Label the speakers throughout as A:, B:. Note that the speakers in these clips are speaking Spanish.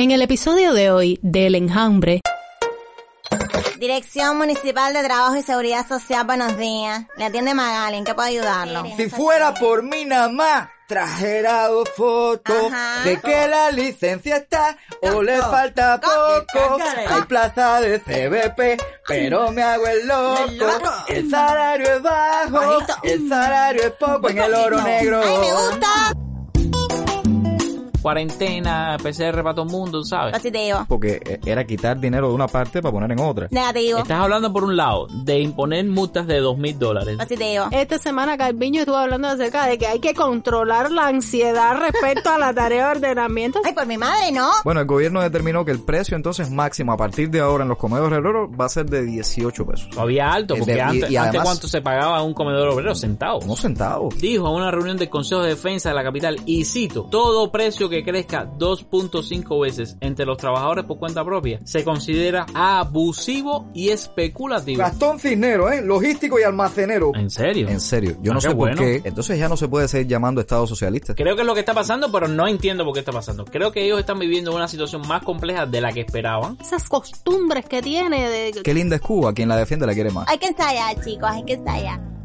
A: En el episodio de hoy del enjambre,
B: Dirección Municipal de Trabajo y Seguridad Social, buenos días. Le atiende Magali, ¿en qué puedo ayudarlo?
C: Si fuera por mí nada más, trajera dos fotos
B: Ajá.
C: de que la licencia está o le falta poco. Hay plaza de CBP, pero me hago el loco. El salario es bajo, el salario es poco en el oro negro.
B: ¡Ay, me gusta!
D: Cuarentena, PCR para todo el mundo, ¿sabes?
B: Positivo.
C: Porque eh, era quitar dinero de una parte para poner en otra.
B: Negativo.
D: Estás hablando por un lado de imponer multas de dos mil dólares.
B: Positivo.
A: esta semana Calviño estuvo hablando acerca de que hay que controlar la ansiedad respecto a la tarea de ordenamiento.
B: Ay, por mi madre, ¿no?
C: Bueno, el gobierno determinó que el precio entonces máximo a partir de ahora en los comedores herreros va a ser de 18 pesos.
D: Todavía alto, porque
C: de- y-
D: antes,
C: y
D: antes
C: además-
D: cuánto se pagaba un comedor obrero centavos.
C: Unos centavos.
D: Dijo en una reunión del Consejo de Defensa de la capital, y cito, todo precio que crezca 2.5 veces entre los trabajadores por cuenta propia se considera abusivo y especulativo.
C: Gastón Cisnero, ¿eh? Logístico y almacenero.
D: ¿En serio?
C: En serio, yo
D: Ah,
C: no
D: qué
C: sé por qué. Entonces ya no se puede seguir llamando Estado socialista.
D: Creo que es lo que está pasando, pero no entiendo por qué está pasando. Creo que ellos están viviendo una situación más compleja de la que esperaban.
A: Esas costumbres que tiene de...
C: Qué linda es Cuba, quien la defiende la quiere más.
B: Hay que ensayar, chicos, hay que ensayar.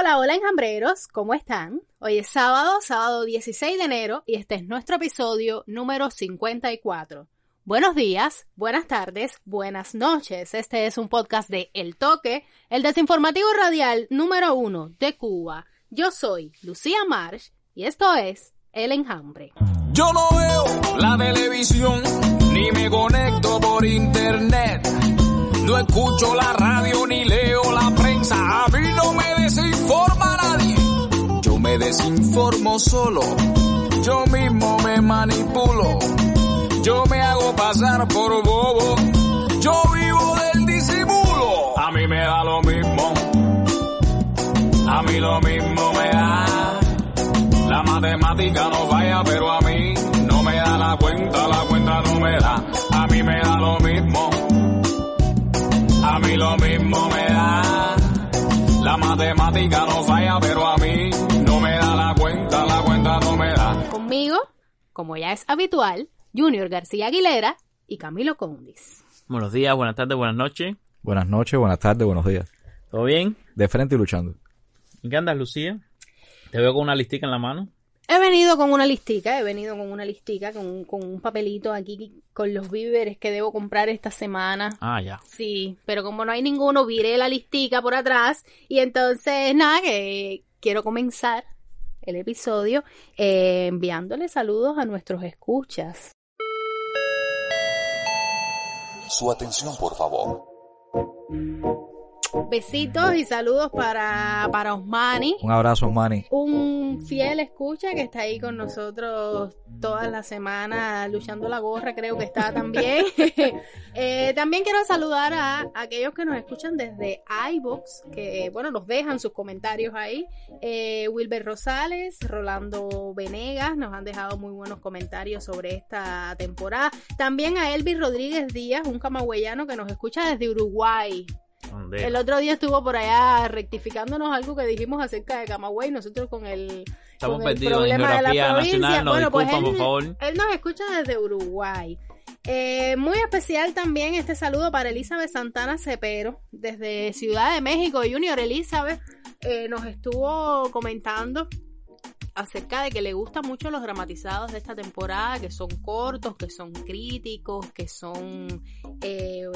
A: Hola, hola enjambreros, ¿cómo están? Hoy es sábado, sábado 16 de enero y este es nuestro episodio número 54. Buenos días, buenas tardes, buenas noches. Este es un podcast de El Toque, el desinformativo radial número uno de Cuba. Yo soy Lucía Marsh y esto es El Enjambre.
E: Yo no veo la televisión ni me conecto por internet. No escucho la radio ni leo la prensa. A mí no me desinforma nadie. Yo me desinformo solo. Yo mismo me manipulo. Yo me hago pasar por bobo. Yo vivo del disimulo. A mí me da lo mismo. A mí lo mismo me da. La matemática no falla, pero a mí no me da la cuenta, la cuenta no me da. A mí me da lo mismo. A mí lo mismo me da. La matemática no falla, pero a mí no me da la cuenta, la cuenta no me da.
A: Conmigo, como ya es habitual, Junior García Aguilera y Camilo Condis.
D: Buenos días, buenas tardes, buenas noches.
C: Buenas noches, buenas tardes, buenos días.
D: ¿Todo bien?
C: De frente y luchando.
D: ¿En qué andas, Lucía? Te veo con una listica en la mano.
A: He venido con una listica, he venido con una listica, con, un- con un papelito aquí con los víveres que debo comprar esta semana.
D: Ah, ya.
A: Sí, pero como no hay ninguno, viré la listica por atrás y entonces nada, que quiero comenzar el episodio eh, enviándole saludos a nuestros escuchas.
F: Su atención, por favor.
A: Besitos y saludos para, para Osmani.
C: Un abrazo, Manny.
A: un fiel escucha que está ahí con nosotros todas las semanas luchando la gorra, creo que está también. Eh, también quiero saludar a aquellos que nos escuchan desde iBox, que bueno, nos dejan sus comentarios ahí. Eh, Wilber Rosales, Rolando Venegas, nos han dejado muy buenos comentarios sobre esta temporada. También a Elvis Rodríguez Díaz, un camagüeyano que nos escucha desde Uruguay. El otro día estuvo por allá rectificándonos algo que dijimos acerca de Camagüey, nosotros con el,
D: Estamos
A: con el problema de la provincia.
D: nacional,
A: bueno, pues
D: disculpan,
A: él,
D: por favor.
A: él nos escucha desde Uruguay. Eh, muy especial también este saludo para Elizabeth Santana Cepero, desde Ciudad de México. Junior Elizabeth eh, nos estuvo comentando acerca de que le gustan mucho los dramatizados de esta temporada, que son cortos, que son críticos, que son eh,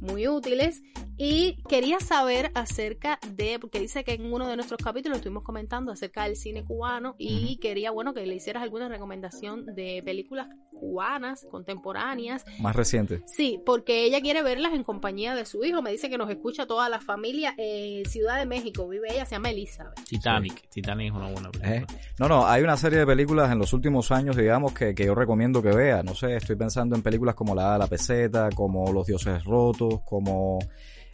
A: muy útiles. Y quería saber acerca de, porque dice que en uno de nuestros capítulos estuvimos comentando acerca del cine cubano y quería, bueno, que le hicieras alguna recomendación de películas cubanas, contemporáneas.
C: Más reciente.
A: Sí, porque ella quiere verlas en compañía de su hijo. Me dice que nos escucha toda la familia en Ciudad de México. Vive ella, se llama Elizabeth.
D: Titanic. Titanic es una buena película.
C: ¿Eh? No, no, hay una serie de películas en los últimos años, digamos, que, que yo recomiendo que vea. No sé, estoy pensando en películas como La la Peseta, como Los Dioses Rotos, como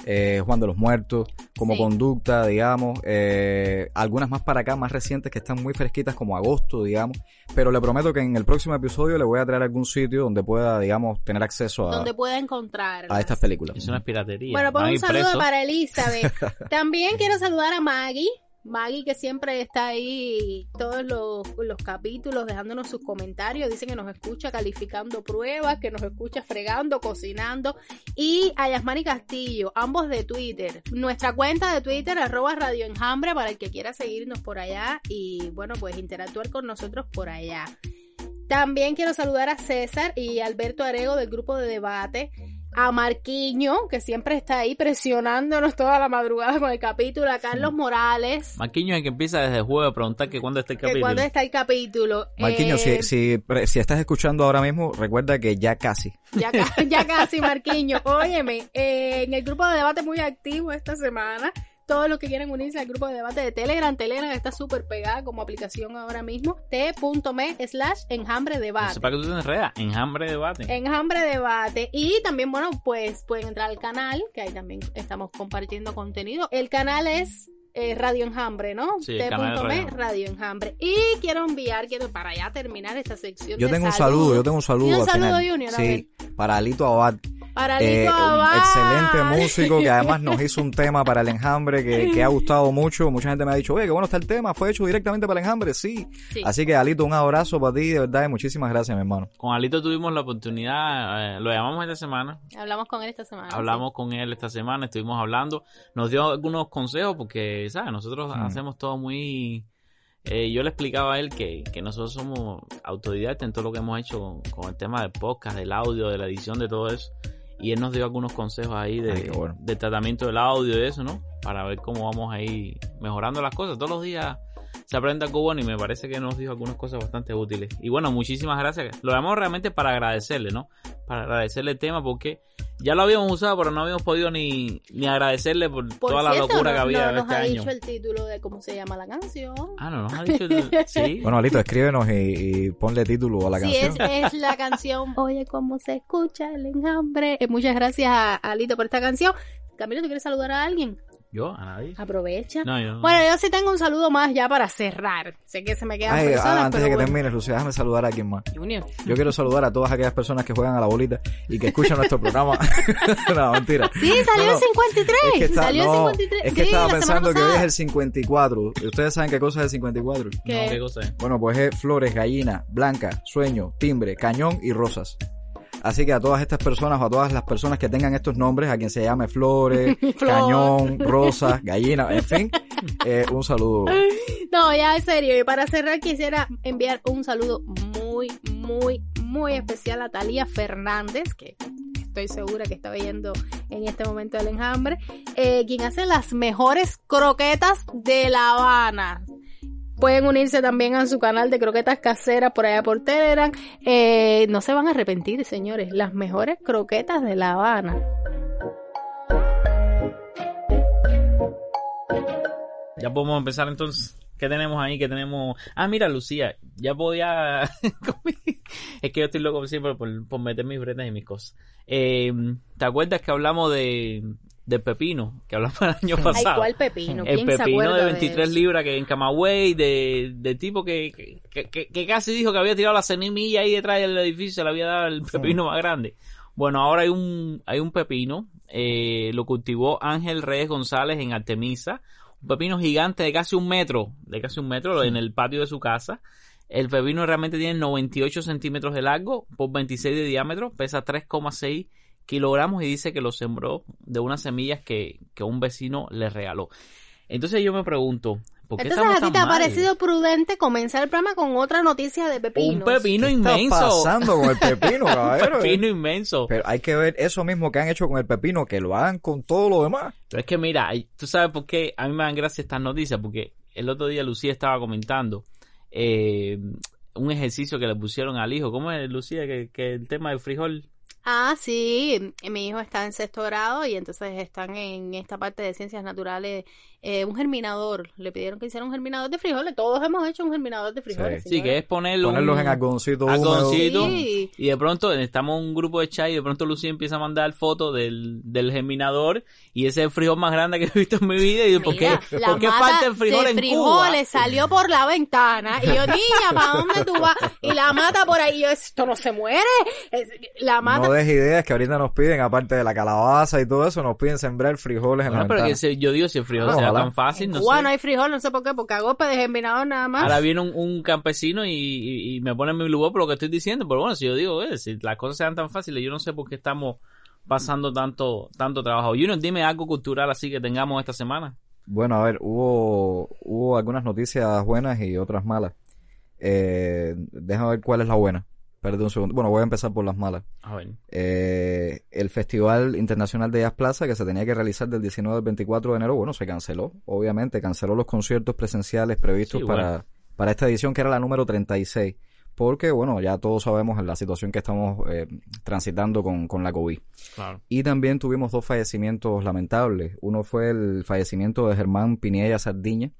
C: eh, Juan de los Muertos, como
A: Sí.
C: Conducta, digamos. eh, algunas más para acá, más recientes, que están muy fresquitas, como Agosto, digamos. Pero le prometo que en el próximo episodio le voy a traer algún sitio donde pueda, digamos, tener acceso a,
A: donde pueda encontrar.
C: a estas películas.
D: Es piratería.
A: Bueno, pues un saludo para Elizabeth. También quiero saludar a Maggie. Maggie que siempre está ahí todos los, los capítulos dejándonos sus comentarios, dice que nos escucha calificando pruebas, que nos escucha fregando, cocinando. Y a Yasmani Castillo, ambos de Twitter. Nuestra cuenta de Twitter, arroba Radio Enjambre, para el que quiera seguirnos por allá y bueno, pues interactuar con nosotros por allá. También quiero saludar a César y Alberto Arego del grupo de debate a Marquiño, que siempre está ahí presionándonos toda la madrugada con el capítulo, a Carlos Morales.
D: Marquiño es el que empieza desde el jueves a preguntar que cuándo está el capítulo.
A: cuándo está el capítulo.
C: Marquiño,
A: Eh,
C: si, si, pre- si estás escuchando ahora mismo, recuerda que ya casi.
A: Ya, ya casi, Marquiño. Óyeme, eh, en el grupo de debate muy activo esta semana, todos los que quieren unirse al grupo de debate de Telegram, Telegram está súper pegada como aplicación ahora mismo, t.me slash enjambre debate.
D: sé para que tú te enredas. Enjambre debate.
A: Enjambre Debate. Y también, bueno, pues pueden entrar al canal, que ahí también estamos compartiendo contenido. El canal es eh, Radio Enjambre, ¿no?
D: Sí,
A: T.me,
D: Radio.
A: Enjambre. Y quiero enviar, quiero para ya terminar esta sección.
C: Yo
A: de
C: tengo un saludo, yo tengo un saludo
A: ¿Tiene un
C: al
A: saludo,
C: final.
A: Junior?
C: Sí, para Alito Abad.
A: Para
C: Eh,
A: Lito
C: un
A: Abad.
C: excelente músico que además nos hizo un tema para el enjambre que, que ha gustado mucho. Mucha gente me ha dicho, oye, qué bueno está el tema, fue hecho directamente para el enjambre, sí.
A: Sí.
C: Así que Alito, un abrazo para ti, de verdad, y muchísimas gracias, mi hermano.
D: Con Alito tuvimos la oportunidad, eh, lo llamamos esta semana,
A: Hablamos con él esta semana.
D: hablamos con él esta semana, estuvimos hablando, nos dio algunos consejos porque, ¿sabes? Nosotros
C: Mm.
D: hacemos todo muy... eh, yo le explicaba a él que, que nosotros somos autodidactas en todo lo que hemos hecho con, con el tema del podcast, del audio, de la edición, de todo eso. Y él nos dio algunos consejos ahí de,
C: Ay, qué bueno.
D: de tratamiento del audio y eso, ¿no? Para ver cómo vamos ahí mejorando las cosas. Todos los días se aprende algo bueno y me parece que nos dijo algunas cosas bastante útiles. Y bueno, muchísimas gracias. Lo llamamos realmente para agradecerle, ¿no? Para agradecerle el tema porque ya lo habíamos usado, pero no habíamos podido ni, ni agradecerle por,
A: Por
D: toda la locura
A: no-
D: que había
A: no nos
D: este
A: ha
D: año.
A: dicho el título de cómo se llama la canción.
D: Ah, no, nos ha dicho. el- Sí.
C: Bueno, Alito, escríbenos y, y ponle título a la
A: sí,
C: canción.
A: es, es la canción Oye cómo se escucha el enjambre. Eh, muchas gracias a a Alito por esta canción. Camilo, ¿tú quieres saludar a alguien?
D: ¿Yo? ¿A nadie?
A: Aprovecha.
D: No, yo no.
A: Bueno, yo sí tengo un saludo más ya para cerrar. Sé que se me quedan
C: Ay,
A: personas,
C: ah, antes de que
A: bueno.
C: termines, Lucía, déjame saludar a quien más.
A: Junior.
C: Yo quiero saludar a todas aquellas personas que juegan a la bolita y que escuchan nuestro programa. no, mentira.
A: Sí, salió
C: No,
A: el 53.
C: Es que, está-
A: salió
C: no,
A: el 53.
C: es que
A: sí,
C: estaba pensando que hoy es el 54. ¿Y ¿Ustedes saben qué cosa es el 54?
D: No,
A: ¿Qué?
D: ¿qué cosa es?
C: Bueno, pues es flores, gallina, blanca, sueño, timbre, cañón y rosas. Así que a todas estas personas o a todas las personas que tengan estos nombres, a quien se llame Flores,
A: Flor.
C: Cañón, Rosas, Gallina, en fin, eh, un saludo.
A: No, ya en serio. Y para cerrar quisiera enviar un saludo muy, muy, muy especial a Talía Fernández, que estoy segura que está viendo en este momento el enjambre, eh, quien hace las mejores croquetas de La Habana. Pueden unirse también a su canal de croquetas caseras por allá por Telegram. Eh, no se van a arrepentir, señores. Las mejores croquetas de La Habana.
D: Ya podemos empezar entonces. ¿Qué tenemos ahí? ¿Qué tenemos? Ah, mira, Lucía, ya podía... es que yo estoy loco siempre por, por meter mis bretas y mis cosas. Eh, ¿Te acuerdas que hablamos de, de pepino? Que hablamos el año
A: Ay,
D: pasado.
A: ¿cuál pepino?
D: el
A: ¿Quién se
D: pepino de 23
A: eso?
D: libras que en Camagüey, de, de tipo que, que, que- que casi dijo que había tirado la cenimilla ahí detrás del edificio, le había dado el pepino más grande. Bueno, ahora hay un, hay un pepino, eh, lo cultivó Ángel Reyes González en Artemisa, un pepino gigante de casi un metro, de casi un metro en el patio de su casa. El pepino realmente tiene 98 centímetros de largo por 26 de diámetro, pesa 3,6 kilogramos y dice que lo sembró de unas semillas que, que un vecino le regaló. Entonces yo me pregunto, ¿por qué
A: Entonces a ti te ha parecido prudente comenzar el programa con otra noticia de pepinos.
D: Un pepino
C: ¿Qué está
D: inmenso.
C: pasando con el pepino,
D: Un pepino inmenso.
C: Pero hay que ver eso mismo que han hecho con el pepino, que lo hagan con todo lo demás.
D: Pero es que mira, tú sabes por qué a mí me dan gracia estas noticias, porque el otro día Lucía estaba comentando eh, un ejercicio que le pusieron al hijo. ¿Cómo es, Lucía? Que, que el tema del frijol.
A: Ah, sí, mi hijo está en sexto grado y entonces están en esta parte de ciencias naturales, eh, un germinador, le pidieron que hiciera un germinador de frijoles, todos hemos hecho un germinador de frijoles.
D: Sí, que es ponerlo
C: Ponerlos en algodoncito
D: algodoncito.
A: Sí.
D: Y de pronto estamos en un grupo de chat y de pronto Lucía empieza a mandar fotos del, del germinador y ese es el frijol más grande que he visto en mi vida. Y yo, ¿por qué,
A: Mira, la
D: ¿por qué falta el frijol
A: de
D: en
A: frijoles
D: Cuba?
A: salió por la ventana y yo, niña, ¿para dónde tú vas? Y la mata por ahí, y yo, esto no se muere. La mata
C: No ideas que ahorita nos piden, aparte de la calabaza y todo eso, nos piden sembrar frijoles en
D: Bueno,
C: la
D: pero que
C: ventana.
D: yo digo, si el frijol
C: No,
D: sea
C: ojalá.
D: tan fácil, no
A: Cuba
D: sé.
A: no hay frijol, no sé por qué, porque a golpe de germinador nada más.
D: Ahora viene un, un campesino y, y- y me pone en mi lugar por lo que estoy diciendo. Pero bueno, si yo digo, eh, si las cosas sean tan fáciles, yo no sé por qué estamos pasando tanto tanto trabajo. Junior, dime algo cultural así que tengamos esta semana.
C: Bueno, a ver, hubo, hubo algunas noticias buenas y otras malas. Eh, déjame ver cuál es la buena. Espérate un segundo. Bueno, voy a empezar por las malas.
D: A ver.
C: Eh, el Festival Internacional de Jazz Plaza, que se tenía que realizar del 19 al 24 de enero, bueno, se canceló, obviamente, canceló los conciertos presenciales previstos
D: Sí,
C: para,
D: bueno.
C: para esta edición, que era la número 36, porque, bueno, ya todos sabemos la situación que estamos eh, transitando con, con la COVID.
D: Claro.
C: Y también tuvimos dos fallecimientos lamentables. Uno fue el fallecimiento de Germán Pinilla Sardiña,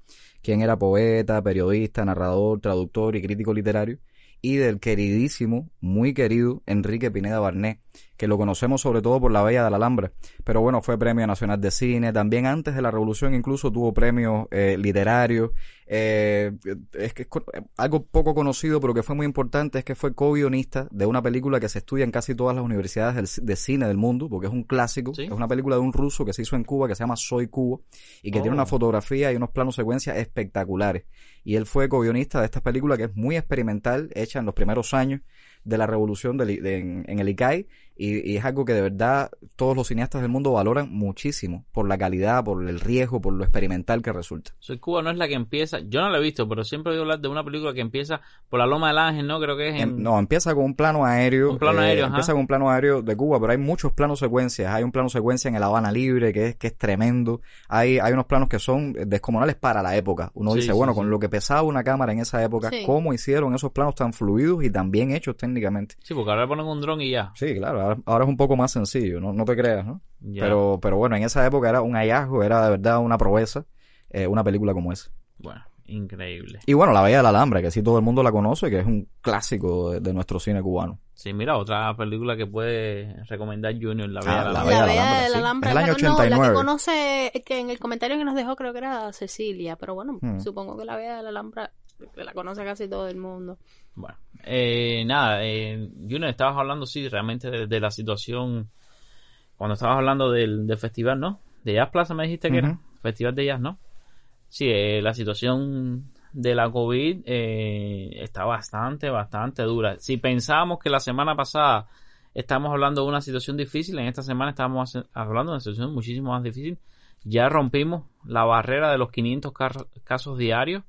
C: quien era poeta, periodista, narrador, traductor y crítico literario, y del queridísimo, muy querido Enrique Pineda Barnet, que lo conocemos sobre todo por La Bella de la Alhambra. Pero bueno, fue Premio Nacional de Cine, también antes de la Revolución incluso tuvo premios eh, literarios. Eh, es que es co- algo poco conocido, pero que fue muy importante, es que fue co-guionista de una película que se estudia en casi todas las universidades del de cine del mundo, porque es un clásico.
D: Sí.
C: Es una película de un ruso que se hizo en Cuba, que se llama Soy Cubo, y que
D: Oh.
C: tiene una fotografía y unos planos secuencias espectaculares. Y él fue co-guionista de esta película que es muy experimental, hecha en los primeros años de la revolución de- en, en el ICAI y, y es algo que de verdad todos los cineastas del mundo valoran muchísimo por la calidad, por el riesgo, por lo experimental que resulta.
D: Soy Cuba no es la que empieza, yo no la he visto, pero siempre oído hablar de una película que empieza por la Loma del Ángel, ¿no? Creo que es en...
C: Em- no, empieza con un plano aéreo.
D: Un plano
C: eh,
D: aéreo, ajá.
C: Empieza con un plano aéreo de Cuba, pero hay muchos planos secuencias. Hay un plano secuencia en el Habana Libre que es, que es tremendo. Hay, hay unos planos que son descomunales para la época. Uno
D: Sí,
C: dice,
D: sí,
C: bueno,
D: sí.
C: con lo que pesaba una cámara en esa época,
A: Sí.
C: ¿cómo hicieron esos planos tan fluidos y tan bien hechos técnicamente?
D: Sí, porque ahora le ponen un dron y ya.
C: Sí, claro, ahora, ahora es un poco más sencillo, no, no te creas, ¿no? Pero, pero bueno, en esa época era un hallazgo, era de verdad una proeza, eh, una película como esa.
D: Bueno, increíble.
C: Y bueno, La Bella de la Alhambra, que sí todo el mundo la conoce, que es un clásico de, de nuestro cine cubano.
D: Sí, mira, otra película que puede recomendar Junior, La Bella
C: Ah,
D: de
C: La
D: la
C: Bella
A: La
C: de la
A: Bella de la
C: Alhambra,
A: Alhambra.
C: sí. Es el año
A: la, no, la
C: 89.
A: que conoce, que en el comentario que nos dejó creo que era Cecilia, pero bueno,
C: Hmm.
A: supongo que la Bella de la Alhambra la conoce casi todo el mundo.
D: Bueno, eh, nada, eh, Junior, estabas hablando, sí, realmente de, de la situación, cuando estabas hablando del, del festival, ¿no? De Jazz Plaza me dijiste que era. Festival de Jazz, ¿no? Sí, eh, la situación de la COVID eh, está bastante, bastante dura. Si pensábamos que la semana pasada estábamos hablando de una situación difícil, en esta semana estábamos hablando de una situación muchísimo más difícil. Ya rompimos la barrera de los 500 car- casos diarios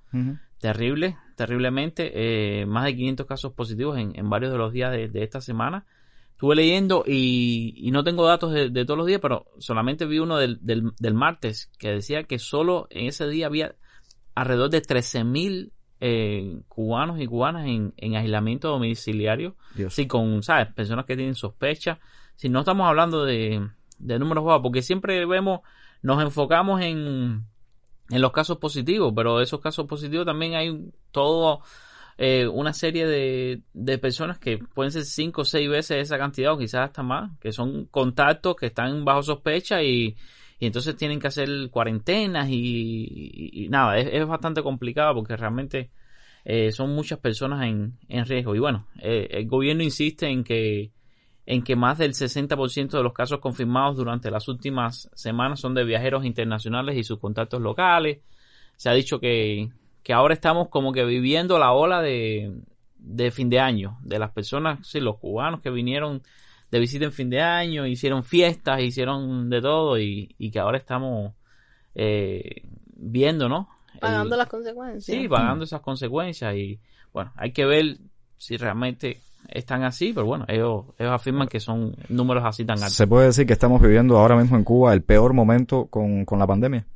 D: terrible, terriblemente, eh, más de 500 casos positivos en, en varios de los días de, de esta semana. Estuve leyendo y, y no tengo datos de, de todos los días, pero solamente vi uno del, del, del martes que decía que solo en ese día había alrededor de 13.000 eh, cubanos y cubanas en, en aislamiento domiciliario.
C: Dios.
D: Sí, con, ¿sabes? Personas que tienen sospecha. Si no estamos hablando de, de números bajos, porque siempre vemos, nos enfocamos en, en los casos positivos, pero esos casos positivos también hay todo eh, una serie de, de personas que pueden ser cinco o seis veces esa cantidad o quizás hasta más, que son contactos que están bajo sospecha y, y entonces tienen que hacer cuarentenas y, y- y nada, es, es bastante complicado porque realmente eh, son muchas personas en, en riesgo. Y bueno, eh, el gobierno insiste en que en que más del 60% de los casos confirmados durante las últimas semanas son de viajeros internacionales y sus contactos locales. Se ha dicho que, que ahora estamos como que viviendo la ola de, de fin de año, de las personas, sí, los cubanos que vinieron de visita en fin de año, hicieron fiestas, hicieron de todo y, y que ahora estamos eh, viendo, ¿no?
A: Pagando
D: El-
A: las consecuencias.
D: Sí, pagando esas consecuencias y bueno, hay que ver si realmente están así, pero bueno, ellos, ellos afirman que son números así tan altos.
C: Se puede decir que estamos viviendo ahora mismo en Cuba el peor momento con, con la pandemia.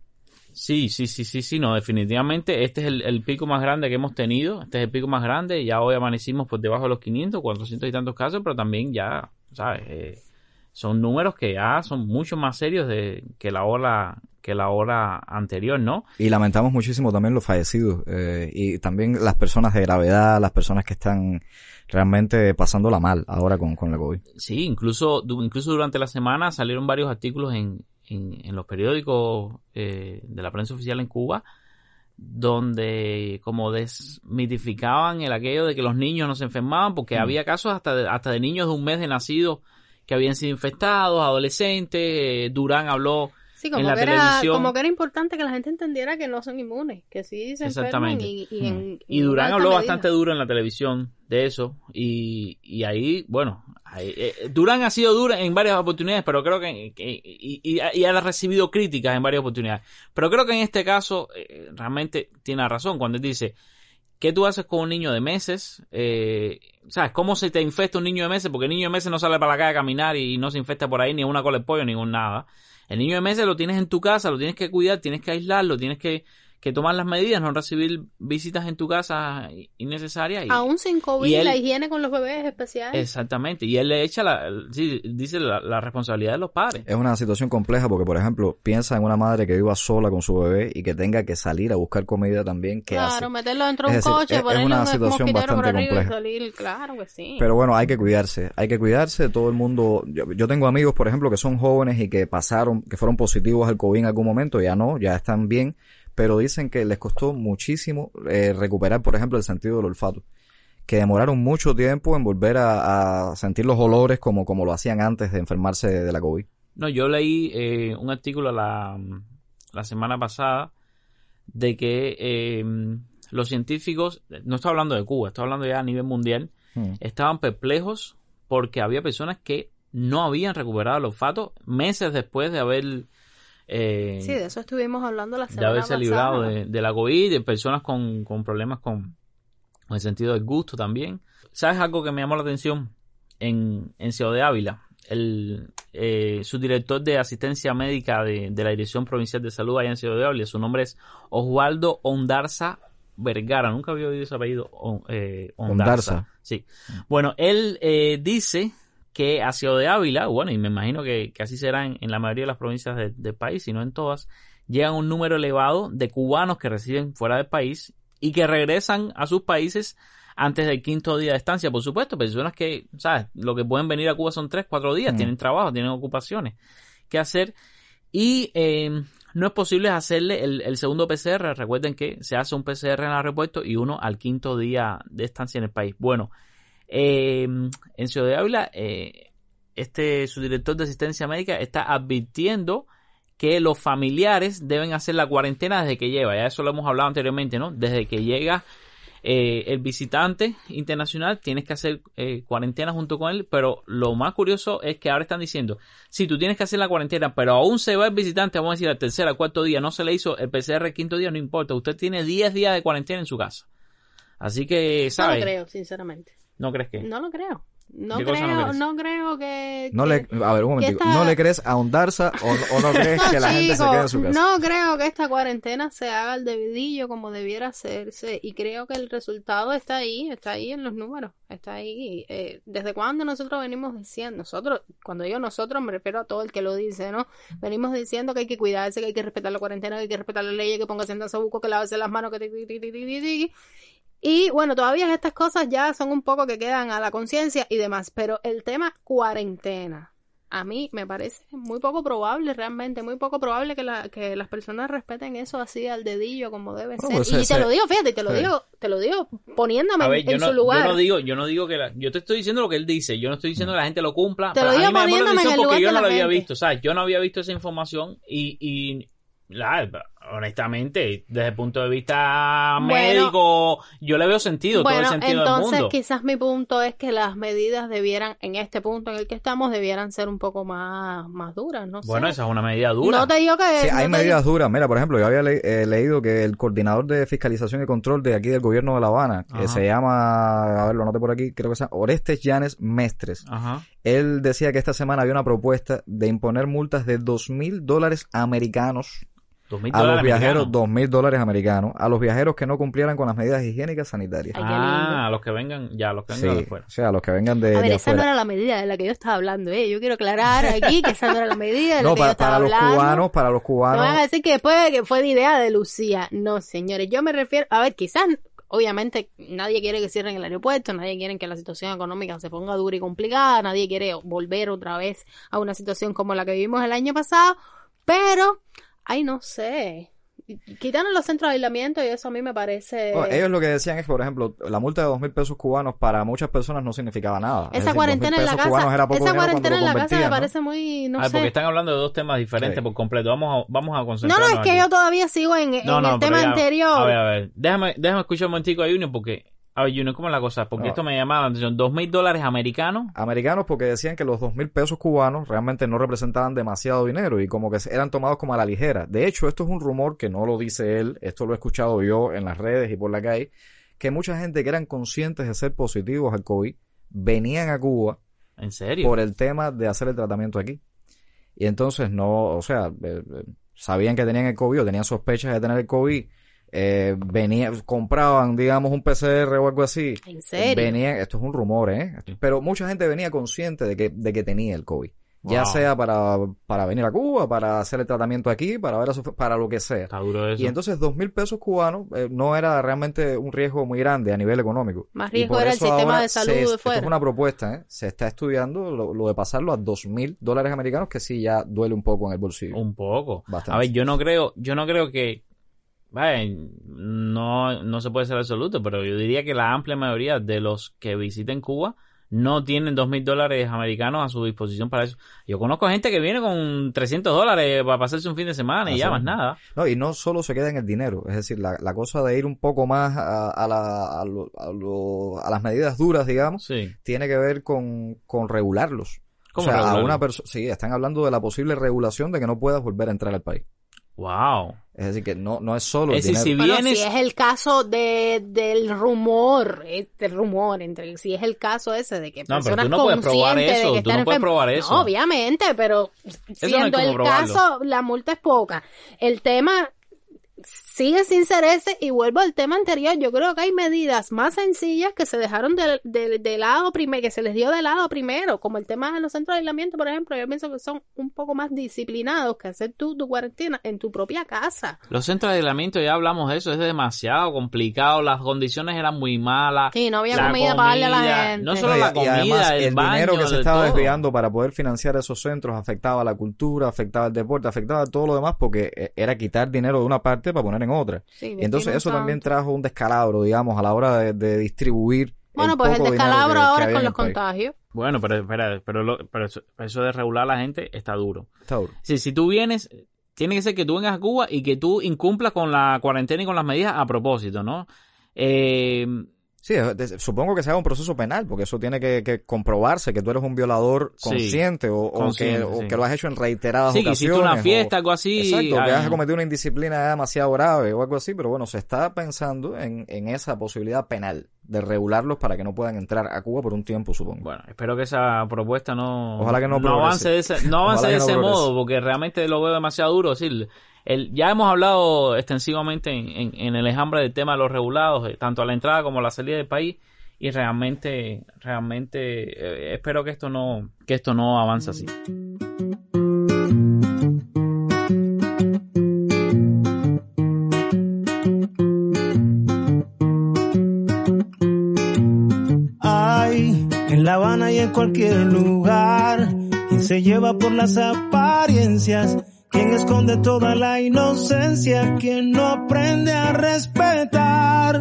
D: Sí, sí, sí, sí, sí, no, definitivamente este es el, el pico más grande que hemos tenido, este es el pico más grande, ya hoy amanecimos por debajo de los 500, 400 y tantos casos, pero también ya, ¿sabes? Eh, son números que ya son mucho más serios de que la ola que la hora anterior, ¿no?
C: Y lamentamos muchísimo también los fallecidos eh, y también las personas de gravedad, las personas que están realmente pasándola mal ahora con, con la COVID.
D: Sí, incluso, du- incluso durante la semana salieron varios artículos en, en, en los periódicos eh, de la prensa oficial en Cuba donde como desmitificaban el aquello de que los niños no se enfermaban porque había casos hasta de, hasta de niños de un mes de nacidos que habían sido infectados, adolescentes. eh, Durán habló
A: Sí,
D: en la
A: que, era,
D: televisión.
A: como que era importante que la gente entendiera que no son inmunes, que sí se enferman
D: Exactamente.
A: y, y, en,
D: Y
A: en
D: Durán habló
A: medida.
D: bastante duro en la televisión de eso. Y, y ahí, bueno, ahí, eh, Durán ha sido duro en varias oportunidades, pero creo que, que- y, y- y ha recibido críticas en varias oportunidades. Pero creo que en este caso eh, realmente tiene razón cuando él dice, ¿qué tú haces con un niño de meses? Eh, ¿Sabes? ¿Cómo se te infecta un niño de meses? Porque el niño de meses no sale para la calle a caminar y no se infecta por ahí ni una cola de pollo ni un nada. El niño de meses lo tienes en tu casa, lo tienes que cuidar, tienes que aislarlo, tienes que, que tomar las medidas, no recibir visitas en tu casa innecesarias. Y,
A: Aún sin COVID,
D: y él-
A: la higiene con los bebés es especial.
D: Exactamente. Y él le echa la, sí, dice la, la responsabilidad de los padres.
C: Es una situación compleja porque, por ejemplo, piensa en una madre que viva sola con su bebé y que tenga que salir a buscar comida también. ¿Qué
A: claro,
C: hace?
A: meterlo dentro de un
C: decir,
A: coche,
C: es- es una
A: un
C: situación
A: por
C: bastante compleja.
A: salir, claro que sí.
C: Pero bueno, hay que cuidarse, hay que cuidarse, todo el mundo, yo, yo tengo amigos, por ejemplo, que son jóvenes y que pasaron, que fueron positivos al COVID en algún momento, ya no, ya están bien, pero dicen que les costó muchísimo eh, recuperar, por ejemplo, el sentido del olfato, que demoraron mucho tiempo en volver a, a sentir los olores como, como lo hacían antes de enfermarse de la COVID.
D: No, yo leí eh, un artículo la, la semana pasada de que eh, los científicos, no estoy hablando de Cuba, estoy hablando ya a nivel mundial,
C: Hmm.
D: estaban perplejos porque había personas que no habían recuperado el olfato meses después de haber eh,
A: sí, de eso estuvimos hablando la
D: de
A: semana
D: haberse
A: pasada.
D: librado de, de la COVID, de personas con, con problemas con, con el sentido del gusto también. ¿Sabes algo que me llamó la atención? En, en Ciudad de Ávila, el eh, subdirector de asistencia médica de, de la Dirección Provincial de Salud allá en Ciudad de Ávila, su nombre es Osvaldo Ondarza Vergara, nunca había oído ese apellido, eh, Ondarza.
C: Ondarza.
D: Sí. Bueno, él eh, dice que a Ciudad de Ávila, bueno, y me imagino que, que así será en, en la mayoría de las provincias de- del país, si no en todas, llegan un número elevado de cubanos que residen fuera del país y que regresan a sus países antes del quinto día de estancia, por supuesto, personas que, ¿sabes? Lo que pueden venir a Cuba son tres, cuatro días,
C: Mm.
D: tienen trabajo, tienen ocupaciones que hacer y eh, no es posible hacerle el, el segundo PCR. Recuerden que se hace un PCR en el aeropuerto y uno al quinto día de estancia en el país. Bueno, eh, en Ciudad de Ávila, eh, este subdirector de asistencia médica está advirtiendo que los familiares deben hacer la cuarentena desde que lleva. Ya eso lo hemos hablado anteriormente, ¿no? Desde que llega eh, el visitante internacional, tienes que hacer eh, cuarentena junto con él. Pero lo más curioso es que ahora están diciendo, si tú tienes que hacer la cuarentena, pero aún se va el visitante, vamos a decir, al tercer, al cuarto día, no se le hizo el PCR el quinto día, no importa. Usted tiene 10 días de cuarentena en su casa. Así que,
A: No
D: ¿sabes?
A: lo creo, sinceramente.
D: ¿No crees que?
A: No lo creo. No
D: ¿Qué cosa no
A: creo, no creo que...
C: No
A: que-
C: le, a ver, un momentico,
A: esta-
C: ¿no le crees a Ondarza o, o no crees que la gente se quede en su casa?
A: No creo que esta cuarentena se haga al debidillo como debiera hacerse y creo que el resultado está ahí, está ahí en los números, está ahí. Eh, ¿Desde cuándo nosotros venimos diciendo? Nosotros, cuando digo nosotros me refiero a todo el que lo dice, ¿no? Venimos diciendo que hay que cuidarse, que hay que respetar la cuarentena, que hay que respetar la ley, que ponga en sabuco, que lavarse las manos, que... ti, ti, ti. Y bueno, todavía estas cosas ya son un poco que quedan a la conciencia y demás, pero el tema cuarentena, a mí me parece muy poco probable, realmente, muy poco probable que, la, que las personas respeten eso así al dedillo como debe ser.
C: pues
A: y te lo digo, fíjate, te lo
C: sí.
A: digo, te lo digo poniéndome
D: ver,
A: en,
D: yo
A: en
D: no,
A: su lugar.
D: yo no digo, yo no digo que la, yo te estoy diciendo lo que él dice, yo no estoy diciendo que la gente lo cumpla,
A: Te
D: pero
A: lo
D: a mí
A: digo poniéndome en
D: atención
A: el
D: porque
A: lugar
D: yo
A: de
D: no
A: la
D: lo había
A: gente.
D: visto, ¿sabes? Yo no había visto esa información y, y la- honestamente, desde el punto de vista
A: Bueno.
D: médico, yo le veo sentido, todo
A: Bueno,
D: el sentido del
A: entonces
D: mundo.
A: quizás mi punto es que las medidas debieran, en este punto en el que estamos, debieran ser un poco más, más duras, no
D: Bueno,
A: sé.
D: esa es una medida dura.
A: No te digo que...
C: Sí,
A: no
C: hay medidas duras. Mira, por ejemplo, yo había le- eh, leído que el coordinador de fiscalización y control de aquí del gobierno de La Habana, que se llama, a ver, lo noté por aquí, creo que se llama Orestes Llanes Mestres.
D: Ajá.
C: Él decía que esta semana había una propuesta de imponer multas de dos mil dólares americanos a los viajeros, dos mil dólares americanos, a los viajeros que no cumplieran con las medidas higiénicas sanitarias.
A: Ay.
D: Ah, a los que vengan, ya, a los que
C: Sí,
D: vengan de fuera.
C: o sea, a los que vengan de,
A: A ver,
C: de
A: esa no
C: afuera.
A: era la medida de la que yo estaba hablando, ¿eh? Yo quiero aclarar aquí que esa no era la medida de la
C: No,
A: que yo estaba
C: para los
A: hablando.
C: cubanos, para los
A: No
C: cubanos.
A: van a decir que después que fue de idea de Lucía. No, señores, yo me refiero, a ver, quizás, obviamente, nadie quiere que cierren el aeropuerto, nadie quiere que la situación económica se ponga dura y complicada, nadie quiere volver otra vez a una situación como la que vivimos el año pasado, pero, ay, no sé. Y- Quitaron los centros de aislamiento y eso a mí me parece...
C: Bueno, ellos lo que decían es que, por ejemplo, la multa de dos mil pesos cubanos para muchas personas no significaba nada. Es
A: esa
C: decir,
A: cuarentena
C: 2.000
A: en la casa,
C: era poco
A: esa cuarentena en la casa me
C: ¿no?
A: parece muy, no
D: Ah,
A: sé.
D: porque están hablando de dos temas diferentes
C: Sí.
D: por completo. Vamos a, vamos a
A: No,
D: concentrarnos
A: no, es que
D: aquí.
A: yo todavía sigo en, en
D: No, no,
A: el tema
D: ya-
A: anterior.
D: A ver, a ver. Déjame, déjame escuchar un momentico a Junior porque... A ver, Junior, ¿cómo es la cosa? Porque
C: No.
D: esto me llamaba la atención. ¿Dos mil dólares americanos?
C: americanos porque decían que los dos mil pesos cubanos realmente no representaban demasiado dinero y como que eran tomados como a la ligera. De hecho, esto es un rumor que no lo dice él, esto lo he escuchado yo en las redes y por la calle, que mucha gente que eran conscientes de ser positivos al COVID venían a Cuba
D: ¿En serio?
C: por el tema de hacer el tratamiento aquí. Y entonces no, o sea, eh, eh, sabían que tenían el COVID o tenían sospechas de tener el COVID, eh, venían, compraban, digamos, un PCR o algo así.
A: ¿En serio?
C: Venían, esto es un rumor, ¿eh? Pero mucha gente venía consciente de que, de que tenía el COVID. Ya sea para, para venir a Cuba, para hacer el tratamiento aquí, para ver a su- para lo que sea.
D: Está duro eso.
C: Y entonces dos mil pesos cubanos eh, no era realmente un riesgo muy grande a nivel económico.
A: Más riesgo era el sistema de salud
C: se-
A: de
C: esto
A: fuera.
C: es una propuesta, ¿eh? Se está estudiando lo, lo de pasarlo a dos mil dólares americanos, que sí ya duele un poco en el bolsillo.
D: Un poco.
C: Bastante.
D: A ver, yo no creo, yo no creo que, vaya, no, no se puede ser absoluto, pero yo diría que la amplia mayoría de los que visiten Cuba no tienen dos mil dólares americanos a su disposición para eso. Yo conozco gente que viene con 300 dólares para pasarse un fin de semana y
C: Así
D: ya más nada.
C: No, y no solo se queda en el dinero, es decir, la, la cosa de ir un poco más a, a, la- a lo- a lo- a las medidas duras, digamos,
D: Sí.
C: tiene que ver con, con regularlos. O
D: ¿Cómo
C: sea, a una persona, sí, están hablando de la posible regulación de que no puedas volver a entrar al país.
D: Wow.
C: Es decir, que no, no es solo el
D: Es decir,
C: dinero.
D: si
A: Bueno,
D: vienes,
A: si es el caso de, del rumor, este rumor, entre si es el caso ese de que
D: No, pero
A: personas
D: tú no puedes probar
A: conscientes
D: eso,
A: de que
D: tú no
A: están
D: puedes probar eso.
A: No, obviamente, pero siendo el
D: probarlo.
A: caso, la multa es poca. El tema sigue sin ser ese y vuelvo al tema anterior. Yo creo que hay medidas más sencillas que se dejaron de, de- de lado primero, que se les dio de lado primero, como el tema de los centros de aislamiento, por ejemplo. Yo pienso que son un poco más disciplinados que hacer tú tu cuarentena en tu propia casa.
D: los centros de aislamiento, ya hablamos de eso, es demasiado complicado, las condiciones eran muy malas.
A: Sí, no había comida para darle a la gente.
D: No solo
C: y-
D: la
C: y
D: comida,
C: además,
D: el,
C: el
D: baño,
C: dinero que se estaba
D: todo.
C: desviando para poder financiar esos centros afectaba la cultura, afectaba el deporte, afectaba todo lo demás porque eh, era quitar dinero de una parte para poner en otra.
A: Sí,
C: Y entonces eso también trajo un descalabro, digamos, a la hora de, de distribuir.
A: Bueno,
C: el
A: pues el
C: poco
A: descalabro
C: que- que
A: ahora
C: había
A: con los contagios.
D: Bueno, pero, espera, pero, lo- pero eso, eso de regular a la gente está duro.
C: Está duro.
D: Sí, si tú vienes, tiene que ser que tú vengas a Cuba y que tú incumplas con la cuarentena y con las medidas a propósito, ¿no? Eh,
C: Sí, supongo que se haga un proceso penal, porque eso tiene que, que comprobarse que tú eres un violador
D: Sí.
C: consciente o, o
D: Consciente,
C: que, o
D: sí.
C: que lo has hecho en reiteradas
D: sí, que
C: ocasiones.
D: hiciste una
C: o-
D: fiesta, algo así.
C: Exacto, que has cometido una indisciplina demasiado grave o algo así, pero bueno, se está pensando en, en esa posibilidad penal de regularlos para que no puedan entrar a Cuba por un tiempo, supongo.
D: Bueno, espero que esa propuesta no,
C: Ojalá que no
D: avance de ese, no avance de
C: no
D: ese modo, porque realmente lo veo demasiado duro. Decir, ya hemos hablado extensivamente en, en- en el enjambre del tema de los regulados, eh, tanto a la entrada como a la salida del país, y realmente, realmente eh, espero que esto no, que esto no avance así.
G: Hay en La Habana y en cualquier lugar quien se lleva por las apariencias, quien esconde toda la inocencia, quien no aprende a respetar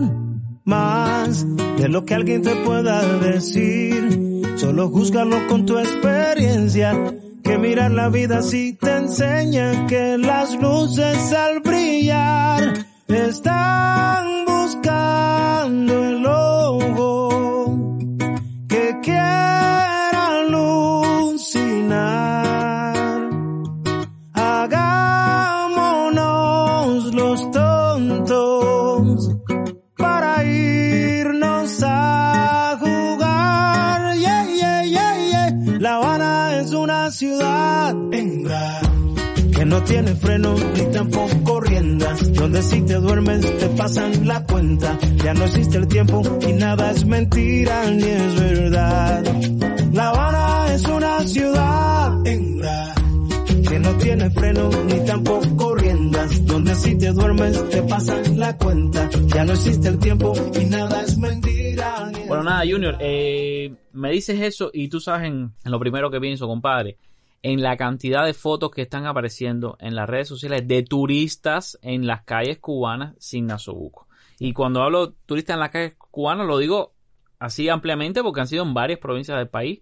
G: más de lo que alguien te pueda decir. Solo júzgalo con tu experiencia, que mirar la vida así te enseña que las luces al brillar están buscando no tiene freno ni tampoco riendas, donde si te duermes te pasan la cuenta, ya no existe el tiempo y nada es mentira ni es verdad. La Habana es una ciudad hembra que no tiene freno ni tampoco riendas, donde si te duermes te pasan la cuenta, ya no existe el tiempo y nada es mentira. ni
D: Bueno, nada, Junior, eh, me dices eso y tú sabes en, en lo primero que pienso, compadre. En la cantidad de fotos que están apareciendo en las redes sociales de turistas en las calles cubanas sin nasobuco. Y cuando hablo turistas en las calles cubanas lo digo así ampliamente porque han sido en varias provincias del país.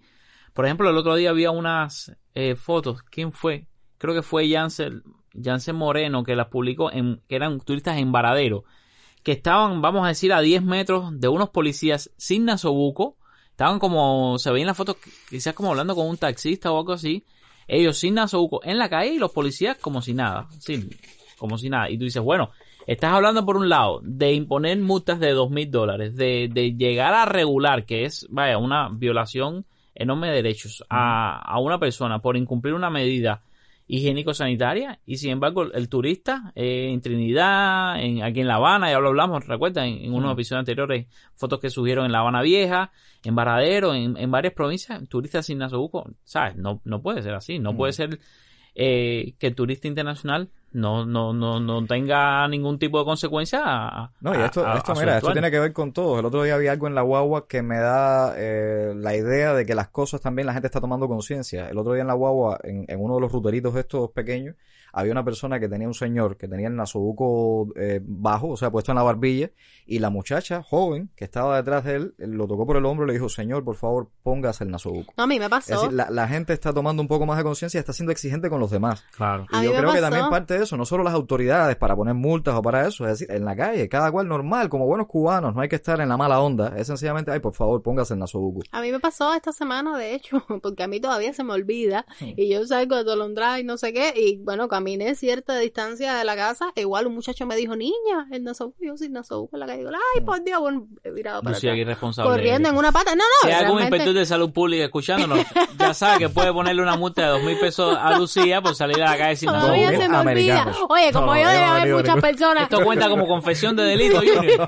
D: Por ejemplo, el otro día había unas eh, fotos. ¿Quién fue? Creo que fue Jansen, Jansen Moreno que las publicó, en, que eran turistas en Varadero, que estaban, vamos a decir, a 10 metros de unos policías sin nasobuco. Estaban como, se veían las fotos, quizás como hablando con un taxista o algo así. Ellos sin nasobuco en la calle y los policías como si nada. Sí, como si nada. Y tú dices, bueno, Estás hablando por un lado de imponer multas de dos mil dólares, de, de, llegar a regular, que es, vaya, una violación enorme de derechos a, a una persona por incumplir una medida higiénico-sanitaria y sin embargo el turista eh, en Trinidad, en, aquí en La Habana, ya lo hablamos, recuerda, en, en unos episodios anteriores, fotos que subieron en La Habana Vieja, en Varadero, en, en varias provincias, turistas sin nasobuco, ¿sabes? No, no puede ser así, no puede ser eh, que el turista internacional no, no, no, no tenga ningún tipo de consecuencia. A,
C: no, y esto,
D: a-
C: esto
D: a
C: mira, esto tiene que ver con todo. El otro día había algo en la guagua que me da eh, la idea de que las cosas también la gente está tomando conciencia. El otro día en la guagua, en, en uno de los ruteritos estos pequeños, había una persona que tenía un señor que tenía el nasobuco eh, bajo, o sea, puesto en la barbilla, y la muchacha joven que estaba detrás de él, lo tocó por el hombro y le dijo, señor, por favor, póngase el nasobuco.
A: No, a mí me
C: Es
A: pasó.
C: decir, la, la gente está tomando un poco más de conciencia y está siendo exigente con los demás.
D: Claro.
A: A
C: Y
A: mí
C: yo
A: me
C: creo que también parte de eso, no solo las autoridades para poner multas o para eso, es decir, en la calle, cada cual normal, como buenos cubanos, no hay que estar en la mala onda, es sencillamente, ay, por favor, póngase el nasobuco.
A: A mí me pasó esta semana, de hecho, porque a mí todavía se me olvida. Y yo salgo de Tolondra y no sé qué. Y bueno, caminé cierta distancia de la casa. igual un muchacho me dijo, niña, el nasobuco, yo sin nasobuco en la calle. Digo, ay, por Dios, bueno, he virado para
D: Lucía, irresponsable.
A: Corriendo en una pata. No, no,
D: Si hay algún
A: realmente-
D: inspector de salud pública escuchándonos, ya sabe que puede ponerle una multa de dos mil pesos a Lucía por salir a la calle sin nasobuco.
A: se me olvida. Oye, como
C: No,
A: yo
C: no,
A: debe haber
C: no,
A: muchas
C: no.
A: personas,
D: Esto cuenta como confesión de delito, Junior.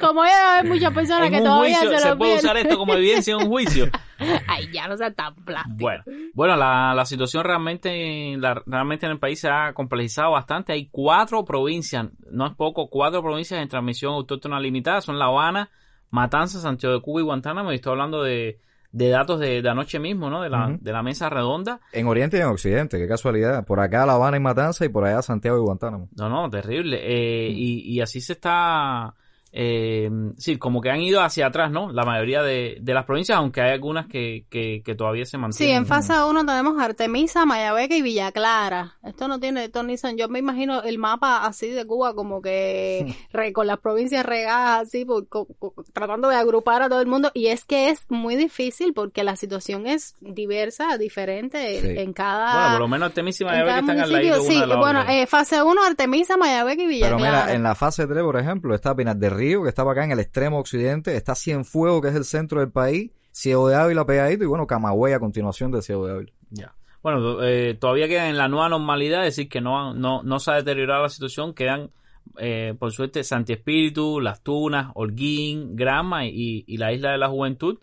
A: como yo debe haber muchas personas
D: En
A: que todavía
D: juicio,
A: se
D: se
A: lo
D: puede
A: olvidan.
D: usar esto como evidencia en un juicio.
A: Ay, ya no sea tan plástico.
D: Bueno, bueno la, la situación realmente, la- realmente en el país se ha complejizado bastante. Hay cuatro provincias, no es poco, cuatro provincias en transmisión autóctona limitada. Son La Habana, Matanzas, Santiago de Cuba y Guantánamo. Y estoy hablando de, de datos de, de anoche mismo, ¿no? De la, de la mesa redonda.
C: En Oriente y en Occidente, qué casualidad. Por acá La Habana y Matanza y por allá Santiago y Guantánamo.
D: No, no, terrible. Eh, y, y así se está, eh, sí, como que han ido hacia atrás, ¿no? La mayoría de, de las provincias, aunque hay algunas que, que, que todavía se
A: Sí,
D: mantienen.
A: en fase 1 tenemos Artemisa, Mayabeque y Villa Clara. Esto no tiene Tony San. Yo me imagino el mapa así de Cuba, como que re- con las provincias regadas, así, por- co- co- tratando de agrupar a todo el mundo. Y es que es muy difícil porque la situación es diversa, diferente
C: Sí.
A: en cada.
D: Bueno, por lo menos Artemisa y Mayabeque están al lado
A: Sí,
D: una de la
A: bueno,
D: otra.
A: eh, fase 1, Artemisa, Mayabeque y Villa
C: Pero
A: Clara.
C: mira, en la fase 3, por ejemplo, está Pinar del Río, que estaba acá en el extremo occidente, está Cienfuegos, que es el centro del país, Ciego de Ávila pegadito, y bueno, Camagüey a continuación de Ciego de Ávila.
D: Ya. Bueno, eh, todavía quedan en la nueva normalidad, es decir, que no, han- no, no se ha deteriorado la situación, quedan, eh, por suerte, Santi Espíritu, Las Tunas, Holguín, Grama y, y la Isla de la Juventud.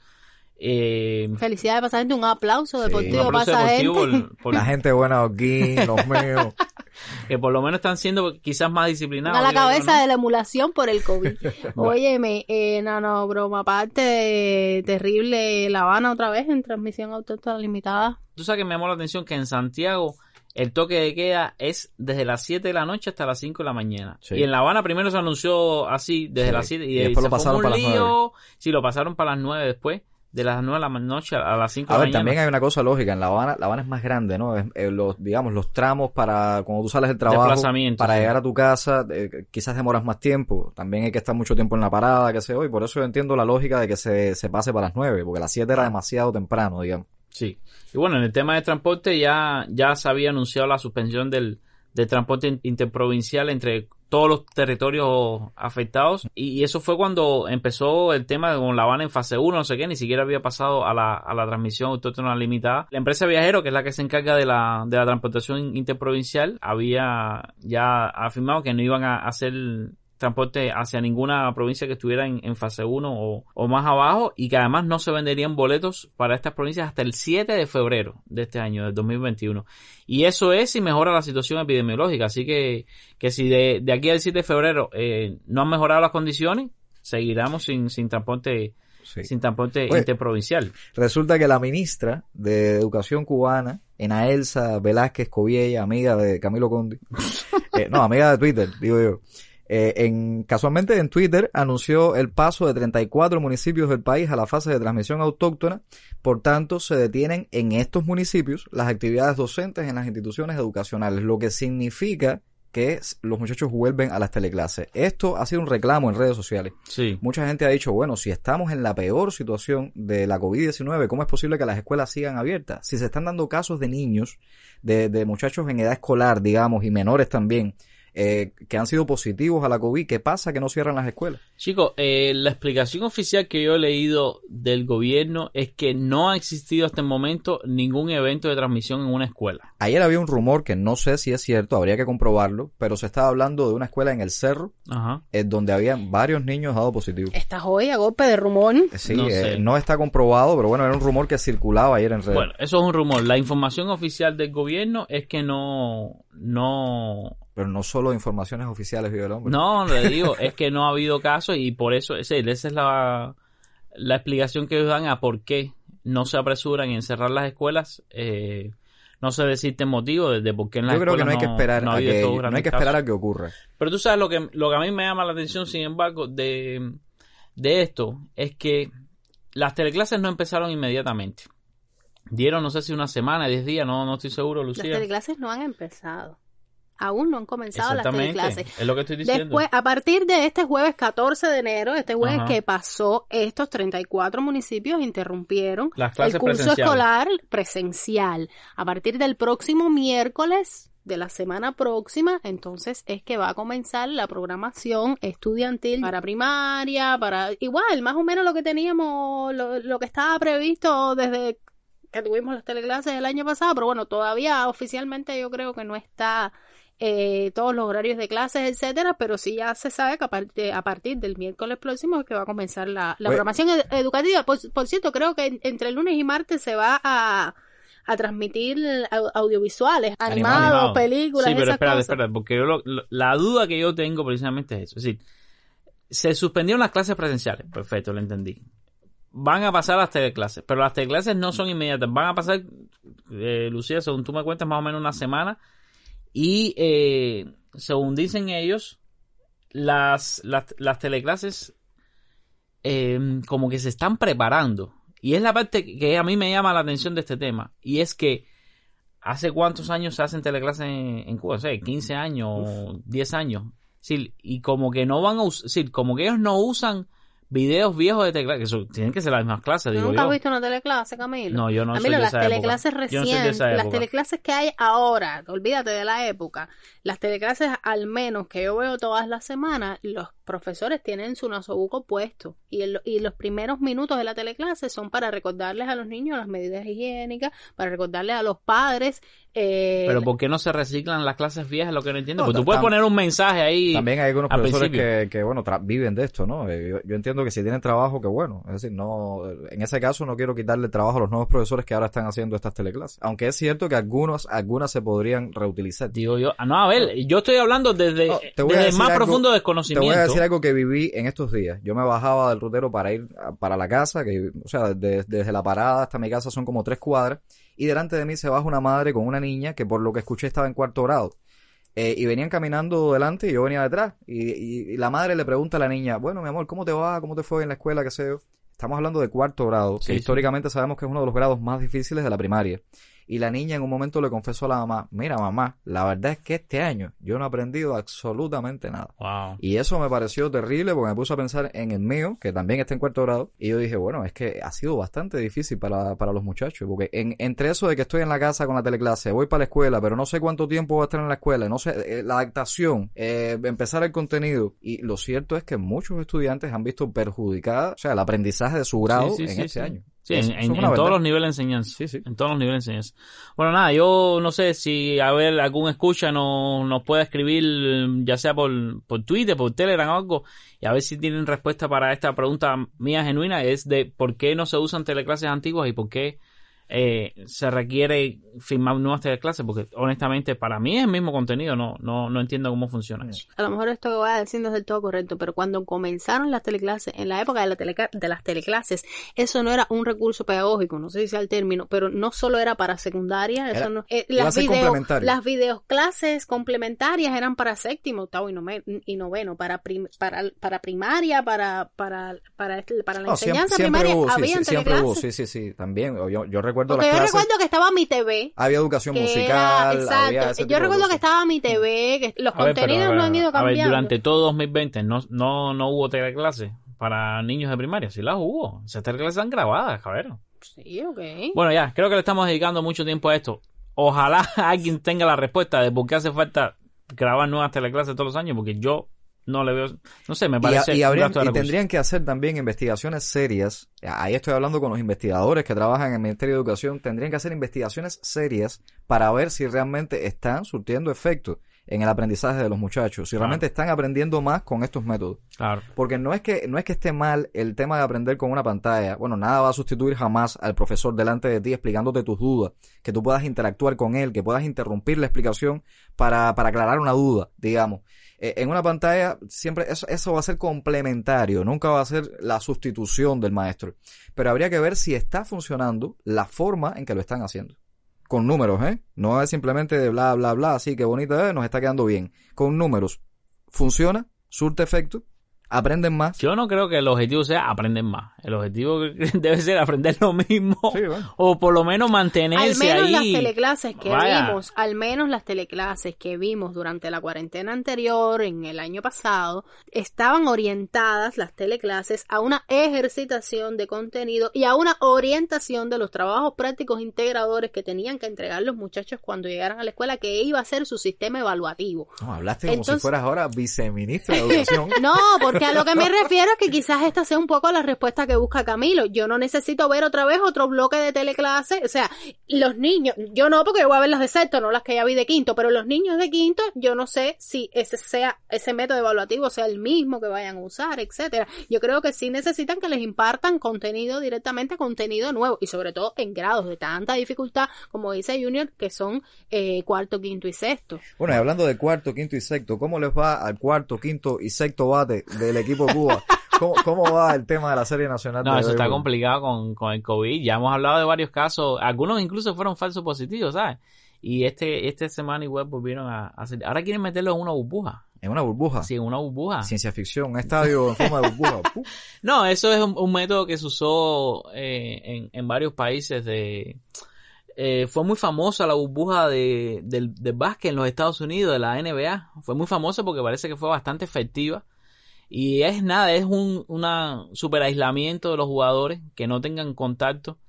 D: Eh,
A: Felicidades para esa gente, un aplauso
C: Sí,
A: deportivo
D: un
A: para
D: aplauso
A: esa
D: deportivo
A: gente.
D: por- por-
C: La gente buena, Oquín, los míos.
D: que por lo menos están siendo quizás más disciplinados.
A: a la cabeza
D: ¿no?
A: de la emulación por el COVID. Óyeme, eh, no, no, broma, aparte de terrible La Habana otra vez en transmisión autóctona limitada.
D: Tú sabes que me llamó la atención que en Santiago el toque de queda es desde las 7 de la noche hasta las 5 de la mañana.
C: Sí.
D: Y en La Habana primero se anunció así, desde
C: Sí.
D: las 7 y,
C: Y después lo
D: se
C: pasaron
D: formó un
C: para las
D: lío. Sí, lo pasaron para las 9 después. De las 9 de la noche a las 5
C: A
D: de la
C: ver,
D: mañana.
C: también hay una cosa lógica. En La Habana, La Habana es más grande, ¿no? Es- eh, los, digamos, los tramos para cuando tú sales del trabajo, para
D: sí.
C: llegar a tu casa, eh, quizás demoras más tiempo. También hay que estar mucho tiempo en la parada, qué sé yo. Y por eso yo entiendo la lógica de que se, se pase para las 9, porque las 7 era demasiado temprano, digamos.
D: Sí. Y bueno, en el tema de transporte ya, ya se había anunciado la suspensión del, del transporte in- interprovincial entre todos los territorios afectados. Y, eso fue cuando empezó el tema con La Habana en fase 1, no sé qué, ni siquiera había pasado a la, a la transmisión autóctona limitada. La empresa viajero, que es la que se encarga de la, de la transportación interprovincial, había ya afirmado que no iban a hacer transporte hacia ninguna provincia que estuviera en, en fase 1 o, o más abajo y que además no se venderían boletos para estas provincias hasta el 7 de febrero de este año, del 2021. Y eso es si mejora la situación epidemiológica. Así que, que si de, de aquí al 7 de febrero eh, no han mejorado las condiciones, seguiremos sin, sin transporte,
C: Sí.
D: sin transporte
C: Oye.
D: interprovincial.
C: Resulta que la ministra de Educación cubana, Enaelsa Velázquez Coviella, amiga de Camilo Condi. Eh, no, amiga de Twitter, digo yo. Eh, en, casualmente en Twitter anunció el paso de 34 municipios del país a la fase de transmisión autóctona. Por tanto, se detienen en estos municipios las actividades docentes en las instituciones educacionales, lo que significa que los muchachos vuelven a las teleclases. Esto ha sido un reclamo en redes sociales.
D: Sí.
C: Mucha gente ha dicho, bueno, si estamos en la peor situación de la COVID-19, ¿cómo es posible que las escuelas sigan abiertas? Si se están dando casos de niños, de, de muchachos en edad escolar, digamos, y menores también, eh, que han sido positivos a la COVID, ¿qué pasa que no cierran las escuelas?
D: Chicos, eh, la explicación oficial que yo he leído del gobierno es que no ha existido hasta el momento ningún evento de transmisión en una escuela.
C: Ayer había un rumor que no sé si es cierto, habría que comprobarlo, pero se estaba hablando de una escuela en el Cerro,
D: Ajá.
C: eh, donde habían varios niños dado positivo.
A: Estás hoy a golpe de rumor.
C: Sí,
D: No
C: no, está comprobado, pero bueno, era un rumor que circulaba ayer en redes.
D: Bueno, eso es un rumor. La información oficial del gobierno es que no, no,
C: Pero no solo informaciones oficiales, vive el hombre.
D: no, le digo, es que no ha habido casos y por eso, ese- esa es la, la explicación que ellos dan a por qué no se apresuran en cerrar las escuelas. Eh, no se decirte motivo de, de por qué en las
C: Yo creo que
D: escuelas
C: no hay que esperar
D: no ha
C: a que, no hay que esperar a que ocurra.
D: Pero tú sabes lo que, lo que a mí me llama la atención, sin embargo, de, de esto, es que las teleclases no empezaron inmediatamente. Dieron, no sé si una semana, diez días, no, no estoy seguro,
A: Las
D: Lucía.
A: teleclases no han empezado. Aún no han comenzado las teleclases.
D: es lo que estoy diciendo.
A: Después, a partir de este jueves 14 de enero, este jueves
D: Ajá.
A: que pasó, estos 34 municipios interrumpieron
D: Las clases
A: el curso escolar presencial. A partir del próximo miércoles de la semana próxima, entonces es que va a comenzar la programación estudiantil para primaria, para igual, más o menos lo que teníamos, lo, lo que estaba previsto desde que tuvimos las teleclases el año pasado, pero bueno, todavía oficialmente yo creo que no está eh, todos los horarios de clases, etcétera, pero sí ya se sabe que a, partir, a partir del miércoles próximo es que va a comenzar la, la
C: Oye.
A: programación ed- educativa. Por, por cierto, creo que en- entre el lunes y martes se va a, a transmitir au- audiovisuales, animados,
D: Animado.
A: películas,
D: Sí, pero
A: esas
D: espérate,
A: cosas.
D: espérate, porque yo lo- lo- la duda que yo tengo precisamente es eso. Es decir, se suspendieron las clases presenciales. Perfecto, lo entendí. Van a pasar las teleclases, pero las teleclases no son inmediatas. Van a pasar, eh, Lucía, según tú me cuentas, más o menos una semana. Y eh, según dicen ellos, las, las, las teleclases eh, como que se están preparando. Y es la parte que a mí me llama la atención de este tema. Y es que ¿Hace cuántos años se hacen teleclases en, en Cuba? O sea, 15 años, 10 años. Sí, y como que no van a usar, sí, como que ellos no usan videos viejos de teleclases, que eso- tienen que ser las mismas clases,
A: ¿Tú
D: digo
A: ¿Nunca
D: yo.
A: has visto una teleclase, Camilo?
D: No, yo no soy
A: Camilo,
D: de
A: las
D: esa época.
A: teleclases
D: no soy de
A: recientes,
D: esa
A: las
D: época.
A: teleclases que hay ahora, olvídate de la época, las teleclases al menos que yo veo todas las semanas, los profesores tienen su nosobuco puesto y, el- y los primeros minutos de la teleclase son para recordarles a los niños las medidas higiénicas, para recordarles a los padres. eh,
D: Pero ¿por qué no se reciclan las clases viejas? Es lo que no entiendo.
C: No,
D: Porque tú puedes poner un mensaje ahí.
C: También hay algunos
D: al
C: profesores que, que, bueno, tra- viven de esto, ¿no? Eh, Yo, yo entiendo que si tienen trabajo, que bueno. Es decir, no, en ese caso no quiero quitarle trabajo a los nuevos profesores que ahora están haciendo estas teleclases. Aunque es cierto que algunos, algunas se podrían reutilizar.
D: Digo yo, ah, no, a ver, yo estoy hablando desde,
C: No, te voy a
D: desde el más
C: algo-
D: profundo
C: Te
D: desconocimiento.
C: voy a decir algo que viví en estos días. Yo me bajaba del rutero para ir a- para la casa, que, o sea, de- desde la parada hasta mi casa son como tres cuadras, y delante de mí se baja una madre con una niña que por lo que escuché estaba en cuarto grado. Eh, y venían caminando delante y yo venía detrás. Y, y- y la madre le pregunta a la niña, bueno, mi amor, ¿cómo te va? ¿Cómo te fue en la escuela? ¿Qué sé yo? Estamos hablando de cuarto grado,
D: Sí,
C: que
D: sí.
C: históricamente sabemos que es uno de los grados más difíciles de la primaria. Y la niña en un momento le confesó a la mamá, mira mamá, la verdad es que este año yo no he aprendido absolutamente nada.
D: Wow.
C: Y eso me pareció terrible porque me puse a pensar en el mío, que también está en cuarto grado, y yo dije, bueno, es que ha sido bastante difícil para, para los muchachos, porque en, entre eso de que estoy en la casa con la teleclase, voy para la escuela, pero no sé cuánto tiempo voy a estar en la escuela, no sé, eh, la adaptación, eh, empezar el contenido, y lo cierto es que muchos estudiantes han visto perjudicada, o sea, el aprendizaje de su grado
D: Sí, sí,
C: en
D: sí,
C: este año.
D: Sí, en, todos los niveles de enseñanza.
C: Sí, sí.
D: En todos los niveles de enseñanza. Bueno, nada, yo no sé si, a ver, algún escucha nos, nos puede escribir, ya sea por, por Twitter, por Telegram o algo, y a ver si tienen respuesta para esta pregunta mía genuina, es de por qué no se usan teleclases antiguas y por qué eh, se requiere firmar nuevas teleclases, porque honestamente para mí es el mismo contenido, no, no, no entiendo cómo funciona eso.
A: A lo mejor esto que voy a decir no es del todo correcto, pero cuando comenzaron las teleclases, en la época de, la de las teleclases, eso no era un recurso pedagógico, no sé si sea el término, pero no solo era para secundaria, eso
C: Era-
A: no, eh, las video, las videoclases complementarias eran para séptimo, octavo y, nome- y noveno, para prim- para, para primaria, para, para, para, este- para la
C: siempre,
A: enseñanza
C: siempre
A: primaria,
C: hubo, sí,
A: habían
C: sí, siempre hubo, sí, sí, sí, también. Yo, yo recuerdo
A: Porque
C: las
A: yo
C: clases,
A: recuerdo que estaba mi TV,
C: había educación musical,
A: era,
C: había
A: exacto,
C: ese
A: yo recuerdo que estaba mi TV, que los
D: A ver, pero,
A: contenidos no han ido
D: a ver,
A: cambiando.
D: durante todo 2020 no, no, no hubo teleclases para niños de primaria, sí las hubo. Esas teleclases están grabadas, cabrón.
A: Sí, ok.
D: Bueno, ya, creo que le estamos dedicando mucho tiempo a esto. Ojalá alguien tenga la respuesta de por qué hace falta grabar nuevas teleclases todos los años, porque yo no le veo, no sé, me
C: Y,
D: parece
C: y y
D: recursos.
C: tendrían que hacer también investigaciones serias. Ahí estoy hablando con los investigadores que trabajan en el Ministerio de Educación. Tendrían que hacer investigaciones serias para ver si realmente están surtiendo efecto en el aprendizaje de los muchachos, si
D: Claro.
C: realmente están aprendiendo más con estos métodos.
D: Claro.
C: Porque no es que no es que esté mal el tema de aprender con una pantalla. Bueno, nada va a sustituir jamás al profesor delante de ti explicándote tus dudas, que tú puedas interactuar con él, que puedas interrumpir la explicación para, para aclarar una duda, digamos. Eh, en una pantalla siempre eso, eso va a ser complementario, nunca va a ser la sustitución del maestro. Pero habría que ver si está funcionando la forma en que lo están haciendo. Con números, ¿eh? No es simplemente de bla, bla, bla, así que bonita, eh, nos está quedando bien. Con números. ¿Funciona? ¿Surte efecto? ¿Aprenden más?
D: Yo no creo que el objetivo sea aprender más. El objetivo debe ser aprender lo mismo.
C: Sí, bueno.
D: O por lo menos
A: Al
D: mantenerse
A: menos las
D: ahí.
A: teleclases que
D: Vaya.
A: vimos, al menos las teleclases que vimos durante la cuarentena anterior, en el año pasado, estaban orientadas las teleclases a una ejercitación de contenido y a una orientación de los trabajos prácticos integradores que tenían que entregar los muchachos cuando llegaran a la escuela, que iba a ser su sistema evaluativo.
C: No, hablaste como si fueras ahora viceministra de Educación.
A: No, porque a lo que me refiero es que quizás esta sea un poco la respuesta que busca Camilo. Yo no necesito ver otra vez otro bloque de teleclase. O sea, los niños, yo no, porque yo voy a ver las de sexto, no las que ya vi de quinto, pero los niños de quinto, yo no sé si ese sea, ese método evaluativo sea el mismo que vayan a usar, etcétera. Yo creo que sí necesitan que les impartan contenido directamente, contenido nuevo, y sobre todo en grados de tanta dificultad, como dice Junior, que son eh, cuarto, quinto y sexto.
C: Bueno, y hablando de cuarto, quinto y sexto, ¿cómo les va al cuarto, quinto y sexto bate del equipo Cuba? ¿Cómo, cómo va el tema de la Serie Nacional
D: No,
C: de
D: eso está complicado con, con el COVID. Ya hemos hablado de varios casos. Algunos incluso fueron falsos positivos, ¿sabes? Y este, este semana igual volvieron a hacer. Ahora quieren meterlo en una burbuja.
C: En una burbuja.
D: Sí, en una burbuja.
C: Ciencia ficción, un estadio en forma de burbuja.
D: No, eso es un, un método que se usó eh, en, en varios países de... eh, fue muy famosa la burbuja de, del, del básquet en los Estados Unidos, de la NBA. Fue muy famosa porque parece que fue bastante efectiva. Y es nada, es un una super aislamiento de los jugadores que no tengan contacto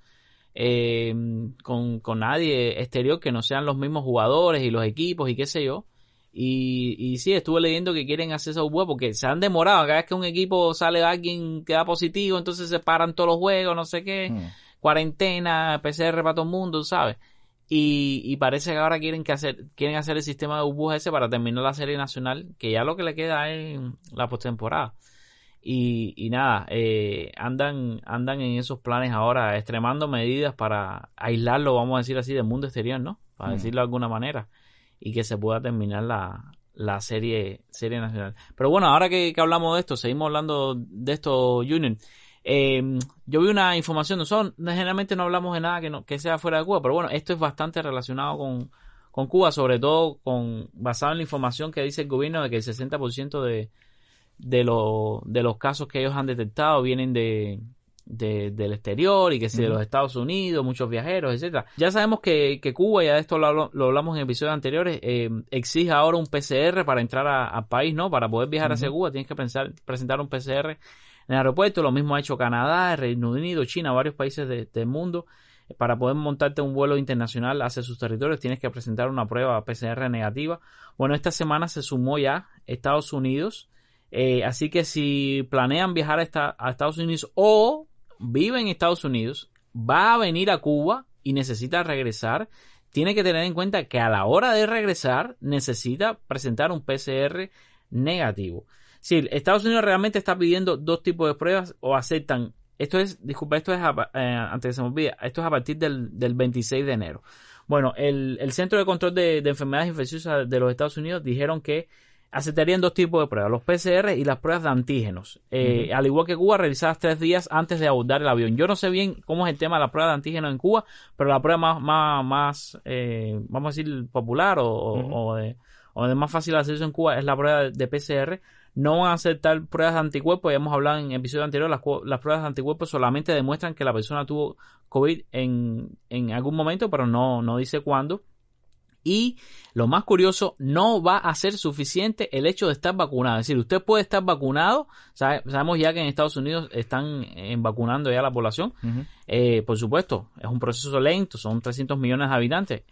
D: eh, con, con nadie exterior que no sean los mismos jugadores y los equipos y qué sé yo. Y, y sí, estuve leyendo que quieren hacer esa burbuja porque se han demorado. Cada vez que un equipo sale alguien que da positivo, entonces se paran todos los juegos, no sé qué.
C: Hmm.
D: Cuarentena, PCR para todo el mundo, ¿sabes? Y, y parece que ahora quieren que hacer, quieren hacer el sistema de burbuja ese para terminar la serie nacional, que ya lo que le queda es la postemporada. Y, y nada, eh, andan, andan en esos planes ahora, extremando medidas para aislarlo, vamos a decir así, del mundo exterior, ¿no? Para
C: Mm.
D: decirlo de alguna manera. Y que se pueda terminar la, la serie, serie nacional. Pero bueno, ahora que, que hablamos de esto, seguimos hablando de esto, Junior. Eh, yo vi una información, nosotros generalmente no hablamos de nada que, no, que sea fuera de Cuba, pero bueno, esto es bastante relacionado con, con Cuba, sobre todo con basado en la información que dice el gobierno de que el 60% de, de, lo- de los casos que ellos han detectado vienen de, de- del exterior y que si de los Estados Unidos, muchos viajeros, etcétera. Ya sabemos que, que Cuba, ya de esto lo, lo hablamos en episodios anteriores, eh, exige ahora un PCR para entrar a- al país, ¿no? Para poder viajar hacia. Cuba tienes que pensar, presentar un PCR en el aeropuerto. Lo mismo ha hecho Canadá, Reino Unido, China, varios países de- del mundo. Para poder montarte un vuelo internacional hacia sus territorios tienes que presentar una prueba PCR negativa. Bueno, esta semana se sumó ya Estados Unidos. Eh, así que si planean viajar a, esta- a Estados Unidos o vive en Estados Unidos, va a venir a Cuba y necesita regresar, tiene que tener en cuenta que a la hora de regresar necesita presentar un PCR negativo. Si Estados Unidos realmente está pidiendo dos tipos de pruebas o aceptan Esto es, disculpa, esto es, a- eh, antes que se me olvide, esto es a partir del, del 26 de enero. Bueno, el, el Centro de Control de, de Enfermedades Infecciosas de los Estados Unidos dijeron que aceptarían dos tipos de pruebas, los PCR y las pruebas de antígenos. Eh, Al igual que Cuba, realizadas tres días antes de abordar el avión. Yo no sé bien cómo es el tema de la prueba de antígenos en Cuba, pero la prueba más, más, más eh, vamos a decir, popular o, o- o de, o de más fácil acceso en Cuba es la prueba de PCR. No van a aceptar pruebas de anticuerpos, ya hemos hablado en episodios anteriores, las, las pruebas de anticuerpos solamente demuestran que la persona tuvo COVID en, en algún momento, pero no, no dice cuándo. Y lo más curioso, no va a ser suficiente el hecho de estar vacunado. Es decir, usted puede estar vacunado. sabe- sabemos ya que en Estados Unidos están eh, vacunando ya a la población. Eh, por supuesto, es un proceso lento, son 300 millones de habitantes.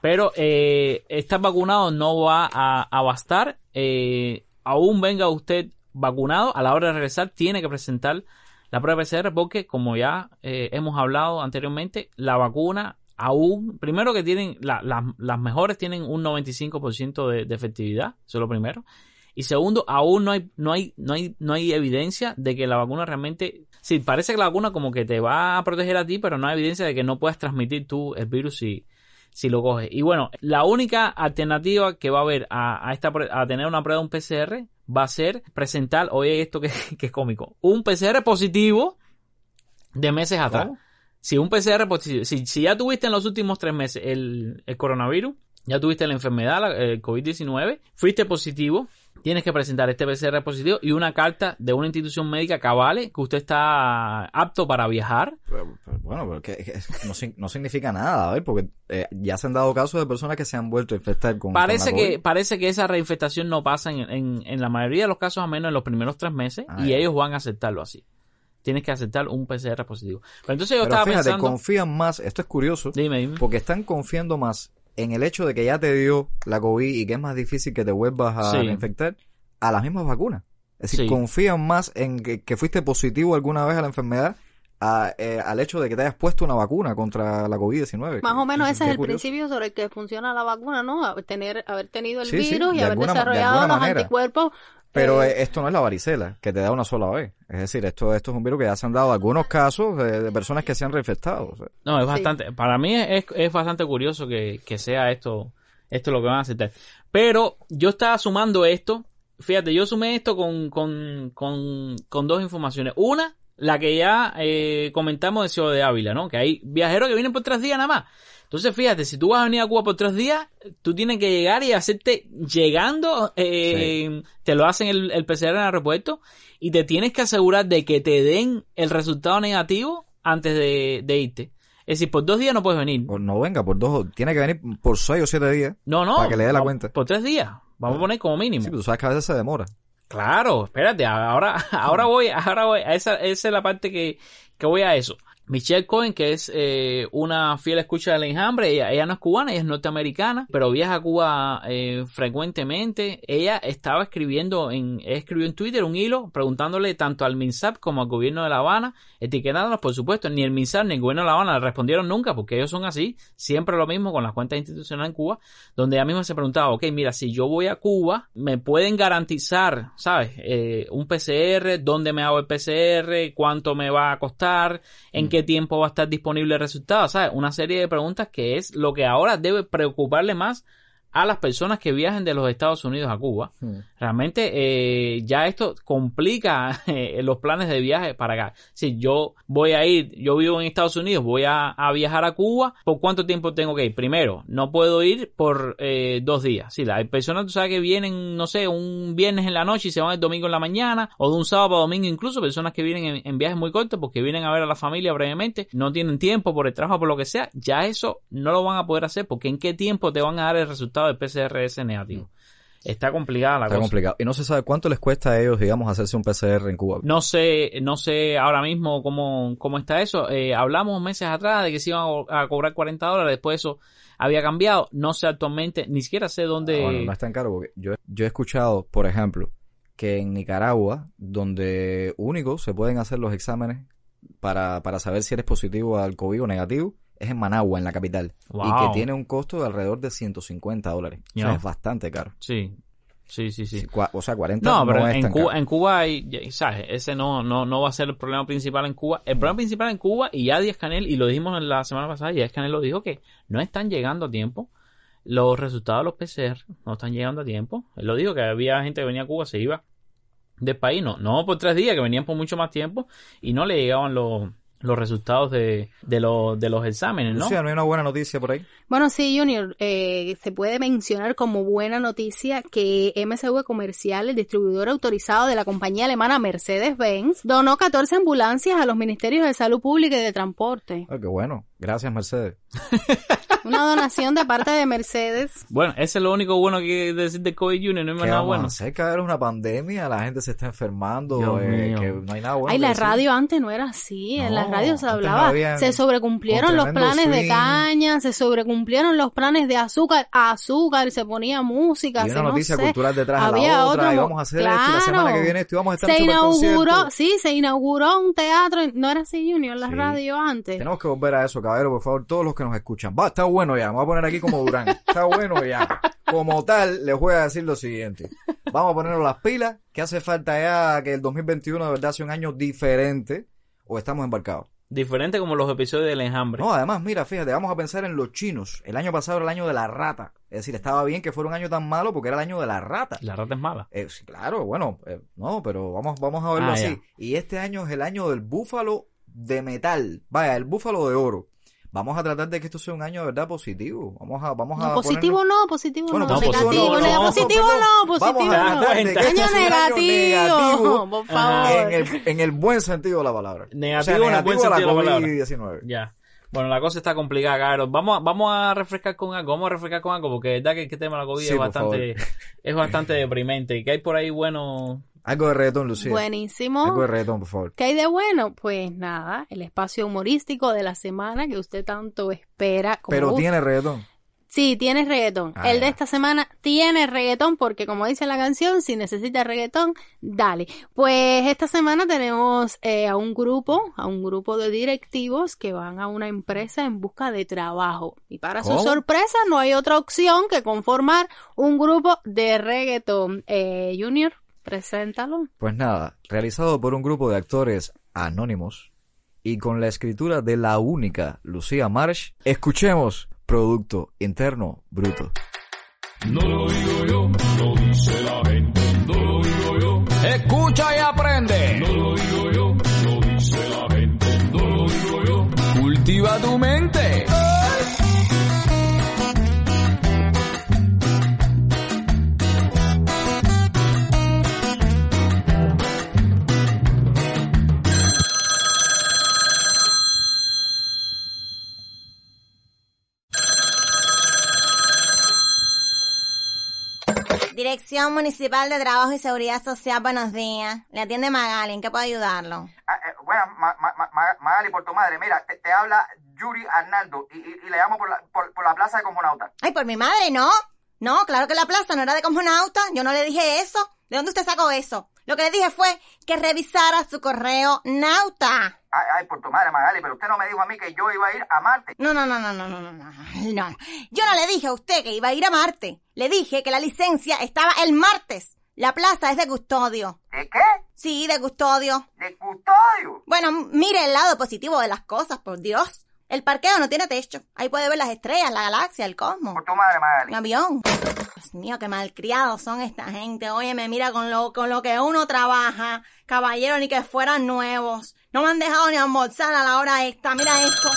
D: Pero eh, estar vacunado no va a, a bastar. Eh, aún venga usted vacunado, a la hora de regresar tiene que presentar la prueba PCR porque, como ya eh, hemos hablado anteriormente, la vacuna aún, primero que tienen, la- la- las mejores tienen un 95% de, de efectividad, eso es lo primero. Y segundo, aún no hay, no hay, no hay, no hay evidencia de que la vacuna realmente, sí, parece que la vacuna como que te va a proteger a ti, pero no hay evidencia de que no puedas transmitir tú el virus si, si lo coges. Y bueno, la única alternativa que va a haber a, a esta, a tener una prueba de un PCR va a ser presentar, oye esto que, que es cómico, un PCR positivo de meses atrás.
C: ¿Cómo?
D: Si un PCR positivo, si, si ya tuviste en los últimos tres meses el, el coronavirus, ya tuviste la enfermedad, la- el COVID-19, fuiste positivo, tienes que presentar este PCR positivo y una carta de una institución médica que avale que usted está apto para viajar.
C: Pero- pero Bueno, pero que, que no, significa nada, a ver, porque eh, ya se han dado casos de personas que se han vuelto a infectar con
D: Parece
C: con la
D: que, parece que esa reinfectación no pasa en, en, en la mayoría de los casos, al menos en los primeros tres meses,
C: Ah,
D: y ellos van a aceptarlo así. Tienes que aceptar un PCR positivo. Pero entonces yo
C: Pero
D: estaba
C: fíjate,
D: pensando...
C: confían más, esto es curioso,
D: Dime, dime.
C: porque están confiando más en el hecho de que ya te dio la COVID y que es más difícil que te vuelvas a
D: Sí.
C: infectar a las mismas vacunas. Es decir,
D: Sí.
C: confían más en que, que fuiste positivo alguna vez a la enfermedad a, eh, al hecho de que te hayas puesto una vacuna contra la COVID-19.
A: Más o menos ese es el
C: curioso.
A: principio sobre el que funciona la vacuna, ¿no? Haber, tener, haber tenido el
C: Sí, sí,
A: virus y
C: de
A: haber
C: alguna-
A: desarrollado los
C: manera.
A: anticuerpos.
C: Pero
A: eh,
C: eh, esto no es la varicela, que te da una sola vez. Es decir, esto, esto es un virus que ya se han dado algunos casos de, de personas que se han reinfectado. o sea.
D: No, es
A: Sí.
D: bastante, para mí es, es bastante curioso que, que sea esto, esto lo que van a aceptar. Pero yo estaba sumando esto, fíjate, yo sumé esto con, con, con, con dos informaciones. Una, la que ya eh, comentamos de Ciudad de Ávila, ¿no? Que hay viajeros que vienen por tres días nada más. Entonces, fíjate, si tú vas a venir a Cuba por tres días, tú tienes que llegar y hacerte llegando, eh, te lo hacen el, el PCR en el aeropuerto y te tienes que asegurar de que te den el resultado negativo antes de, de irte. Es decir, por dos días no puedes venir.
C: O no venga por dos, tiene que venir por seis o siete días.
D: No, no.
C: Para que le dé la cuenta.
D: Por tres días. Vamos a poner como mínimo.
C: Sí, pero tú sabes que a veces se demora.
D: Claro, espérate, ahora, ahora voy, ahora voy, a esa, esa es la parte que, que voy a eso. Michelle Cohen, que es eh, una fiel escucha del enjambre, ella, ella no es cubana, ella es norteamericana, pero viaja a Cuba eh, frecuentemente. Ella estaba escribiendo en, escribió en Twitter un hilo preguntándole tanto al MINSAP como al gobierno de La Habana, etiquetándolos, por supuesto, ni el MINSAP ni el gobierno de La Habana le respondieron nunca, porque ellos son así, siempre lo mismo con las cuentas institucionales en Cuba, donde ella misma se preguntaba, ok, mira, si yo voy a Cuba, me pueden garantizar, ¿sabes? Eh, un PCR, dónde me hago el PCR, cuánto me va a costar, en qué tiempo va a estar disponible el resultado, ¿sabes? Una serie de preguntas que es lo que ahora debe preocuparle más a las personas que viajen de los Estados Unidos a Cuba. Realmente eh, ya esto complica eh, los planes de viaje para acá. Si yo voy a ir, yo vivo en Estados Unidos, voy a, a viajar a Cuba, ¿por cuánto tiempo tengo que ir? Primero, no puedo ir por eh, dos días. Si hay personas, tú sabes que vienen, no sé, un viernes en la noche y se van el domingo en la mañana, o de un sábado para domingo incluso, personas que vienen en, en viajes muy cortos porque vienen a ver a la familia brevemente, no tienen tiempo por el trabajo, por lo que sea, ya eso no lo van a poder hacer porque en qué tiempo te van a dar el resultado del PCRS negativo. Está complicada la
C: Está
D: cosa.
C: complicado. Y no se sabe cuánto les cuesta a ellos, digamos, hacerse un PCR en Cuba.
D: No sé, no sé ahora mismo cómo, cómo está eso. Eh, hablamos meses atrás de que se iban a co- a cobrar 40 dólares, después eso había cambiado. No sé actualmente, ni siquiera sé dónde.
C: Ah, bueno, no es tan caro porque yo, yo he escuchado, por ejemplo, que en Nicaragua, donde único se pueden hacer los exámenes para, para saber si eres positivo al COVID o negativo, es en Managua, en la capital. Y que tiene un costo de alrededor de 150 dólares. O sea, es bastante caro.
D: Sí. Sí, sí, sí.
C: O sea, 40
D: No, pero
C: es
D: en
C: tan
D: Cuba,
C: caro.
D: en Cuba hay, ¿sabes? Ese no, no, no va a ser el problema principal en Cuba. El problema principal en Cuba, y ya Díaz Canel, y lo dijimos en la semana pasada, Díaz Canel lo dijo, que no están llegando a tiempo. Los resultados de los PCR no están llegando a tiempo. Él lo dijo, que había gente que venía a Cuba, se iba del país, no, no por tres días, que venían por mucho más tiempo, y no le llegaban los, los resultados de, de, los, de los exámenes, ¿no?
C: Lucía, ¿no hay una buena noticia por ahí?
A: Bueno, sí, Junior, eh, se puede mencionar como buena noticia que MSV Comercial, el distribuidor autorizado de la compañía alemana Mercedes-Benz, donó 14 ambulancias a los ministerios de Salud Pública y de Transporte.
C: Ah, qué bueno. Gracias, Mercedes.
A: Una donación de parte de Mercedes.
D: Bueno, ese es lo único bueno que decir de COVID Junior, no hay más
C: ¿Qué
D: nada
C: vamos
D: bueno.
C: a hacer? Cabrón, una pandemia, la gente se está enfermando, eh, que no hay nada bueno.
A: Ay, la
C: decir.
A: radio antes no era así. En
C: No,
A: las radios se
C: no
A: hablaba. se sobrecumplieron los planes de caña, se sobrecumplieron los planes de azúcar. Azúcar, se ponía música.
C: Y
A: se
C: una
A: no
C: noticia
A: sé.
C: cultural detrás de
A: Había
C: la otra,
A: otro
C: y
A: mo-
C: vamos a hacer esto, y la semana
A: Claro.
C: que viene esto, y vamos a estar
A: se inauguró, sí, se inauguró un teatro, no era así Junior, la
C: Sí.
A: radio antes.
C: Tenemos que volver a eso, caballero, por favor, todos los que nos escuchan. Va, está bueno ya, me voy a poner aquí como Durán. Está bueno ya. Como tal, les voy a decir lo siguiente. Vamos a ponernos las pilas, que hace falta ya que el 2021 de verdad sea un año diferente, o estamos embarcados.
D: Diferente como los episodios del enjambre.
C: No, además, mira, fíjate, vamos a pensar en los chinos. El año pasado era el año de la rata. Es decir, estaba bien que fuera un año tan malo porque era el año de la rata.
D: La rata es mala.
C: Eh, sí, claro, bueno, eh, no, pero vamos, vamos a verlo
D: Ah,
C: así.
D: ya.
C: Y este año es el año del búfalo de metal. Vaya, el búfalo de oro. Vamos a tratar de que esto sea un año de verdad positivo. Vamos a, vamos a
A: No, positivo
C: ponernos-
A: no, positivo
C: Bueno,
A: no,
D: positivo
A: negativo,
D: no,
A: ne-
D: no,
A: positivo no, positivo
C: Vamos a
A: no.
C: que
A: Año
C: sea un año
A: negativo, por
C: en
A: favor.
C: el, en el buen sentido de la palabra.
D: Negativo
C: o sea,
D: en el buen
C: negativo
D: sentido de la palabra.
C: COVID-19.
D: Ya. Bueno, la cosa está complicada, Carlos. Vamos a, vamos a refrescar con algo, vamos a refrescar con algo, porque es verdad que el tema de la COVID
C: Sí,
D: es bastante, es bastante deprimente. ¿Qué hay por ahí bueno?
C: Algo de reggaetón, Lucía.
A: Buenísimo.
C: Algo de reggaetón, por favor.
A: ¿Qué hay de bueno? Pues nada, el espacio humorístico de la semana que usted tanto espera. como
C: Pero
A: gusta.
C: tiene reggaetón.
A: Sí, tiene reggaetón.
C: Ah,
A: el de esta semana tiene reggaetón porque como dice la canción, si necesita reggaetón, dale. Pues esta semana tenemos eh, a un grupo, a un grupo de directivos que van a una empresa en busca de trabajo. Y para
C: ¿Cómo?
A: su sorpresa no hay otra opción que conformar un grupo de reggaetón. Eh, Junior, preséntalo.
C: Pues nada, realizado por un grupo de actores anónimos y con la escritura de la única Lucía Marsh, escuchemos Producto Interno Bruto.
E: No lo digo yo, lo dice la gente. No lo digo yo, escucha y aprende. No lo digo yo, lo dice la gente. No lo digo yo, cultiva tu mente.
B: Dirección Municipal de Trabajo y Seguridad Social, buenos días. Le atiende Magali, ¿en qué puedo ayudarlo?
H: Ah, eh, bueno, Ma- Ma- Ma- Ma- Magali, por tu madre, mira, te, te habla Yuri Arnaldo y, y- y le llamo por la, por, por la plaza de Cosmonauta.
B: Ay, por mi madre, ¿no? No, claro que la plaza no era de cosmonauta. Yo no le dije eso. ¿De dónde usted sacó eso? Lo que le dije fue que revisara su correo nauta.
H: Ay, ay, por tu madre, Magali, pero usted no me dijo a mí que yo iba a ir a Marte.
B: No, no, no, no, no, no, no, no. Yo no le dije a usted que iba a ir a Marte. Le dije que la licencia estaba el martes. La plaza es de custodio.
H: ¿De qué?
B: Sí, de custodio.
H: ¿De custodio?
B: Bueno, mire el lado positivo de las cosas, por Dios. El parqueo no tiene techo. Ahí puede ver las estrellas, la galaxia, el cosmos.
H: Por tu madre, Magali.
B: Un avión. Dios mío, qué malcriados son esta gente. Óyeme, mira con lo, con lo que uno trabaja. Caballero, ni que fueran nuevos. No me han dejado ni almorzar a la hora esta. Mira esto.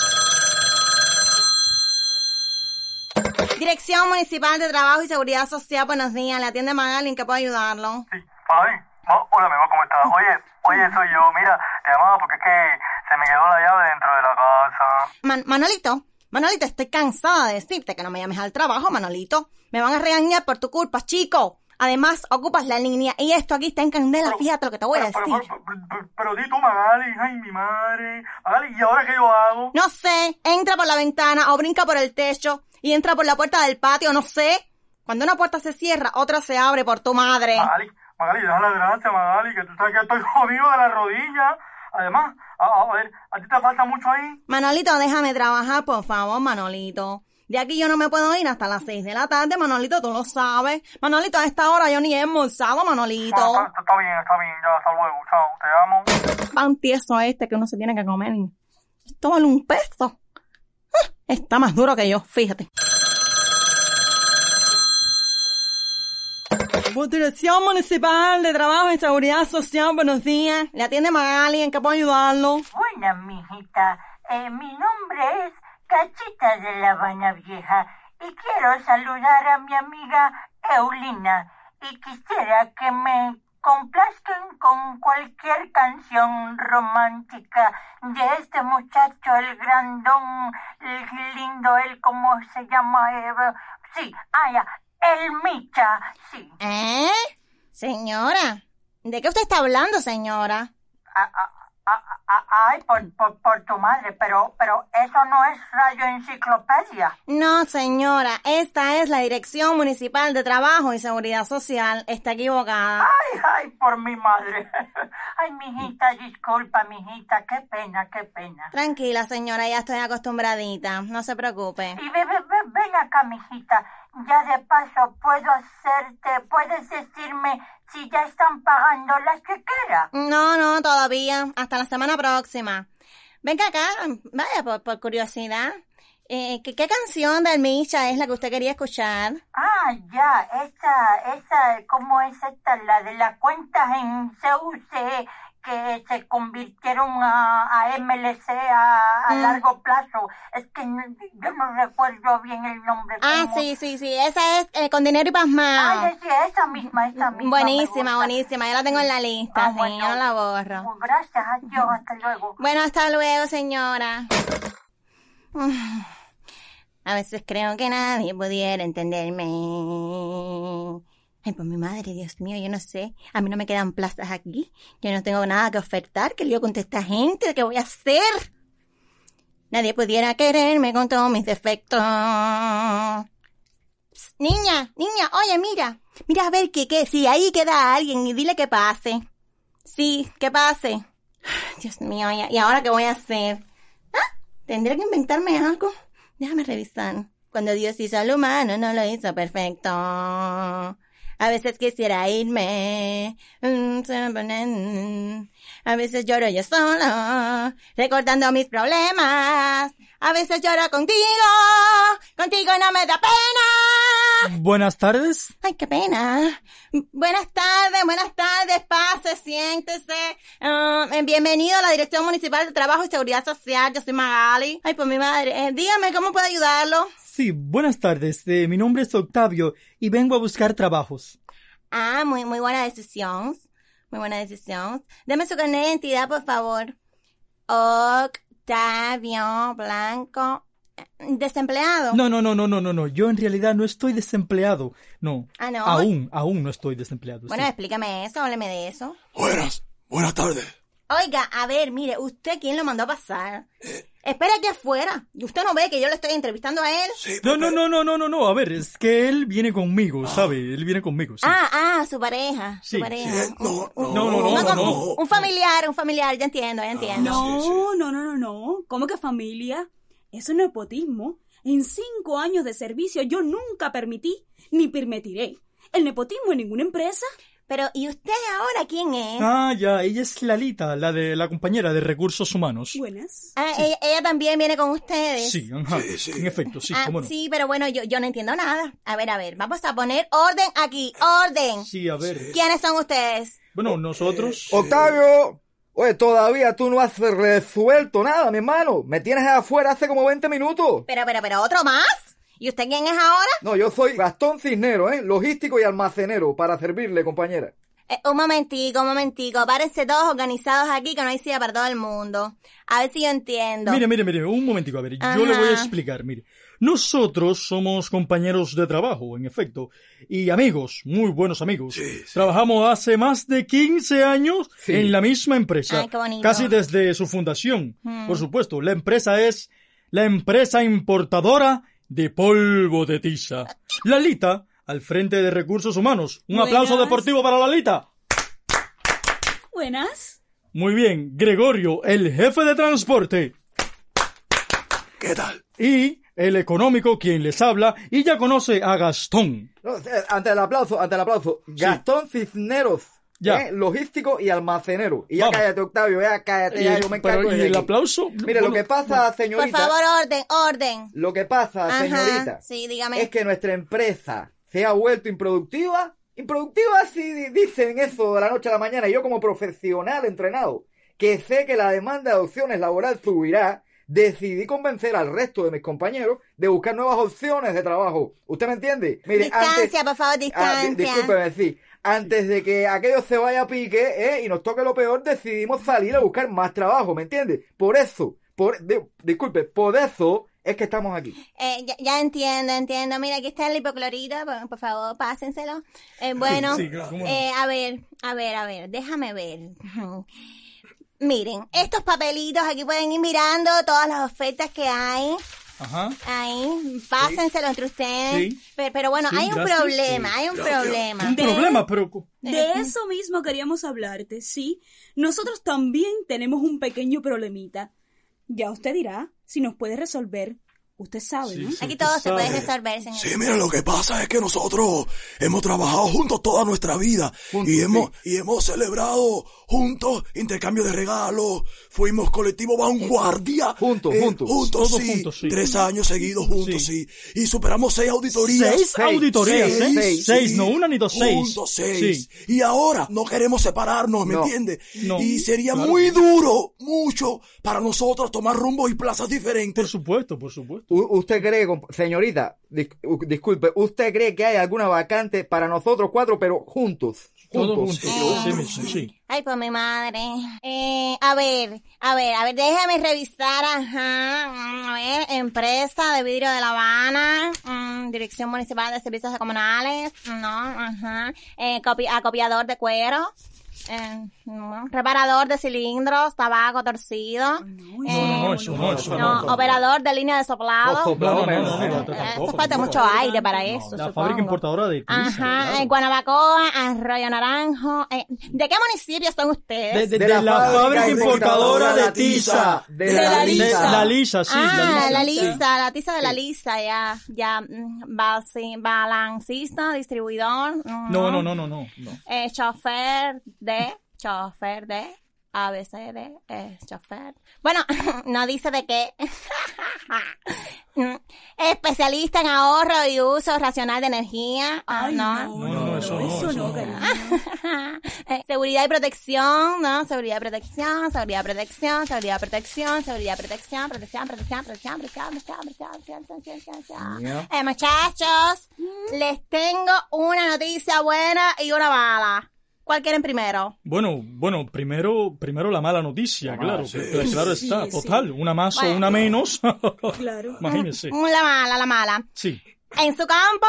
B: Dirección Municipal de Trabajo y Seguridad Social, buenos días. Le atiende Magali, ¿en qué puedo ayudarlo?
I: Sí. Ay, oh, hola, mi amor, ¿cómo estás? Oye, oye, soy yo. Mira, te llamaba porque es que se me quedó la llave dentro de la casa.
B: Man- Manolito, Manolito, estoy cansada de decirte que no me llames al trabajo, Manolito. Me van a regañar por tu culpa, chico. Además, ocupas la línea y esto aquí está en candela. Fíjate lo que te voy a
I: Pero,
B: decir.
I: pero, pero, pero, pero di tú, Magali. Ay, mi madre. Magali, ¿y ahora qué yo hago?
B: No sé, entra por la ventana o brinca por el techo y entra por la puerta del patio, no sé. Cuando una puerta se cierra, otra se abre por tu madre.
I: Magali, Magali, deja la gracia, Magali, que tú sabes que estoy jodido de la rodilla. Además, a, a ver, ¿a ti te falta mucho ahí?
B: Manolito, déjame trabajar, por favor, Manolito. De aquí yo no me puedo ir hasta las 6 de la tarde, Manolito, tú lo sabes. Manolito, a esta hora yo ni he almorzado, Manolito.
I: Bueno, está, está bien, está bien, ya, hasta luego, chao, te amo.
B: Pan tieso este que uno se tiene que comer. Esto vale un peso. Ah, Está más duro que yo, fíjate. Dirección Municipal de Trabajo y Seguridad Social, buenos días. Le atiende Magali, ¿en qué puedo ayudarlo?
J: Buena, mijita. Eh, mi nombre es Cachita de La Habana Vieja y quiero saludar a mi amiga Eulina y quisiera que me complazcan con cualquier canción romántica de este muchacho, el grandón, el lindo, el, ¿cómo se llama? Eh, sí, ah, ya, el Micha, sí.
B: ¿Eh? Señora, ¿de qué usted está hablando, señora?
J: Ah, ah, ah, ay, por, por, por tu madre, pero, pero eso no es Radio Enciclopedia.
B: No, señora, esta es la Dirección Municipal de Trabajo y Seguridad Social. Está equivocada.
J: Ay, ay, por mi madre. Ay, mijita, disculpa, mijita, qué pena, qué pena.
B: Tranquila, señora, ya estoy acostumbradita. No se preocupe.
J: Y ve, ve, ve, ven acá, mijita. Ya de paso puedo hacerte, puedes decirme si ya están pagando las chequeras.
B: No, no, todavía. Hasta la semana próxima. Venga acá, vaya, por, por curiosidad. Eh, ¿qué, ¿Qué canción del Misha es la que usted quería escuchar?
J: Ah, ya, esa, esa, ¿cómo es esta? La de las cuentas en CUC que se convirtieron a, a MLC a, a
B: Mm.
J: largo plazo. Es que no- yo no recuerdo bien el nombre.
B: Ah, sí, sí, sí. Esa es eh, con dinero y pasmado.
J: Ay, sí, esa misma, esa misma.
B: Buenísima, buenísima. Yo la tengo en la lista,
J: Ah,
B: sí,
J: bueno.
B: yo no la borro.
J: Gracias, adiós, hasta luego.
B: Bueno, hasta luego, señora. A veces creo que nadie pudiera entenderme. Ay, por mi madre, Dios mío, yo no sé. A mí no me quedan plazas aquí. Yo no tengo nada que ofertar. ¿Qué lío con esta gente? ¿Qué voy a hacer? Nadie pudiera quererme con todos mis defectos. Niña, niña, oye, mira. Mira a ver qué, qué, si ahí queda alguien y dile que pase. Sí, que pase. Dios mío, ¿y y ahora qué voy a hacer? ¿Ah? ¿Tendré que inventarme algo? Déjame revisar. Cuando Dios hizo al humano, no lo hizo perfecto. A veces quisiera irme. A veces lloro yo sola, recordando mis problemas. A veces lloro contigo, contigo no me da pena.
K: Buenas tardes.
B: Ay, qué pena. Buenas tardes, buenas tardes, pase, siéntese. Ah, bienvenido a la Dirección Municipal de Trabajo y Seguridad Social. Yo soy Magali. Ay, por mi madre. Eh, dígame, ¿cómo puedo ayudarlo?
K: Sí, buenas tardes. Eh, mi nombre es Octavio y vengo a buscar trabajos.
B: Ah, muy, muy buena decisión. Muy buena decisión. Deme su carnet de identidad, por favor. Octavio Blanco. eh, ¿Desempleado?
K: No, no, no, no, no, no, no. Yo en realidad no estoy desempleado. No.
B: Ah, no.
K: Aún, aún no estoy desempleado.
B: Bueno,
K: sí.
B: explícame eso, hábleme de eso.
F: Buenas, buenas tardes.
B: Oiga, a ver, mire, ¿usted quién lo mandó a pasar? Espera aquí afuera. ¿Usted no ve que yo le estoy entrevistando a él?
K: No, no, no, no, no, no, no. A ver, es que él viene conmigo, ¿sabe? Él viene conmigo, sí.
B: Ah, ah, su pareja. Su
K: Sí.
B: pareja.
F: No, no,
K: No, no, no,
B: No,
K: no,
B: un- Un familiar, un familiar, ya entiendo, ya entiendo.
L: No, no, no, no, no. ¿Cómo que familia? Eso es nepotismo. En cinco años de servicio yo nunca permití ni permitiré el nepotismo en ninguna empresa.
B: Pero, ¿y usted ahora quién es?
K: Ah, ya, ella es Lalita, la de la compañera de recursos humanos.
L: Buenas.
B: Ah, ella, ella también viene con ustedes.
K: Sí, ajá.
F: Sí, sí.
K: En efecto, sí,
B: Ah,
K: cómo no.
B: sí, pero bueno, yo, yo no entiendo nada. A ver, a ver, vamos a poner orden aquí, orden.
K: Sí, a ver.
B: ¿Quiénes son ustedes?
K: Bueno, nosotros.
C: Octavio, oye, todavía tú no has resuelto nada, mi hermano. Me tienes afuera hace como 20 minutos.
B: Pero, pero, pero, ¿otro más? ¿Y usted quién es ahora?
C: No, yo soy Gastón Cisnero, ¿eh? Logístico y almacenero, para servirle, compañera.
B: Eh, un momentico, un momentico. Párense todos organizados aquí que no hay silla para todo el mundo. A ver si yo entiendo.
K: Mire, mire, mire, un momentico, a ver, yo le voy a explicar, mire. Nosotros somos compañeros de trabajo, en efecto, y amigos, muy buenos amigos.
F: Sí, sí.
K: Trabajamos hace más de 15 años
C: Sí.
K: en la misma empresa,
B: Ay, qué bonito.
K: casi desde su fundación.
B: Mm.
K: Por supuesto, la empresa es la empresa importadora de polvo de tiza. Lalita, al frente de recursos humanos. Un aplauso deportivo para Lalita.
L: Buenas.
K: Muy bien, Gregorio, el jefe de transporte.
F: ¿Qué tal?
K: Y el económico, quien les habla, y ya conoce a Gastón.
C: No, eh, ante el aplauso, ante el aplauso. Gastón Cisneros.
K: Ya.
C: ¿eh? Logístico y almacenero. Y ya
K: Vamos.
C: cállate, Octavio, ya cállate,
K: Y
C: ya yo me
K: pero,
C: encargo
K: ¿y
C: desde
K: el
C: aquí.
K: aplauso?
C: Mire, lo que pasa,
B: Por
C: señorita,
B: favor, orden, orden.
C: lo que pasa,
B: Ajá,
C: señorita,
B: sí, dígame.
C: es que nuestra empresa se ha vuelto improductiva. Improductiva si di- dicen eso de la noche a la mañana. Y yo como profesional entrenado, que sé que la demanda de opciones laboral subirá, decidí convencer al resto de mis compañeros de buscar nuevas opciones de trabajo. ¿Usted me entiende? Mire,
B: Distancia, por favor,
C: Ah, di-
B: distancia.
C: discúlpeme, sí. Antes de que aquello se vaya a pique ¿eh? y nos toque lo peor, decidimos salir a buscar más trabajo, ¿me entiende? Por eso, por, di- disculpe, por eso es que estamos aquí.
B: Eh, ya, ya entiendo, entiendo. Mira, aquí está el hipoclorito, por, por favor, pásenselo. Eh, bueno,
K: sí, claro, cómo no.
B: eh, a ver, a ver, a ver, déjame ver. Miren, estos papelitos aquí pueden ir mirando todas las ofertas que hay.
K: Ajá.
B: Ahí, pásenselo entre ustedes.
K: Sí.
B: Pero, pero bueno,
K: Sí,
B: hay un
K: gracias.
B: problema,
K: Sí.
B: hay un
F: Gracias.
B: problema.
K: Un problema, pero...
L: De eso mismo queríamos hablarte, sí. Nosotros también tenemos un pequeño problemita. Ya usted dirá si nos puede resolver. Usted sabe, ¿no?
B: Aquí todo se puede resolver, señor.
F: Sí, mira, lo que pasa es que nosotros hemos trabajado juntos toda nuestra vida
C: Juntos,
F: y hemos y hemos celebrado juntos intercambio de regalos, fuimos colectivo vanguardia,
C: Juntos,
F: eh,
C: juntos.
F: juntos,
K: Todos
F: sí,
K: juntos, sí.
F: tres años seguidos juntos,
K: Sí.
F: sí, y superamos seis auditorías,
K: Seis auditorías,
C: seis,
K: ¿eh?
C: seis,
K: Seis,
F: sí.
K: no una ni dos, seis.
F: Juntos seis.
K: Sí.
F: Y ahora no queremos separarnos, ¿me
C: No.
F: entiendes?
K: No.
F: Y sería
K: Claro.
F: muy duro, mucho, para nosotros tomar rumbos y plazas diferentes.
K: Por supuesto, por supuesto.
C: U- ¿Usted cree, señorita, dis- disculpe, ¿usted cree que hay alguna vacante para nosotros cuatro, pero juntos?
K: Todos
C: Juntos.
K: juntos. Sí, mismo, sí.
B: Ay, por mi madre. Eh, a ver, a ver, a ver, déjame revisar, ajá, mm, a ver, empresa de vidrio de La Habana, mm, Dirección Municipal de Servicios Comunales, no, ajá, eh, copi- acopiador de cuero, eh, no, reparador de cilindros, tabaco torcido,
K: No, no, no, eso no, eso
B: no,
K: no.
B: operador de línea de soplado. Esto falta mucho aire para eso,
K: La fábrica importadora de tiza,
B: Ajá, en Guanabacoa, Arroyo Naranjo. eh, ¿De qué municipio son ustedes?
K: De,
C: la fábrica
K: importadora de tiza.
C: De la lisa.
K: La lisa, sí.
B: ah, la lisa, la tiza de la lisa, ya, ya, mm, balancista, distribuidor. mm,
K: No, no, no, no, no. no.
B: Eh, chofer de, chofer de, ABCD, eh, chofer. Bueno, no dice de qué. Mm, Especialista en ahorro y uso racional de energía. Ah,
L: Ay,
B: no.
L: no,
K: No, no, eso no, eso no.
B: Eh, seguridad y protección, ¿no? Seguridad y protección, seguridad y protección, seguridad y protección, seguridad y protección, protección, protección, protección, protección, protección, protección, protección, protección. Eh, muchachos, les tengo una noticia buena y una mala. ¿Cuál quieren primero?
K: Bueno, bueno, primero, primero la mala noticia, claro,
F: sí.
K: que- claro está,
L: Sí, sí.
K: total, una más o una menos,
L: Claro.
K: imagínense,
B: La mala, la mala.
K: sí.
B: En su campo,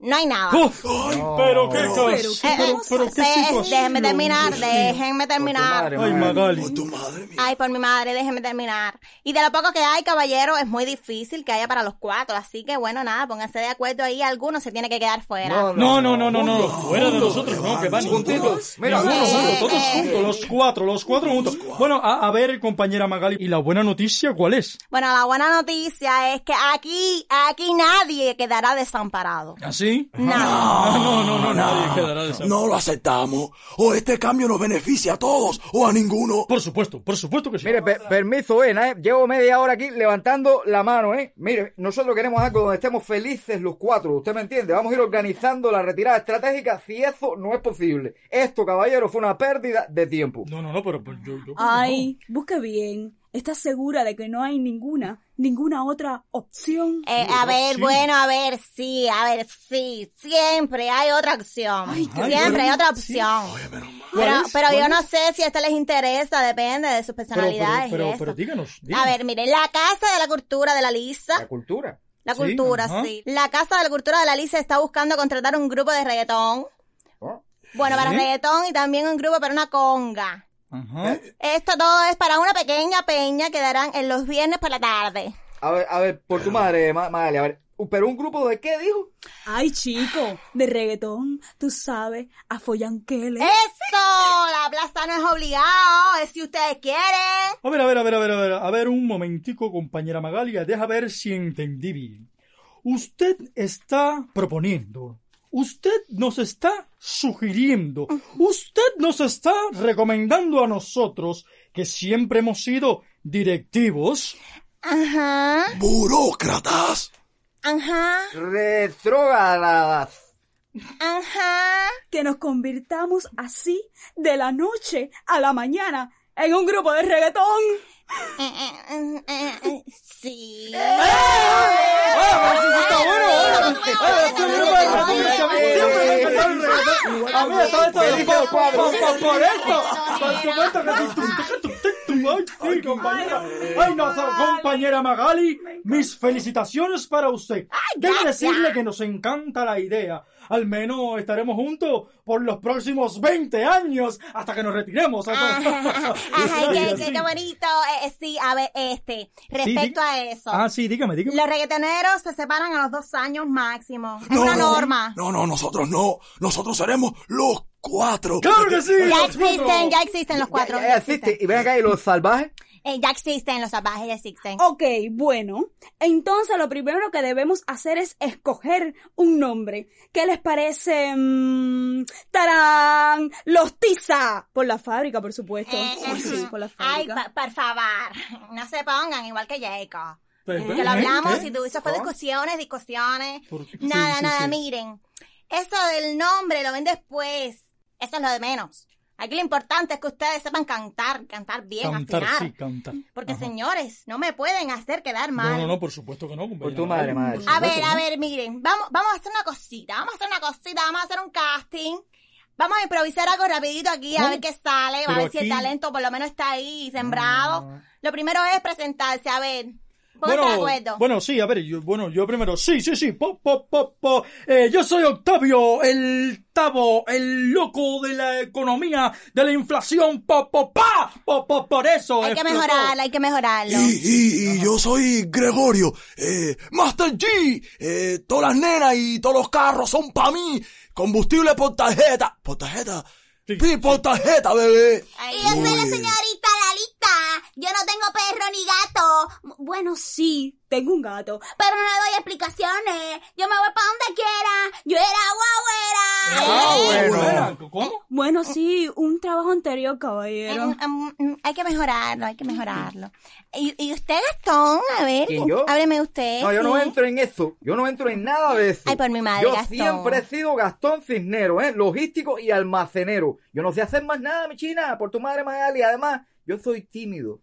B: no hay nada.
K: ¡Uf!
F: Ay,
K: pero qué cosa,
L: pero
K: pero, pero qué situación.
B: déjenme terminar, déjenme terminar.
C: madre,
K: Ay, Magali.
F: Por tu madre mía.
B: Ay, por mi madre, déjenme terminar. Y de lo poco que hay, caballero, es muy difícil que haya para los cuatro. Así que, bueno, nada, pónganse de acuerdo ahí. Alguno se tiene que quedar fuera.
K: No, no, no, no, no, fuera de nosotros, no, que van
C: Juntitos. Mira,
K: Ninguno
B: Eh,
K: juntos, todos
B: eh,
K: juntos, los cuatro, los cuatro juntos. Bueno, a, a ver, compañera Magali, ¿y la buena noticia cuál es?
B: Bueno, la buena noticia es que aquí, aquí nadie quedará desamparado.
K: ¿Así?
B: Nadie.
K: Ah, no, no, no, nadie quedará desamparado.
F: No lo aceptamos. O este cambio nos beneficia a todos o a ninguno.
K: Por supuesto, por supuesto que sí.
C: Mire, per- permiso, ven, ¿eh? Llevo media hora aquí levantando la mano, ¿eh? Mire, nosotros queremos algo donde estemos felices los cuatro, ¿usted me entiende? Vamos a ir organizando la retirada estratégica si eso no es posible. Esto, caballero, fue una pérdida de tiempo.
K: No, no, no, pero, pero yo, yo-
L: Ay, busque bien. ¿Estás segura de que no hay ninguna, ninguna otra opción?
B: Eh, a ver,
K: sí.
B: bueno, a ver, sí, a ver, sí, siempre hay otra opción. siempre hay otra opción. Pero, pero yo
K: ¿Cuál
B: no sé si a esta les interesa, depende de sus
K: Pero, pero,
B: personalidades.
K: pero, pero díganos,
B: A
K: díganos.
B: ver, mire, la Casa de la Cultura de la Lisa,
C: La cultura.
B: la cultura, sí. La Casa de la Cultura de la Lisa está buscando contratar un grupo de reggaetón.
C: Oh.
B: Bueno, para reggaetón y también un grupo para una conga.
K: Ajá.
B: Esto todo es para una pequeña peña que darán en los viernes por la tarde.
C: A ver, a ver, por tu madre, Ma- Magali, a ver, ¿Pero un grupo de qué, dijo?
L: Ay, chico, de reggaetón, tú sabes, a Follanquele.
B: ¡Eso! La plaza no es obligado, es si ustedes quieren.
K: A ver, a ver, a ver, a ver, a ver, a ver, un momentico, compañera Magalia, deja ver si entendí bien. Usted está proponiendo, usted nos está sugiriendo, usted nos está recomendando a nosotros, que siempre hemos sido directivos,
B: Ajá,
F: ¡Burócratas!
B: ajá,
C: Retrógradas.
B: ajá.
L: Que nos convirtamos así, de la noche a la mañana, en un grupo de reggaetón.
B: Sí.
K: A mí está esto de por, por, por, por, por esto. Por supuesto que sí. Ay, sí, compañera. Ay, compañera Magali, mis felicitaciones para usted. Debo decirle que nos encanta la idea. Al menos estaremos juntos por los próximos 20 años hasta que nos retiremos.
B: Ajá, ajá, qué, qué, qué bonito. Eh, eh, sí, a ver, este, respecto a eso.
K: Ah, sí, dígame, dígame.
B: Los reggaetoneros se separan a los dos años máximo. Es
F: No,
B: una
F: no,
B: norma.
F: No, no, nosotros no.Nosotros seremos los cuatro.
K: ¡Claro que sí!
B: Ya existen, ya existen los cuatro.
C: Ya, ya existe. Y ven acá, ¿y los salvajes?
B: Eh, ya existen, los salvajes ya existen.
L: Ok, bueno, entonces lo primero que debemos hacer es escoger un nombre. ¿Qué les parece? Mm, ¡Tarán! ¡Los Tiza! Por la fábrica, por supuesto.
B: Eh,
L: Sí, sí, por la
B: Ay,
L: fábrica.
B: pa- por favor, no se pongan igual que Jacob.
K: Pero,
B: Que lo hablamos
K: ¿qué?
B: y tú, eso fue discusiones, discusiones. Nada,
K: Sí, sí,
B: nada,
K: sí.
B: miren. Eso del nombre lo ven después. Eso es lo de menos. Aquí lo importante es que ustedes sepan cantar, cantar bien,
K: Cantar,
B: afinar.
K: sí, cantar.
B: Porque
K: Ajá.
B: señores, no me pueden hacer quedar mal.
K: No, no, no, por supuesto que no.
C: Por tu madre, madre.
B: A ver, a ver, miren, vamos, vamos a hacer una cosita, vamos a hacer una cosita, vamos a hacer un casting. Vamos a improvisar algo rapidito aquí, a ver qué sale, a ver si el
K: Ah.
B: talento por lo menos está ahí sembrado. Lo primero es presentarse, a ver, de acuerdo.
K: bueno, sí, a ver, yo, bueno, yo primero, sí, sí, sí, po, po, po, po. Eh, yo soy Octavio, el tabo, el loco de la economía, de la inflación, po, po, pa, po, po, por eso.
B: hay que mejorarlo, hay que mejorarlo.
F: Y, y, y yo soy Gregorio, eh, Master G, eh, todas las nenas y todos los carros son para mí, combustible por tarjeta, por tarjeta,
K: Sí,
F: sí, por tarjeta, bebé.
B: Ay,
J: Y yo soy la señorita. Yo no tengo perro ni gato.
L: Bueno, sí, tengo un gato.
J: Pero no le doy explicaciones. Yo me voy para donde quiera. Yo era
C: Ah,
J: guagüera.
C: bueno.
K: Bueno, ¿Cómo?
L: Bueno, sí, un trabajo anterior, caballero.
B: Em, hay que mejorarlo, hay que mejorarlo. Y, y usted, Gastón, a ver,
C: ¿Quién, yo?
B: hábleme usted.
C: No, yo no entro en eso. Yo no entro en nada de eso.
B: Ay, por mi madre,
C: Yo
B: Gastón.
C: siempre he sido Gastón Cisnero, ¿eh? Logístico y almacenero. Yo no sé hacer más nada, mi china, por tu madre Magali. Además, yo soy tímido.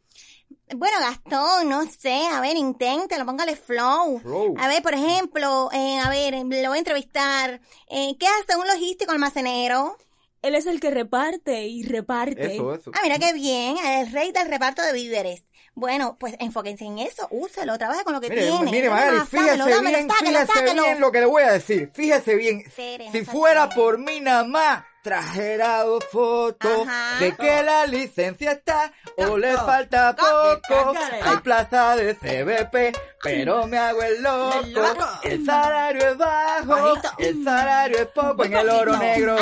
B: Bueno, Gastón, no sé, a ver, inténtelo, póngale flow.
C: Flow.
B: A ver, por ejemplo, eh, a ver, le voy a entrevistar. Eh, ¿Qué hace un logístico almacenero?
L: Él es el que reparte y reparte.
C: Eso, eso.
B: Ah, mira qué bien, el rey del reparto de víveres. Bueno, pues enfóquense en eso, úselo, trabaje con lo que
C: Mire,
B: tiene.
C: mire, Magali,
B: sáquelo,
C: fíjese
B: dámelo,
C: bien,
B: sáquelo,
C: fíjese
B: sáquelo.
C: bien lo que le voy a decir. Fíjese bien. Si fuera por mí nada más, trajera fotos
B: Ajá.
C: de que la licencia está o le falta poco. Hay plaza de CBP, pero me hago el loco. El salario es bajo, el salario es poco en el oro negro.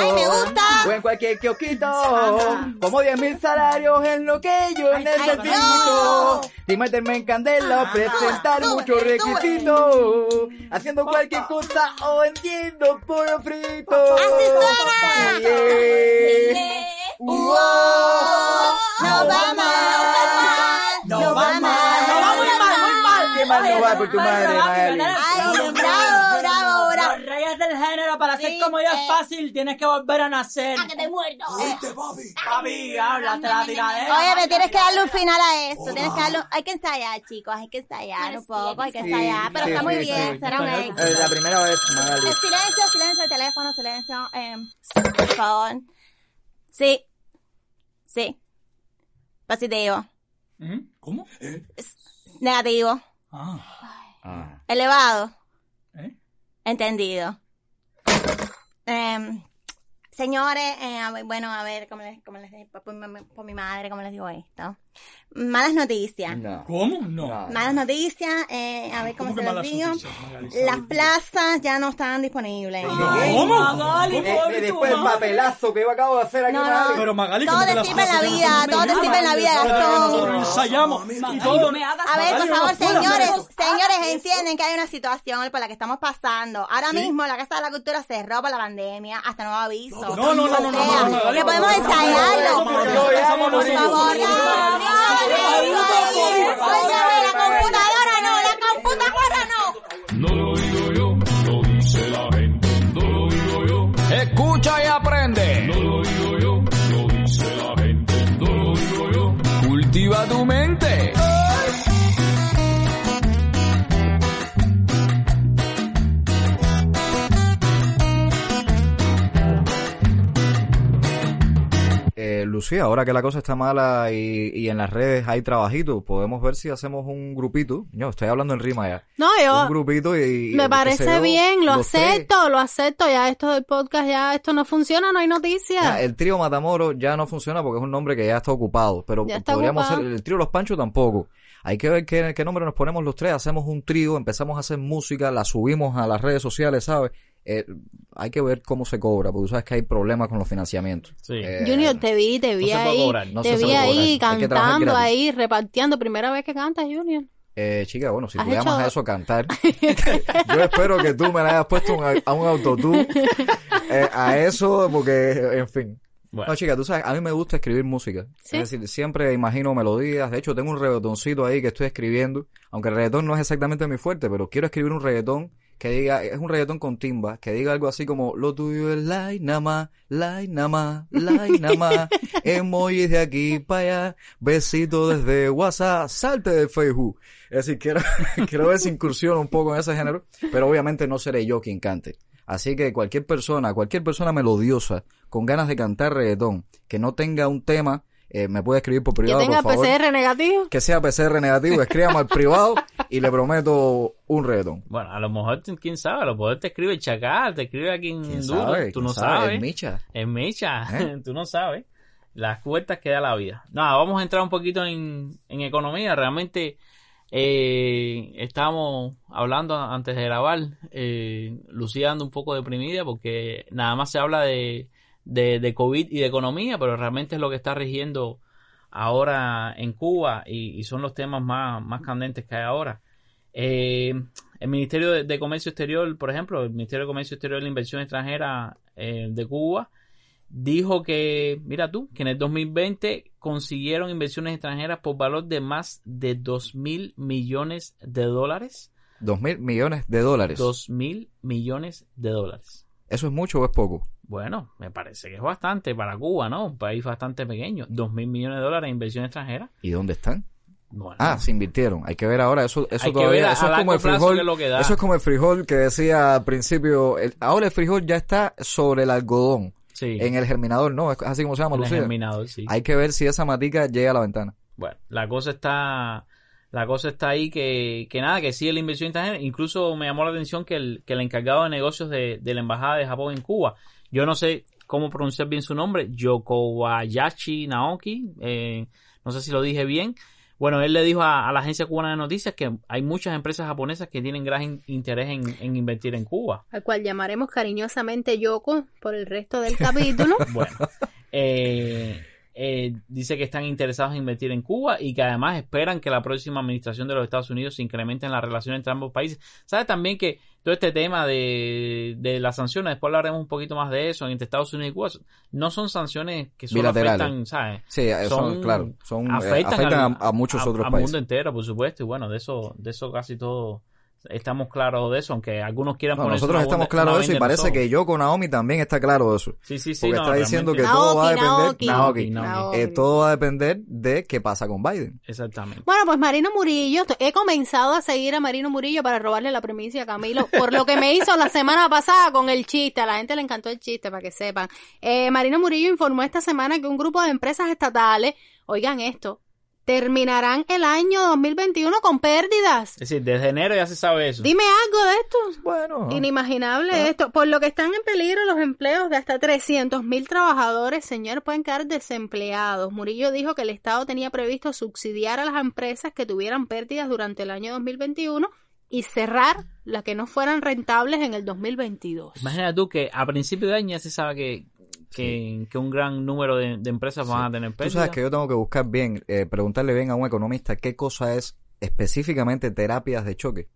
C: O en cualquier kiosquito. Como 10 mil salarios en lo que yo necesito. Sin meterme en candela o presentar
B: sube,
C: muchos requisitos. Haciendo cualquier cosa o vendiendo pollo frito.
B: Suena.
C: Yeah.
B: Wow, no va mal, no va mal,
C: No va muy mal, muy mal. Qué mal no va por tu madre, Magali.
B: Ay, bravo,
M: género, para ser como yo
B: eh.
M: es fácil, tienes que volver a nacer.
J: A que te muerdo.
F: ¿Oíste, papi?
M: Papi, háblate la tiradera.
B: Oye, me tienes que darle un final a esto, tienes que darle, un- hay que ensayar, chicos, hay que ensayar un poco, hay que
C: Sí,
B: ensayar, pero
C: sí,
B: está muy
C: sí,
B: bien,
C: sí.
B: será un éxito.
C: Eh, La primera vez, Magali.
B: Eh, Silencio, silencio, el teléfono, silencio, eh, por favor. Sí, sí, positivo,
K: ¿Mm? ¿Cómo?
B: negativo,
K: Ah.
B: elevado,
K: ¿Eh?
B: entendido. Em, señores, eh, bueno, a ver, ¿cómo les, cómo les, por, por mi madre, ¿cómo les digo esto? Malas noticias.
C: No.
M: ¿Cómo? No.
B: Malas noticias, eh, a ver cómo,
M: ¿Cómo que
B: se los
M: malas
B: digo. Las plazas ya no están disponibles.
M: ¿Cómo?
L: Magali,
C: Eh,
L: pobre
C: eh,
L: tu
C: después el
L: madre.
C: papelazo que yo acabo de hacer aquí.
B: No,
C: Magali.
M: Pero Magali,
B: Todo
M: ¿cómo te
B: te
M: las
B: sirve en la
M: haces?
B: vida, todo te sirve en la vida,
M: Nosotros ensayamos y todo.
L: me hagas
B: A ver, por
M: Magali,
B: favor,
M: no puedo hacer
B: señores,
M: eso.
B: señores, entienden que hay una situación por la que estamos pasando. Ahora mismo la Casa de la Cultura cerró por la pandemia, hasta nuevo aviso.
M: No, no, no, no, no,
B: O
M: no,
B: sea,
M: no, Magali,
B: que podemos ensayarlo.
M: por favor,
C: no
B: Por no, la computadora no, la computadora no.
E: No lo digo yo, lo dice la gente. No lo digo yo, escucha y aprende. No lo digo yo, lo dice la gente. No lo digo yo, cultiva tu mente.
C: Eh, Lucía, ahora que la cosa está mala y, y en las redes hay trabajito, podemos ver si hacemos un grupito. Yo estoy hablando en rima ya.
A: No, yo
C: Un grupito y...
A: me parece
C: yo,
A: bien, lo
C: tres.
A: acepto, lo acepto. Ya esto del podcast, ya esto no funciona, no hay noticias.
C: Ya, el trío Matamoro ya no funciona porque es un nombre que ya está ocupado, pero
A: está
C: podríamos
A: ocupado.
C: hacer el trío Los Panchos tampoco. Hay que ver qué, qué nombre nos ponemos los tres, hacemos un trío, empezamos a hacer música, la subimos a las redes sociales, ¿sabes? Eh, hay que ver cómo se cobra, porque tú sabes que hay problemas con los financiamientos.
D: Sí.
C: Eh,
A: Junior, te vi, te vi ahí,
D: cobrar,
C: no
A: te vi cantando, ahí repartiendo. Primera vez que cantas, Junior.
C: Eh, chica, bueno, si
A: ¿Has
C: tú llamas
A: hecho-
C: a eso cantar, yo espero que tú me le hayas puesto un- a un autotune eh, a eso, porque, en fin.
D: Bueno.
C: No, chica, tú sabes, a mí me gusta escribir música.
A: ¿Sí?
C: Es decir, siempre imagino melodías. De hecho, tengo un reggaetoncito ahí que estoy escribiendo. Aunque el reggaetón no es exactamente mi fuerte, pero quiero escribir un reggaetón que diga, es un reggaetón con timba, que diga algo así como, lo tuyo es like nada más, like nada más, like nada más, emojis de aquí para allá, besito desde WhatsApp, salte de Facebook. Es decir, quiero, quiero ver si incursiono un poco en ese género, pero obviamente no seré yo quien cante. Así que cualquier persona, cualquier persona melodiosa, con ganas de cantar reggaetón, que no tenga un tema, eh, me puede escribir por
A: Que
C: privado,
A: tenga
C: por favor.
A: PCR negativo.
C: Que sea PCR negativo, escríbame al privado y le prometo un reggaetón.
D: Bueno, a lo mejor, quién sabe, a lo mejor te escribe el Chacal, te escribe aquí en
C: ¿Quién
D: Duro,
C: sabe?
D: tú
C: ¿Quién
D: no
C: sabe?
D: sabes.
C: El Micha.
D: Es Micha,
C: ¿Eh?
D: tú no sabes. Las vueltas que da la vida. Nada, vamos a entrar un poquito en, en economía. Realmente eh, estábamos hablando antes de grabar, eh, Lucía anda un poco deprimida porque nada más se habla de, de, de COVID y de economía, pero realmente es lo que está rigiendo ahora en Cuba y, y son los temas más, más candentes que hay ahora. Eh, el Ministerio de, de Comercio Exterior, por ejemplo, el Ministerio de Comercio Exterior y la Inversión Extranjera eh, de Cuba, dijo que, mira tú, que en el 2020 consiguieron inversiones extranjeras por valor de más de 2 mil millones de dólares.
C: Dos mil millones de dólares.
D: 2 mil millones de dólares.
C: ¿Eso es mucho o es poco?
D: Bueno, me parece que es bastante para Cuba, ¿no? Un país bastante pequeño. 2 mil millones de dólares en inversión extranjera.
C: ¿Y dónde están?
D: Bueno,
C: Ah, se invirtieron. Hay que ver ahora eso, eso todavía. eso es como el frijol.
D: lo que da.
C: Eso es como el frijol que decía al principio. el- ahora el frijol ya está sobre el algodón.
D: sí,
C: En el germinador, no, es así como se llama,
D: en el germinador, sí.
C: Hay que ver si esa matica llega a la ventana.
D: Bueno, la cosa está, la cosa está ahí que, que nada, que sigue la inversión extranjera. Incluso me llamó la atención que el, que el encargado de negocios de, de la embajada de Japón en Cuba, yo no sé cómo pronunciar bien su nombre, Yokobayashi Naoki, eh, no sé si lo dije bien. Bueno, él le dijo a, a la agencia cubana de noticias que hay muchas empresas japonesas que tienen gran in- interés en, en invertir en Cuba.
A: al cual llamaremos cariñosamente Yoko por el resto del capítulo.
D: Bueno, eh, eh, dice que están interesados en invertir en Cuba y que además esperan que la próxima administración de los Estados Unidos se incrementen las relaciones entre ambos países. ¿Sabes también que todo este tema de, de las sanciones, después hablaremos un poquito más de eso, entre Estados Unidos y Cuba, no son sanciones que solo
C: Bilaterales.
D: afectan, ¿sabes?
C: Sí, eh, son, claro, son, eh,
D: afectan,
C: afectan,
D: al-
C: a, a muchos
D: a-
C: otros
D: al
C: países.
D: mundo entero, por supuesto, y bueno, de eso, de eso casi todos estamos claros de eso, aunque algunos quieran
C: No, nosotros estamos claros de eso y parece que
D: ojos.
C: Yoko Naomi también está claro de eso.
D: Sí, sí, sí,
C: Porque
D: no,
C: está diciendo que todo va a depender,
A: Naoki.
C: Naoki,
D: Naoki.
C: eh, todo va a depender de qué pasa con Biden.
D: Exactamente.
A: Bueno, pues Marino Murillo, he comenzado a seguir a Marino Murillo para robarle la primicia a Camilo, por lo que me hizo la semana pasada con el chiste. A la gente le encantó el chiste, para que sepan. Eh, Marino Murillo informó esta semana que un grupo de empresas estatales, oigan esto, terminarán el año 2021 con pérdidas.
D: Es decir, desde enero ya se sabe eso.
A: Dime algo de esto.
C: Bueno.
A: Inimaginable esto. Por lo que están en peligro los empleos de hasta 300 mil trabajadores, señor, pueden quedar desempleados. Murillo dijo que el Estado tenía previsto subsidiar a las empresas que tuvieran pérdidas durante el año 2021 y cerrar las que no fueran rentables en el 2022.
D: Imagina tú que a principio de año ya se sabe que, que, que un gran número de, de empresas van a tener
C: Tú
D: pérdidas.
C: sabes que yo tengo que buscar bien, eh, preguntarle bien a un economista qué cosa es específicamente terapias de choque.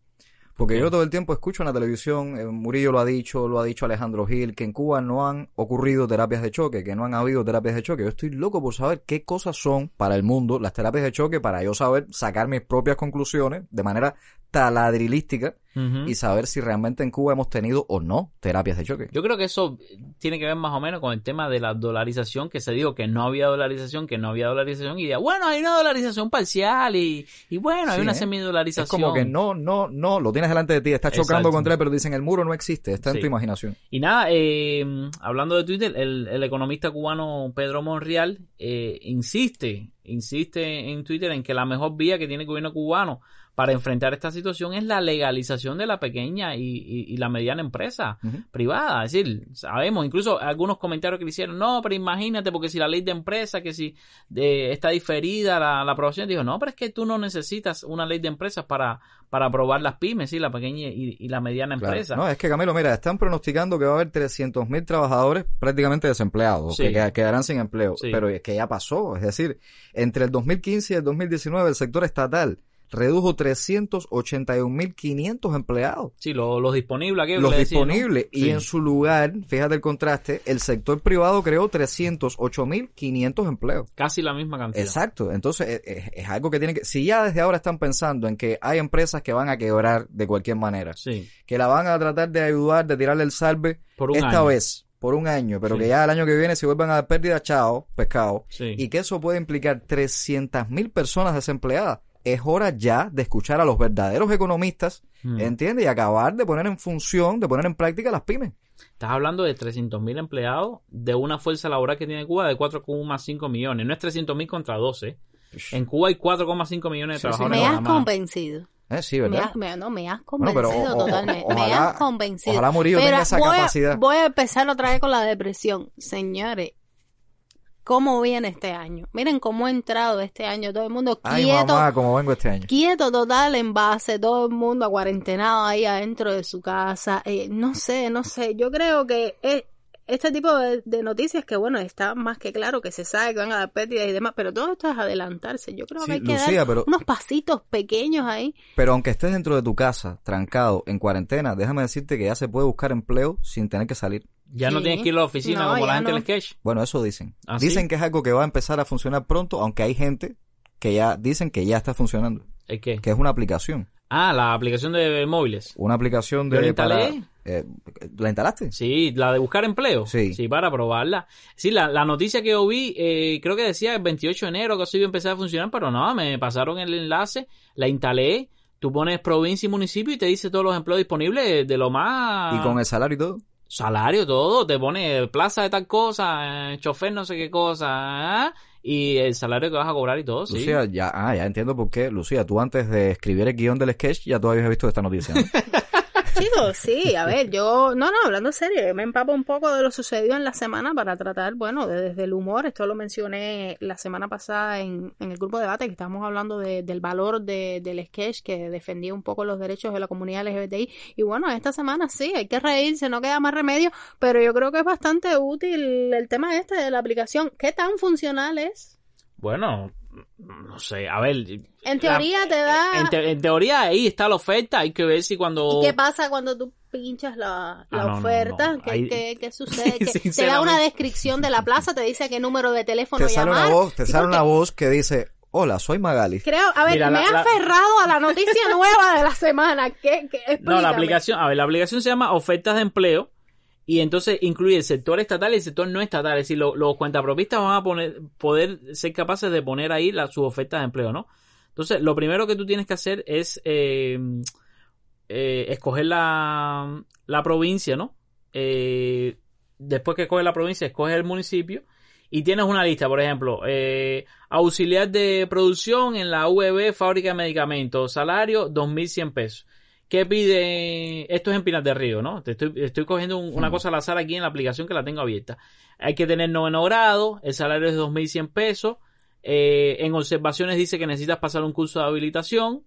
C: Porque yo todo el tiempo escucho en la televisión, eh, Murillo lo ha dicho, lo ha dicho Alejandro Gil, que en Cuba no han ocurrido terapias de choque, que no han habido terapias de choque. Yo estoy loco por saber qué cosas son para el mundo las terapias de choque para yo saber sacar mis propias conclusiones de manera taladrilística Y saber si realmente en Cuba hemos tenido o no terapias de choque.
D: Yo creo que eso tiene que ver más o menos con el tema de la dolarización, que se dijo que no había dolarización, que no había dolarización, y ya, bueno, hay una dolarización parcial, y, y bueno, hay una
C: ¿eh?
D: semidolarización.
C: Es como que no, no, no, lo tienes delante de ti, estás chocando contra él, pero dicen el muro no existe, está en tu imaginación.
D: Y nada, eh, hablando de Twitter, el, el economista cubano Pedro Monreal eh, insiste, insiste en Twitter en que la mejor vía que tiene el gobierno cubano para enfrentar esta situación es la legalización de la pequeña y, y- y la mediana empresa privada. Es decir, sabemos, incluso algunos comentarios que le hicieron, no, pero imagínate, porque si la ley de empresa, que si eh, está diferida la, la aprobación, dijo, no, pero es que tú no necesitas una ley de empresas para, para aprobar las pymes, ¿sí? la pequeña y, y la mediana
C: Claro.
D: empresa.
C: No, es que Camilo, mira, están pronosticando que va a haber 300.000 trabajadadores prácticamente desempleados,
D: Sí.
C: que qued- quedarán sin empleo.
D: Sí.
C: Pero es que ya pasó, es decir, entre el 2015 y el 2019 el sector estatal redujo 381.500 empleados.
D: Sí, lo- los disponibles, aquello que
C: Los disponibles. Y
D: Sí.
C: en su lugar, fíjate el contraste, el sector privado creó 308.500 empleos.
D: Casi la misma cantidad.
C: Exacto, entonces es, es- es algo que tiene que... Si ya desde ahora están pensando en que hay empresas que van a quebrar de cualquier manera,
D: Sí.
C: que la van a tratar de ayudar, de tirarle el salve
D: Por un
C: esta
D: año.
C: vez, por un año, pero
D: Sí.
C: que ya el año que viene si vuelvan a dar pérdida, chao, pescado,
D: Sí.
C: y que eso puede implicar 300.000 personas desempleadas. Es hora ya de escuchar a los verdaderos economistas,
D: Mm.
C: ¿entiendes? Y acabar de poner en función, de poner en práctica las pymes.
D: Estás hablando de 300.000 empleados de una fuerza laboral que tiene Cuba de 4,5 millones. No es 300.000 contra 12. En Cuba hay 4,5 millones de
C: Sí, sí,
D: trabajadores.
A: Me has convencido.
C: Eh, sí,
A: Me
C: ¿verdad?
A: has, me- no, me has
C: Bueno, pero
A: convencido
C: o- o-
A: totalmente. me
C: ojalá-
A: has convencido.
C: ojalá Murillo
A: Mira,
C: tenga esa
A: voy a-
C: capacidad.
A: voy a empezar otra vez con la depresión. Señores, ¿cómo viene este año? Miren cómo ha entrado este año. Todo el mundo
C: Ay,
A: quieto.
C: mamá, como vengo este año.
A: Quieto total en base, todo el mundo acuarentenado ahí adentro de su casa. Eh, no sé, no sé. Yo creo que eh, este tipo de, de noticias que, bueno, está más que claro que se sabe que van a dar pérdidas y demás, pero todo esto es adelantarse. Yo creo
C: Sí,
A: que hay que
C: Lucía,
A: dar
C: pero-
A: unos pasitos pequeños ahí.
C: Pero aunque estés dentro de tu casa, trancado, en cuarentena, déjame decirte que ya se puede buscar empleo sin tener que salir.
D: Ya no tienes que ir a la oficina
A: No,
D: como la gente
A: no.
D: del sketch.
C: Bueno, eso dicen.
D: ¿Ah, sí?
C: dicen que es algo que va a empezar a funcionar pronto, aunque hay gente que ya dicen que ya está funcionando.
D: ¿El qué?
C: Que es una aplicación.
D: Ah, la aplicación de móviles.
C: Una aplicación de...
D: Yo la instalé.
C: para- eh, ¿La instalaste?
D: Sí, la de buscar empleo.
C: Sí.
D: Sí, para probarla. Sí, la, la noticia que yo vi, eh, creo que decía el 28 de enero que eso iba a empezar a funcionar, pero no, me pasaron el enlace, la instalé, tú pones provincia y municipio y te dice todos los empleos disponibles de lo más...
C: Y con el salario y todo.
D: Salario, todo, te pone plaza de tal cosa, eh, chofer no sé qué cosa, ¿ah? y el salario que vas a cobrar y todo, sí.
C: Lucía, ya, ah, ya entiendo por qué. Lucía, tú antes de escribir el guion del sketch ya tú habías visto esta noticia. ¿no?
A: Sí, a ver, yo, no, no, hablando serio, me empapo un poco de lo sucedido en la semana para tratar, bueno, de- desde el humor, esto lo mencioné la semana pasada en, en el grupo de debate, que estábamos hablando de- del valor de- del sketch que defendía un poco los derechos de la comunidad LGBTI, y bueno, esta semana sí, hay que reírse, no queda más remedio, pero yo creo que es bastante útil el tema este de la aplicación, ¿qué tan funcional es?
D: Bueno, no sé, a ver.
A: En teoría te da...
D: En, te- en teoría ahí está la oferta, hay que ver si cuando...
A: ¿Y qué pasa cuando tú pinchas la, la
D: Ah, no, no,
A: oferta?
D: no.
A: ¿Qué,
D: Ahí-
A: qué- qué sucede? Te da una descripción de la plaza, te dice qué número de teléfono
C: te sale
A: llamar.
C: una voz, te sale
A: porque
C: una voz que dice, hola, soy Magali.
A: Creo, a ver,
D: Mira,
A: me
D: la-
A: he
D: la-
A: aferrado a la noticia nueva de la semana. ¿Qué, qué?
D: No, la aplicación, a ver, la aplicación se llama ofertas de empleo y entonces incluye el sector estatal y el sector no estatal. Es decir, lo- los cuentapropistas van a poner, poder ser capaces de poner ahí la, sus ofertas de empleo, ¿no? Entonces, lo primero que tú tienes que hacer es eh, eh, escoger la, la provincia, ¿no? Eh, después que escoges la provincia, escoges el municipio y tienes una lista, por ejemplo, eh, auxiliar de producción en la UEB Fábrica de Medicamentos, salario 2.100 pesos. ¿Qué pide? Esto es en Pinas del Río, ¿no? Te estoy, estoy cogiendo un- una cosa al azar aquí en la aplicación que la tengo abierta. Hay que tener noveno grado, el salario es 2.100 pesos. eh, en observaciones dice que necesitas pasar un curso de habilitación.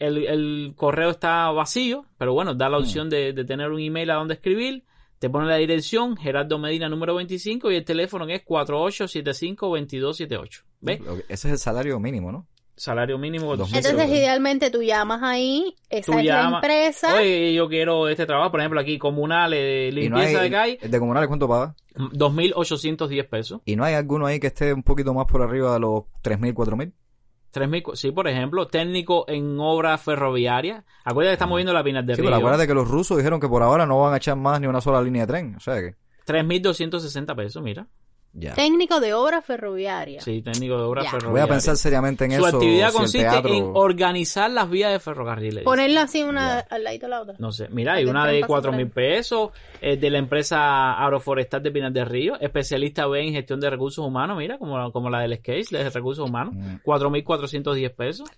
D: El, el correo está vacío, pero bueno, da la opción de, de tener un email a donde escribir. Te pone la dirección, Gerardo Medina número 25 y el teléfono que es 4875-2278. ¿Ves?
C: Ese es el salario mínimo, ¿no?
D: Salario mínimo.
A: Entonces, idealmente tú llamas ahí, esa
D: Tú
A: es la empresa.
D: Oye, yo quiero este trabajo, por ejemplo, aquí comunales de
C: no
D: limpieza
C: hay-
D: de calle,
C: ¿De comunales cuánto paga?
D: 2.810 pesos.
C: ¿Y no hay alguno ahí que esté un poquito más por arriba de los 3.000, 4.000?
D: 3.000, cu- sí, por ejemplo, técnico en obra ferroviaria. Acuérdate que estamos viendo la Pinar de
C: Sí,
D: Río.
C: pero acuérdate que los rusos dijeron que por ahora no van a echar más ni una sola línea de tren. O sea que...
D: 3.260 pesos, mira.
A: Técnico de obra ferroviaria.
D: Sí, técnico de obra ferroviaria.
C: Voy a pensar seriamente en
D: Su
C: eso.
D: actividad
C: si el
D: consiste
C: teatro-
D: en organizar las vías de ferrocarriles.
A: Ponerlo así una al ladito de la otra.
D: No sé, mira, hay una de cuatro mil pesos, eh, de la empresa agroforestal de Pinar del Río, especialista B en gestión de recursos humanos, mira, como, como la del Skate, de recursos humanos,
C: Mm.
D: cuatro mil cuatrocientos diez pesos.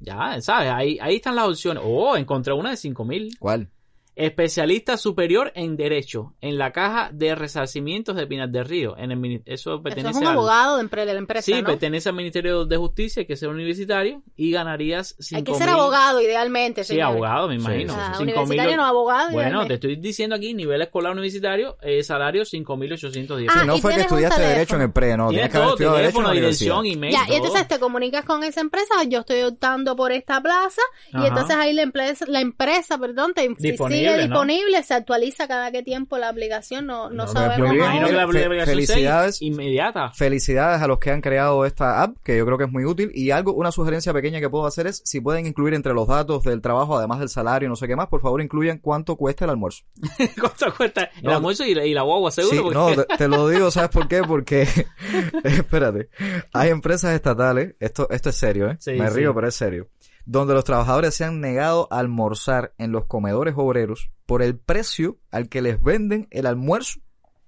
D: Ya, ¿sabes? Ahí, ahí están las opciones. Oh, encontré una de cinco mil.
C: ¿Cuál?
D: Especialista superior en Derecho, en la Caja de Resarcimientos de Pinar del Río. En el, eso
A: Eso
D: pertenece
A: es un
D: al-
A: abogado de, empre- de la empresa,
D: Sí,
A: ¿no?
D: pertenece al Ministerio de Justicia, hay que ser universitario, y ganarías cinco
A: Hay que ser
D: mil-
A: abogado, idealmente,
D: Sí,
A: señores.
D: abogado, me imagino.
A: Ah,
D: Cinco
A: universitario
D: mil-
A: no, abogado,
D: Bueno,
A: idealmente.
D: te estoy diciendo aquí, nivel escolar universitario, eh, salario 5.810.
A: Ah,
C: Sí, no fue que estudiaste. Derecho en el pre, no.
D: Tienes
C: Tienes que haber estudiado Derecho en
D: teléfono,
C: la universidad.
D: dirección, email,
A: Ya, y
D: todo.
A: entonces te comunicas con esa empresa, yo estoy optando por esta plaza,
D: Ajá.
A: y entonces ahí la empresa, la empresa, perdón, te,
D: Disponible,
A: sigue
D: ¿no?
A: disponible, se actualiza cada qué tiempo la aplicación, no, no,
C: No,
A: sabemos.
C: bien.
D: imagino que la aplicación
C: felicidades.
D: seis, inmediata.
C: Felicidades a los que han creado esta app, que yo creo que es muy útil. Y algo, una sugerencia pequeña que puedo hacer es, si pueden incluir entre los datos del trabajo, además del salario no sé qué más, por favor incluyan cuánto cuesta el almuerzo.
D: ¿Cuánto cuesta el
C: No.
D: almuerzo y la, y la guagua seguro?
C: Sí,
D: Porque-
C: no, te, te lo digo, ¿sabes por qué? Porque, espérate, hay empresas estatales, esto, esto es serio, ¿eh?
D: Sí,
C: Me
D: sí.
C: río, pero es serio, donde los trabajadores se han negado a almorzar en los comedores obreros por el precio al que les venden el almuerzo,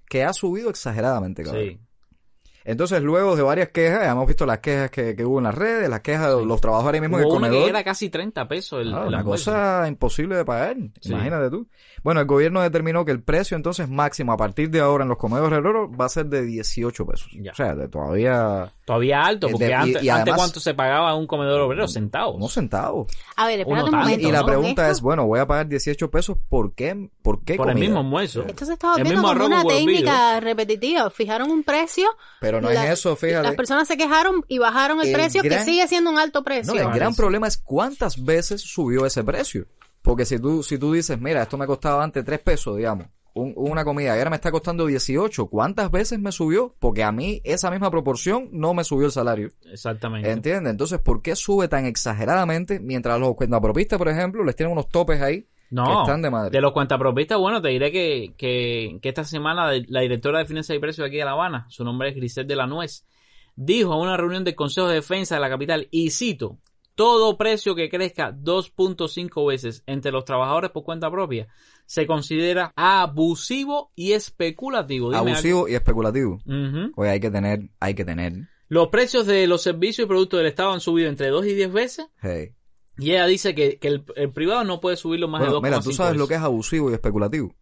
C: que ha subido exageradamente, cabrón.
D: Sí.
C: Entonces, luego de varias quejas, hemos visto las quejas que, que hubo en las redes, las quejas de los trabajadores mismos en el
D: Hubo una que
C: comedor.
D: era casi 30 pesos el,
C: Ah,
D: el
C: una cosa imposible de pagar,
D: Sí.
C: imagínate tú. Bueno, el gobierno determinó que el precio entonces máximo a partir de ahora en los comedores herreros va a ser de 18 pesos.
D: Ya.
C: O sea, de todavía
D: Todavía alto,
C: Eh,
D: porque
C: de- y-
D: antes,
C: y
D: antes
C: además-
D: cuánto se pagaba en un comedor obrero, centavos.
C: unos centavos.
A: A ver, espérate
D: Uno
A: un momento.
C: Y la
A: ¿con
C: pregunta
A: esto?
C: es, bueno, voy a pagar 18 pesos, ¿por qué? ¿Por qué
D: Por el mismo almuerzo.
A: Esto se estaba viendo
D: mismo
A: como una técnica repetitiva. Fijaron un precio.
C: Pero no
A: la-
C: es eso, fíjate.
A: Las personas se quejaron y bajaron el,
C: El
A: precio, que sigue siendo un alto precio.
C: No, el gran problema es cuántas veces subió ese precio. Porque si tú, si tú dices, mira, esto me costaba antes 3 pesos, digamos, un- una comida, y ahora me está costando 18, ¿cuántas veces me subió? Porque a mí esa misma proporción no me subió el salario.
D: Exactamente.
C: ¿Entiendes? Entonces, ¿por qué sube tan exageradamente mientras los cuentapropistas, por ejemplo, les tienen unos topes ahí que
D: No,
C: están de madre?
D: de los cuentapropistas, bueno, te diré que, que, que esta semana la directora de Finanzas y Precios aquí de La Habana, su nombre es Grisel de la Nuez, dijo en una reunión del Consejo de Defensa de la capital, y cito, todo precio que crezca 2.5 veces entre los trabajadores por cuenta propia se considera abusivo y especulativo. Dime
C: Abusivo y especulativo.
D: algo. Ujú.
C: Oye, hay que tener, hay que tener.
D: Los precios de los servicios y productos del Estado han subido entre 2 y 10 veces
C: Hey.
D: Y ella dice que, que el, el privado no puede subirlo más
C: Bueno,
D: de 2,5
C: mira, tú sabes lo que es abusivo y especulativo.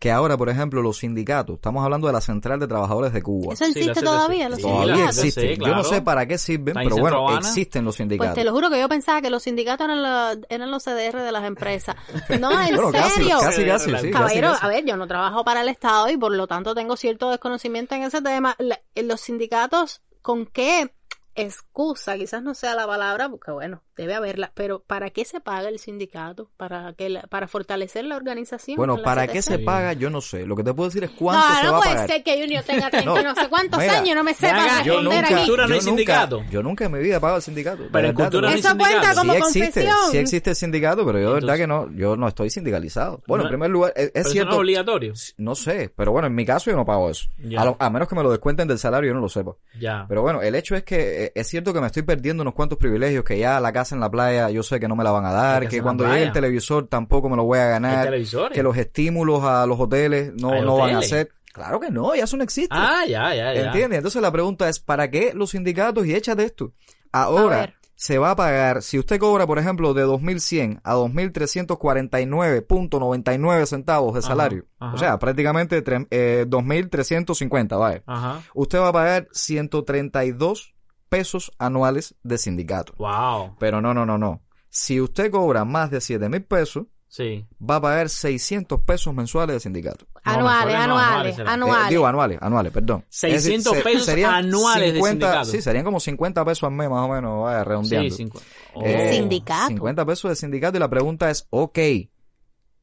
C: Que ahora, por ejemplo, los sindicatos, estamos hablando de la Central de Trabajadores de Cuba.
A: Eso
D: Sí,
A: existe
D: CTC.
A: todavía, los
D: Sí,
C: Todavía existen. Yo
D: claro.
C: no sé para qué sirven, pero bueno,
D: Habana.
C: existen los
A: Pues
C: sindicatos.
A: te lo juro que yo pensaba que los sindicatos eran, la- eran los CDR de las empresas. No, en
C: Bueno, casi,
A: serio.
C: casi, casi, sí, casi,
A: Caballero,
C: casi.
A: a ver, yo no trabajo para el Estado y por lo tanto tengo cierto desconocimiento en ese tema. La- los sindicatos, ¿con qué excusa? Quizás no sea la palabra, porque bueno, debe haberla, pero ¿para qué se paga el sindicato? ¿Para que la- para fortalecer la organización?
C: Bueno, ¿para
A: CTC?
C: qué se paga? Yo no sé. Lo que te puedo decir es cuánto
A: No,
C: se
A: no
C: va a
A: puede
C: pagar.
A: ser que Junior tenga 30
C: No.
A: no, sé cuántos
C: Mira,
A: años y no me sepa
C: Yo nunca,
A: aquí.
D: cultura no
C: yo
D: hay
C: nunca,
D: sindicato.
C: yo nunca en mi vida he pagado el sindicato.
D: Pero en cultura no hay
A: Eso
C: digo.
A: cuenta
D: sindicato.
A: como
C: sí existe,
A: confesión.
C: sí existe el sindicato, pero yo de verdad que no, yo no estoy sindicalizado. Bueno,
D: No-
C: en primer lugar, es, es
D: Pero eso no
C: cierto,
D: es obligatorio.
C: no sé, pero bueno, en mi caso yo no pago eso. A, lo- a menos que me lo descuenten del salario, yo no lo sepa.
D: Ya.
C: Pero bueno, el hecho es que eh, es cierto que me estoy perdiendo unos cuantos privilegios, que ya la casa en la playa yo sé que no me la van a dar, que cuando llegue el televisor tampoco me lo voy a ganar, que los estímulos a los hoteles no,
D: Hay
C: no van a ser. Claro que no, ya eso no existe.
D: Ah, ya, ya, ya.
C: ¿Entiendes? Entonces la pregunta es, ¿para qué los sindicatos? Y échate esto. Ahora se va a pagar, si usted cobra, por ejemplo, de 2.100 a 2.349.99 centavos de salario,
D: ajá.
C: o sea, prácticamente eh, 2.350, vaya.
D: Ajá.
C: Usted va a pagar 132 pesos anuales de sindicato.
D: Wow.
C: Pero no, no, no, no. Si usted cobra más de 7.000 pesos,
D: Sí.
C: va a pagar 600 pesos mensuales de sindicato.
A: Anuales,
D: no,
A: anuales,
D: anuales será.
C: Eh,
A: anuales.
C: digo anuales, anuales, perdón.
D: 600
C: se-
D: pesos anuales de sindicato.
C: Sí, serían como 50 pesos al mes más o menos, vaya,
D: Sí,
C: redondeando.
D: cincu-
C: Eh,
D: Oh.
B: Sindicato.
C: 50 pesos de sindicato y la pregunta es, ok,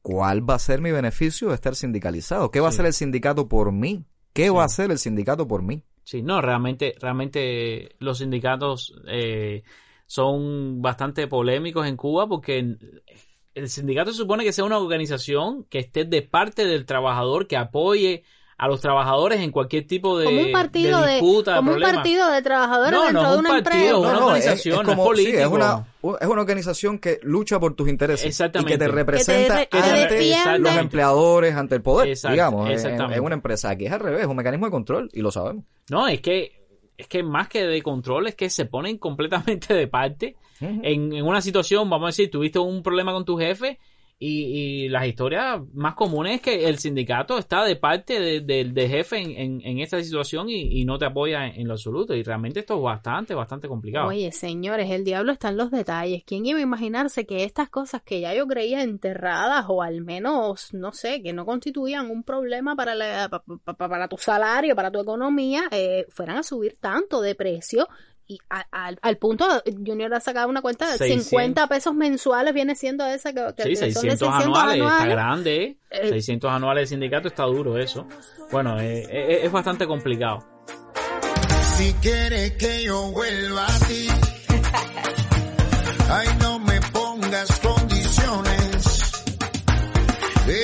C: ¿cuál va a ser mi beneficio de estar sindicalizado? ¿Qué va a
D: Sí.
C: hacer el sindicato por mí? ¿Qué
D: Sí.
C: va a hacer el sindicato por mí?
D: Sí, no, realmente, realmente los sindicatos eh, son bastante polémicos en Cuba porque el sindicato se supone que sea una organización que esté de parte del trabajador, que apoye a los trabajadores en cualquier tipo de,
A: como un partido
D: de
A: de,
D: disputa,
A: como un partido de trabajadores
D: No, no
A: dentro
D: es
A: de
D: un
A: una
D: partido,
A: empresa.
D: es una
C: es-
D: organización, no es
C: como- sí, es
D: político.
C: una, es una organización que lucha por tus intereses.
D: Exactamente.
C: Y que te representa
A: Que te-
D: que te
C: ante los empleadores, ante el poder,
D: Exacto,
C: digamos, en- en,
D: exactamente.
C: en una empresa. Aquí es al revés, es un mecanismo de control y lo sabemos.
D: No, es que es que más que de control es que se ponen completamente de parte en, en una situación, vamos a decir, tuviste un problema con tu jefe y, y las historias más comunes es que el sindicato está de parte de- del de jefe en, en- en esta situación y, no te apoya en, lo absoluto y realmente esto es bastante, bastante complicado.
A: Oye, señores, el diablo está en los detalles. ¿Quién iba a imaginarse que estas cosas que ya yo creía enterradas o al menos, no sé, que no constituían un problema para, la- pa- pa- pa- para tu salario, para tu economía, eh, fueran a subir tanto de precio? Y a- al- al punto, Junior ha sacado una cuenta de
D: 600.
A: 50 pesos mensuales, viene siendo esa que, que-
D: Sí,
A: que son de
D: 600
A: 600
D: anuales, está
A: anuales.
D: grande, ¿eh?
A: Eh,
D: 600 anuales de sindicato está duro eso. Bueno, eh, eh, es bastante complicado.
N: Si quieres que yo vuelva a ti, ay no me pongas condiciones, que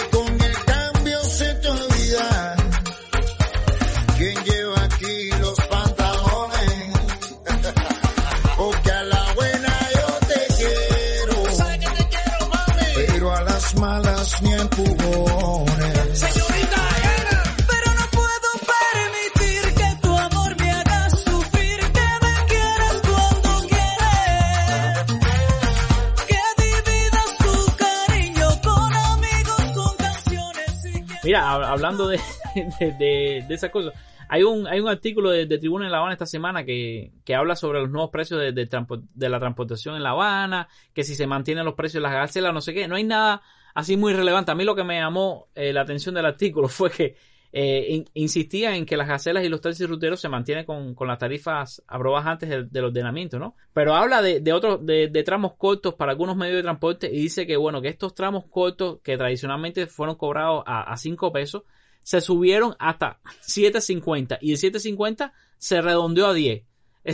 D: Mira, hab- hablando de, de, esas cosas, hay un, hay un artículo de, de Tribuna en La Habana esta semana que, que habla sobre los nuevos precios de, de, la transportación en La Habana, que si se mantienen los precios de las garcelas, no sé qué, no hay nada así muy relevante. A mí lo que me llamó eh, la atención del artículo fue que eh, in- insistía en que las gacelas y los taxis ruteros se mantienen con, con las tarifas aprobadas antes del, ordenamiento, ¿no? Pero habla de, otros, de, de tramos cortos para algunos medios de transporte y dice que, bueno, que estos tramos cortos que tradicionalmente fueron cobrados a, a 5 pesos, se subieron hasta 7.50 y de 7.50 se redondeó a 10.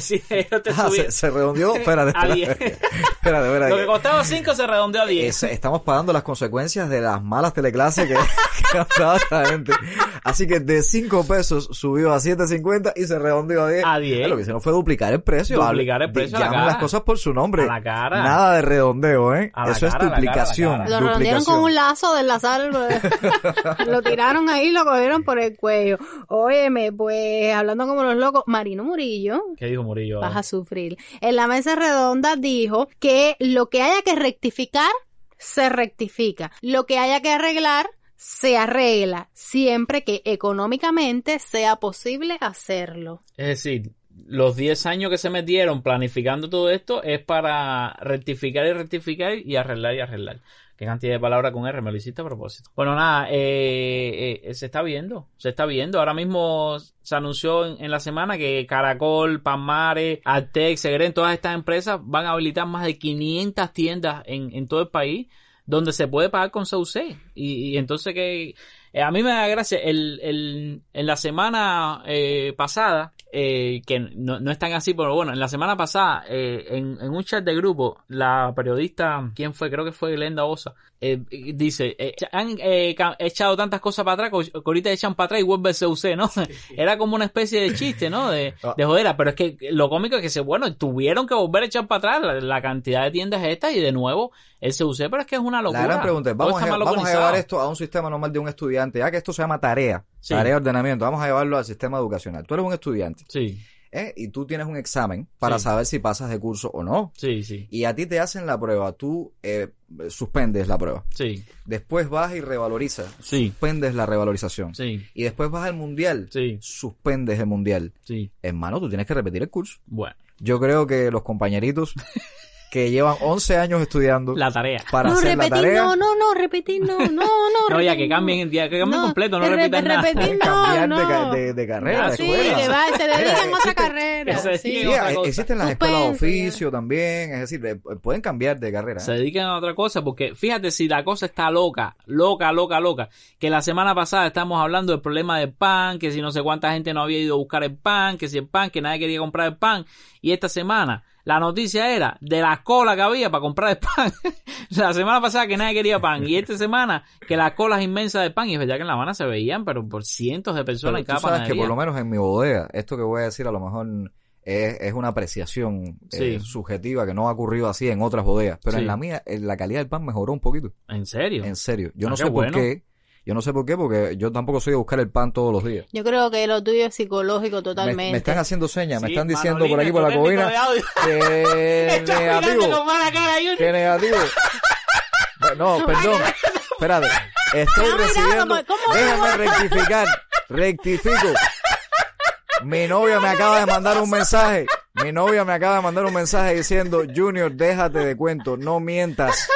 D: Te
C: Ah, se, se redondeó. Espérate,
D: a
C: espérate.
D: 10.
C: espérate, espérate.
D: Lo que costaba 5 se redondeó a 10.
C: Es- estamos pagando las consecuencias de las malas teleclases que, que ha dado esta gente. Así que de 5 pesos subió a 7.50 y se redondeó a 10.
D: A 10.
C: Lo que hicieron fue duplicar el precio.
D: Duplicar el precio a la
C: las cosas por su nombre.
D: A la cara.
C: Nada de redondeo, ¿eh?
D: A la
C: Eso
D: cara,
C: es
D: la cara, la
C: duplicación.
D: cara.
A: Lo redondearon con
C: duplicación.
A: un lazo de enlazar, lo, lo tiraron ahí y lo cogieron por el cuello. Óyeme, pues hablando como los locos, Marino Murillo,
D: ¿Qué dijo Murillo?
A: vas a sufrir. En la mesa redonda dijo que lo que haya que rectificar, se rectifica. Lo que haya que arreglar, se arregla, siempre que económicamente sea posible hacerlo.
D: Es decir, los 10 años que se metieron planificando todo esto es para rectificar y rectificar y arreglar y arreglar. Qué cantidad de palabras con R, me lo hiciste a propósito. Bueno, nada, eh, eh, se está viendo, se está viendo. Ahora mismo se anunció en, la semana que Caracol, Panmare, Artex, Segren, todas estas empresas van a habilitar más de 500 tiendas en, en todo el país donde se puede pagar con CUC. Y, y entonces que eh, a mí me da gracia, el, el, en la semana eh, pasada, eh, que no, no es tan así, pero bueno, en la semana pasada, eh, en, en un chat de grupo, la periodista, ¿quién fue? Creo que fue Glenda Osa, eh, dice, eh, han eh, echado tantas cosas para atrás que ahorita echan para atrás y vuelve el CUC, ¿no? Era como una especie de chiste, ¿no? De, de jodera, pero es que lo cómico es que bueno, tuvieron que volver a echar para atrás la, la cantidad de tiendas estas y de nuevo el CUC, pero es que es una locura.
C: La gran pregunta es, vamos, a, vamos llevar esto a un sistema normal de un estudiante, ya que esto se llama tarea.
D: Sí.
C: Tarea de ordenamiento. Vamos a llevarlo al sistema educacional. Tú eres un estudiante.
D: Sí.
C: ¿eh? Y tú tienes un examen para
D: Sí.
C: saber si pasas de curso o no.
D: Sí, sí.
C: Y a ti te hacen la prueba. Tú eh, suspendes la prueba.
D: Sí.
C: Después vas y revalorizas.
D: Sí.
C: Suspendes la revalorización.
D: Sí.
C: Y después vas al mundial.
D: Sí.
C: Suspendes el mundial.
D: Sí.
C: Hermano, tú tienes que repetir el curso.
D: Bueno.
C: Yo creo que los compañeritos que llevan 11 años estudiando
D: La tarea.
C: para
A: no,
C: hacer la
A: repetir,
C: tarea,
A: no, no, no, repetir, no, no, no.
D: No, ya que cambien, ya que cambien
A: No,
D: completo, no repitan nada.
A: repetir, no,
C: cambiar
A: no.
C: de, de- de carrera,
D: Ah,
C: de
A: Sí,
C: escuela.
A: que va, se dedican a otra carrera.
D: se
A: sí.
D: otra
C: existen las escuelas de oficio también, es decir, eh, pueden cambiar de carrera.
D: Se
C: ¿eh?
D: dedican a otra cosa, porque fíjate si la cosa está loca, loca, loca, loca, que la semana pasada estamos hablando del problema del pan, que si no sé cuánta gente no había ido a buscar el pan, que si el pan, que nadie quería comprar el pan, y esta semana la noticia era de la cola que había para comprar el pan. la semana pasada que nadie quería pan, y esta semana que las colas inmensas de pan, y es verdad que en La Habana se veían, pero por cientos de personas
C: Pero
D: en
C: tú
D: cada
C: sabes que por lo menos en mi bodega, esto que voy a decir a lo mejor es, es una apreciación eh, subjetiva que no ha ocurrido así en otras bodegas, pero
D: Sí.
C: en la mía eh, la calidad del pan mejoró un poquito.
D: ¿En serio?
C: En serio. Yo
D: Ah,
C: no sé por qué. Yo no sé por qué, porque yo tampoco soy de buscar el pan todos los días.
A: Yo creo que lo tuyo es psicológico
C: Me,
A: totalmente.
C: me están haciendo señas, me están diciendo
D: Manolín,
C: por aquí por la cobina que negativo. Que negativo. No, perdón. Espérate. Estoy
A: No, mira,
C: recibiendo.
A: ¿cómo- cómo-
C: Déjame rectificar. Rectifico. Mi novia me acaba de mandar un mensaje. Mi novia me acaba de mandar un mensaje diciendo, Junior, déjate de cuento, no mientas.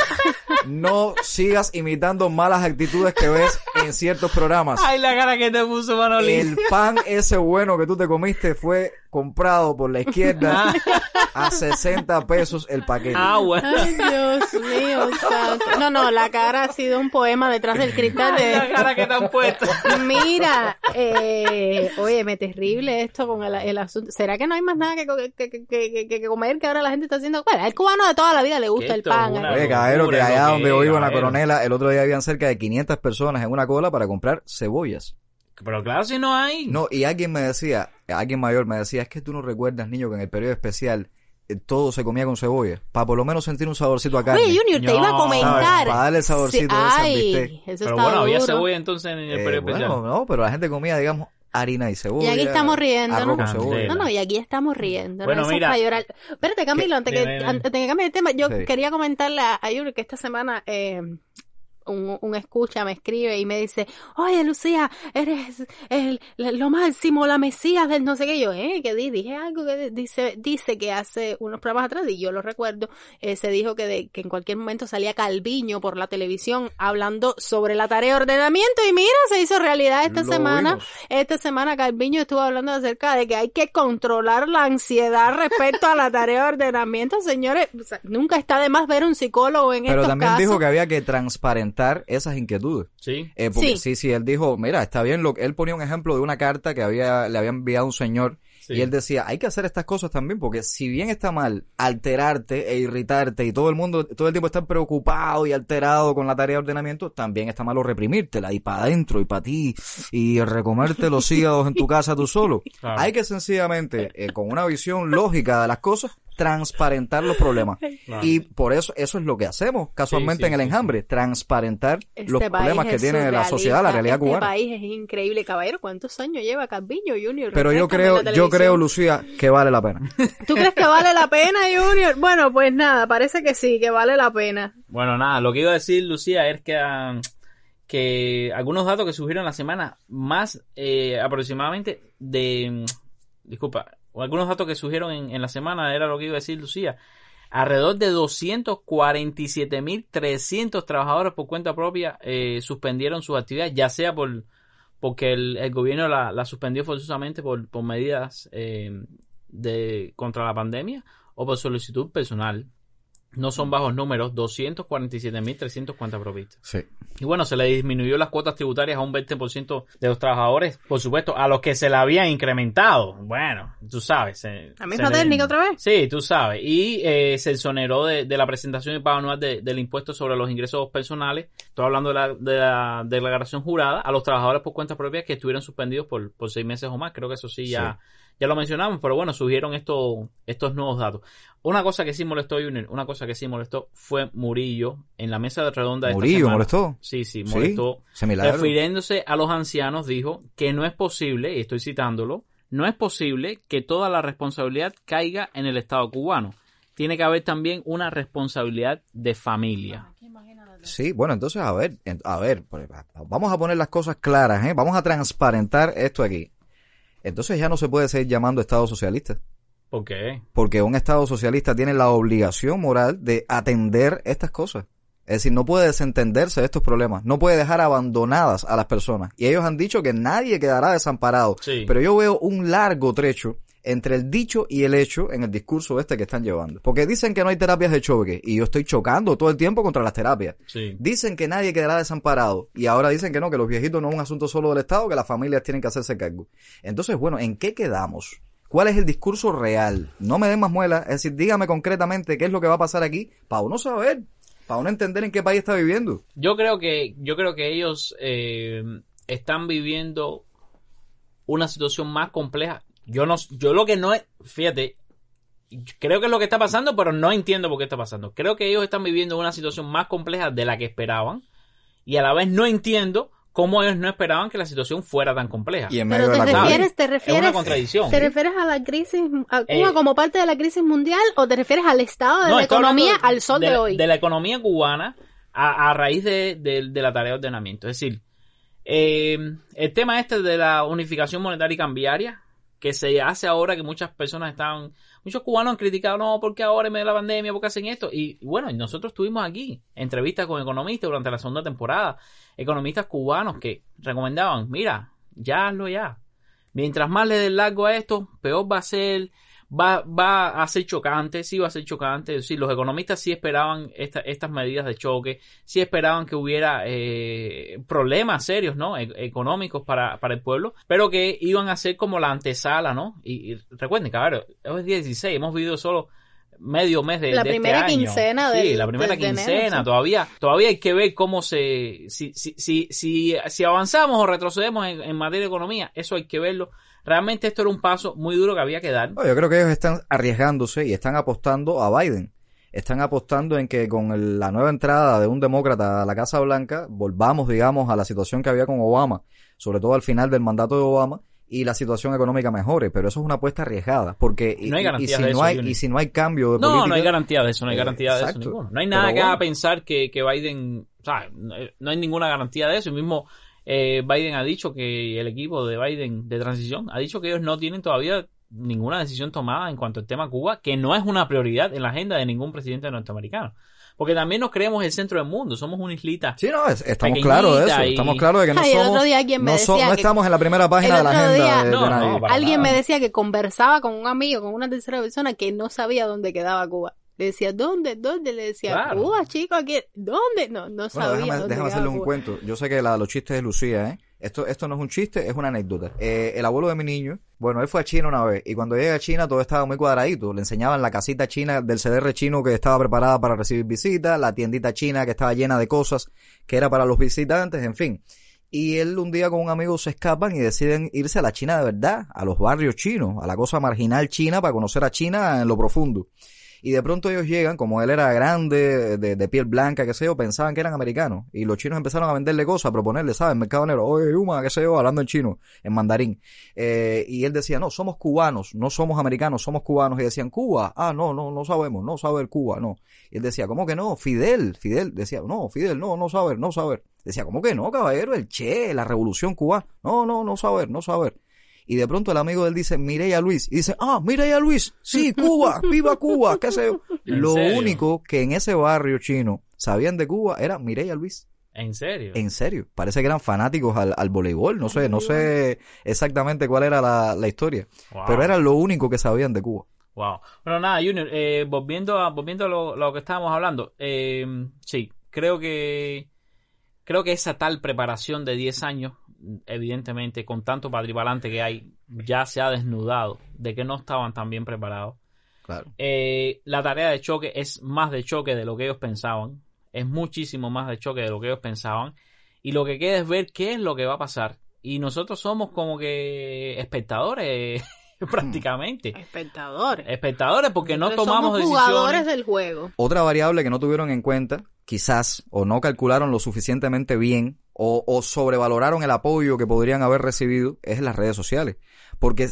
C: No sigas imitando malas actitudes que ves en ciertos programas.
D: Ay, la cara que te puso Manolín.
C: El pan ese bueno que tú te comiste fue comprado por la izquierda a 60 pesos el paquete.
D: Ah, bueno.
A: Ay, Dios mío, santo. No, no, la cara ha sido un poema detrás del cristal
D: Ay, la
A: de...
D: cara que te han puesto.
A: Mira, eh, óyeme, terrible esto con el, el asunto. ¿Será que no hay más nada que, co- que, que, que- que- que comer que ahora la gente está haciendo? Bueno, el cubano de toda la vida le gusta
D: Que
A: el pan. ¿eh?
C: Oye, caballero, que allá donde yo vivo en la coronela, el otro día habían cerca de 500 personas en una cola para comprar cebollas.
D: Pero claro, si no hay.
C: No, y alguien me decía, alguien mayor me decía, es que tú no recuerdas, niño, que en el periodo especial eh, todo se comía con cebolla, para por lo menos sentir un saborcito a carne.
A: Oye, Junior, te
D: No,
A: iba a comentar.
C: Para darle el saborcito
A: Sí,
C: de ese
A: ay, eso
D: Pero
A: está
D: bueno, había
A: duro.
D: cebolla entonces en el
C: Eh,
D: periodo especial.
C: bueno, no, pero la gente comía, digamos, harina y cebolla.
A: Y aquí estamos riendo,
C: arroz
A: ¿no?
C: con cebolla.
D: Candela.
A: No, no, y aquí estamos riendo.
D: Bueno,
A: ¿no? Eso es
D: mira.
A: para llorar. Espérate, Camilo, antes que, antes de que cambie de tema, yo
C: Sí.
A: quería comentarle a, a Yuri que esta semana eh, un, un escucha me escribe y me dice, oye, Lucía, eres el, lo máximo, la mesías del no sé qué. Yo, ¿eh? Que di? Dije algo que dice, dice que hace unos programas atrás, y yo lo recuerdo, eh, se dijo que, de, que en cualquier momento salía Calviño por la televisión hablando sobre la tarea de ordenamiento y mira, se hizo realidad esta
C: Lo
A: semana.
C: vimos.
A: Esta semana Calviño estuvo hablando acerca de que hay que controlar la ansiedad respecto a la tarea de ordenamiento. Señores, o sea, nunca está de más ver un psicólogo en
C: Pero
A: estos
C: también
A: casos.
C: dijo que había que transparentar esas inquietudes.
D: Sí.
C: Eh, porque
A: Sí.
C: sí. sí, él dijo, mira, está bien, lo, él ponía un ejemplo de una carta que había, le había enviado un señor
D: Sí.
C: y él decía, hay que hacer estas cosas también porque si bien está mal alterarte e irritarte y todo el mundo todo el tiempo está preocupado y alterado con la tarea de ordenamiento, también está malo reprimírtela y para adentro y para ti y recomerte los hígados en tu casa tú solo.
D: Claro.
C: Hay que sencillamente, eh, con una visión lógica de las cosas, transparentar los problemas.
D: Claro.
C: Y por eso, eso es lo que hacemos casualmente
D: Sí, sí,
C: en el
D: sí,
C: enjambre, transparentar
A: Este
C: los problemas que tiene la sociedad, la realidad
A: este
C: cubana.
A: país es increíble, caballero. ¿Cuántos años lleva Calviño Junior?
C: Pero yo creo, yo creo, Lucía, que vale la pena.
A: ¿Tú crees que vale la pena, Junior? Bueno, pues nada, parece que sí, que vale la pena.
D: Bueno, nada, lo que iba a decir, Lucía, es que, ah, que algunos datos que surgieron la semana, más eh, aproximadamente de. mm, Disculpa, algunos datos que surgieron en, en la semana, era lo que iba a decir Lucía. Alrededor de 247.300 trabajadores por cuenta propia eh, suspendieron sus actividades, ya sea por porque el, el gobierno la, la suspendió forzosamente por, por medidas eh, de contra la pandemia o por solicitud personal. No son bajos números, 247.300 cuentas provistas.
C: Sí.
D: Y bueno, se le disminuyó las cuotas tributarias a un 20% de los trabajadores, por supuesto, a los que se le habían incrementado. Bueno, tú sabes. se-
A: ¿La misma
D: le-
A: técnica otra vez?
D: Sí, tú sabes. Y eh, se exoneró de, de la presentación y pago anual de- del impuesto sobre los ingresos personales. Estoy hablando de la, de la declaración jurada a los trabajadores por cuenta propia que estuvieron suspendidos por, por seis meses o más. Creo que eso sí ya, ya lo mencionamos, pero bueno, surgieron estos, estos nuevos datos. Una cosa que sí molestó, Junior, una cosa que sí molestó fue Murillo en la mesa de redonda de esta
C: ¿Murillo
D: semana.
C: molestó?
D: Sí, sí,
C: Sí,
D: molestó.
C: milagro.
D: Refiriéndose a los ancianos, dijo que no es posible, y estoy citándolo, no es posible que toda la responsabilidad caiga en el Estado cubano. Tiene que haber también una responsabilidad de familia.
C: Sí, bueno, entonces a ver, a ver, pues, vamos a poner las cosas claras, ¿eh? Vamos a transparentar esto aquí. Entonces ya no se puede seguir llamando Estado socialista,
D: ¿Por qué?
C: porque un Estado socialista tiene la obligación moral de atender estas cosas. Es decir, no puede desentenderse de estos problemas, no puede dejar abandonadas a las personas. Y ellos han dicho que nadie quedará desamparado.
D: Sí.
C: Pero yo veo un largo trecho entre el dicho y el hecho en el discurso este que están llevando. Porque dicen que no hay terapias de choque y yo estoy chocando todo el tiempo contra las terapias.
D: Sí.
C: Dicen que nadie quedará desamparado y ahora dicen que no, que los viejitos no es un asunto solo del Estado, que las familias tienen que hacerse cargo. Entonces, bueno, ¿en qué quedamos? ¿Cuál es el discurso real? No me den más muelas, es decir, dígame concretamente qué es lo que va a pasar aquí para uno saber, para uno entender en qué país está viviendo.
D: Yo creo que, yo creo que ellos eh, están viviendo una situación más compleja. Yo no, yo lo que no es, fíjate, creo que es lo que está pasando, pero no entiendo por qué está pasando. Creo que ellos están viviendo una situación más compleja de la que esperaban y a la vez no entiendo cómo ellos no esperaban que la situación fuera tan compleja.
C: Y en
A: Pero te refieres, te refieres,
D: Es una contradicción.
A: ¿te refieres a la crisis, a Cuba
D: Eh,
A: como parte de la crisis mundial o te refieres al estado de
D: No,
A: la economía al sol de,
D: la-
A: hoy?
D: De la economía cubana a, a raíz de, de- de la tarea de ordenamiento. Es decir, eh, el tema este de la unificación monetaria y cambiaria, que se hace ahora que muchas personas están, muchos cubanos han criticado, no, porque ahora en medio de la pandemia, porque hacen esto. Y, bueno, nosotros tuvimos aquí entrevistas con economistas durante la segunda temporada, economistas cubanos que recomendaban, mira, ya hazlo ya. Mientras más le den largo a esto, peor va a ser, va, va a ser chocante, sí va a ser chocante. Es decir, los economistas sí esperaban esta- estas medidas de choque, sí esperaban que hubiera eh, problemas serios, ¿no? E- económicos para, para el pueblo, pero que iban a ser como la antesala, ¿no? Y, y recuerden ver, hoy es día 16, hemos vivido solo medio mes de,
A: La
D: de este
A: primera
D: año.
A: quincena
D: Sí,
A: del-
D: la primera
A: de- de enero,
D: quincena,
A: sí.
D: todavía, todavía hay que ver cómo se, si, si, si, si, si avanzamos o retrocedemos en, en materia de economía, eso hay que verlo. Realmente esto era un paso muy duro que había que dar.
C: No, yo creo que ellos están arriesgándose y están apostando a Biden. Están apostando en que con el- la nueva entrada de un demócrata a la Casa Blanca volvamos, digamos, a la situación que había con Obama, sobre todo al final del mandato de Obama, y la situación económica mejore. Pero eso es una apuesta arriesgada, porque y,
D: No hay
C: y- y
D: garantías
C: si
D: de
C: no hay y si no hay cambio de
D: No,
C: política,
D: no hay garantía de eso, no hay
C: Eh,
D: garantía de eso ninguno. No hay nada que
C: bueno.
D: haga pensar que, que Biden, o sea, no no hay ninguna garantía de eso. Y mismo eh, Biden ha dicho que el equipo de Biden de transición ha dicho que ellos no tienen todavía ninguna decisión tomada en cuanto al tema Cuba, que no es una prioridad en la agenda de ningún presidente norteamericano. Porque también nos creemos el centro del mundo, somos una islita.
C: Sí, no, es- estamos claros de eso.
D: y-
C: Estamos claros de que no
A: Ay,
C: somos, no, so- estamos en la primera página de la agenda
A: día-
C: de, de
D: No,
C: nadie.
D: no,
A: Alguien
D: nada.
A: me decía que conversaba con un amigo, con una tercera persona que no sabía dónde quedaba Cuba. Le decía, ¿dónde? ¿Dónde? Le decía,
C: Claro.
A: Cuba, chico, aquí. ¿Dónde? No, no
C: Bueno,
A: sabía
C: déjame,
A: dónde
C: déjame hacerle un
A: Cuba.
C: cuento. Yo sé que la, los chistes de Lucía, ¿eh? Esto, esto no es un chiste, es una anécdota. Eh, el abuelo de mi niño, bueno, él fue a China una vez y cuando llega a China todo estaba muy cuadradito. Le enseñaban la casita china del CDR chino que estaba preparada para recibir visitas, la tiendita china que estaba llena de cosas que era para los visitantes, en fin. Y él un día con un amigo se escapan y deciden irse a la China de verdad, a los barrios chinos, a la cosa marginal china para conocer a China en lo profundo. Y de pronto ellos llegan, como él era grande, de, de piel blanca, qué sé yo, pensaban que eran americanos. Y los chinos empezaron a venderle cosas, a proponerle, ¿sabes? Mercado negro, oye, Yuma, qué sé yo, hablando en chino, en mandarín. Eh, y él decía, no, somos cubanos, no somos americanos, somos cubanos. Y decían, Cuba, ah, no, no, no sabemos, no saber Cuba, no. Y él decía, ¿cómo que no? Fidel, Fidel, decía, no, Fidel, no, no saber, no saber. Decía, ¿cómo que no, caballero? El Che, la revolución cubana. No, no, no saber, no saber. Y de pronto el amigo de él dice, Mireya Luis. Y dice, ah, Mireya Luis. Sí, Cuba, viva Cuba, qué sé yo.
D: ¿En
C: Lo
D: serio?
C: único que en ese barrio chino sabían de Cuba era Mireya Luis.
D: ¿En serio?
C: En serio. Parece que eran fanáticos al, al voleibol. No sé, no sé exactamente cuál era la, la historia.
D: Wow.
C: Pero era lo único que sabían de Cuba.
D: Wow. Bueno, nada, Junior, eh, volviendo a, volviendo a lo, lo que estábamos hablando, eh, sí, creo que creo que esa tal preparación de 10 años, evidentemente, con tanto patribalante que hay, ya se ha desnudado de que no estaban tan bien preparados.
C: Claro.
D: Eh, la tarea de choque es más de choque de lo que ellos pensaban, es muchísimo más de choque de lo que ellos pensaban, y lo que queda es ver qué es lo que va a pasar. Y nosotros somos como que espectadores prácticamente.
A: Espectadores.
D: Espectadores, porque no tomamos
A: somos
D: decisiones.
A: jugadores del juego.
C: Otra variable que no tuvieron en cuenta, quizás, o no calcularon lo suficientemente bien, o, o sobrevaloraron el apoyo que podrían haber recibido, es las redes sociales. Porque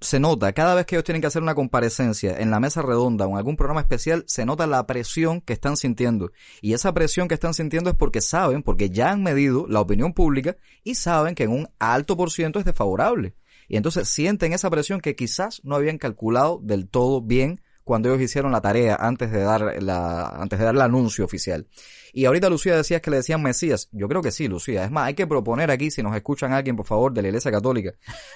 C: se nota, cada vez que ellos tienen que hacer una comparecencia en la mesa redonda o en algún programa especial, se nota la presión que están sintiendo. Y esa presión que están sintiendo es porque saben, porque ya han medido la opinión pública y saben que en un alto por ciento es desfavorable. Y entonces sienten esa presión que quizás no habían calculado del todo bien cuando ellos hicieron la tarea antes de dar la, antes de dar el anuncio oficial. Y ahorita Lucía decías que le decían Mesías. Yo creo que sí, Lucía. Es más, hay que proponer aquí, si nos escuchan alguien, por favor, de la Iglesia Católica,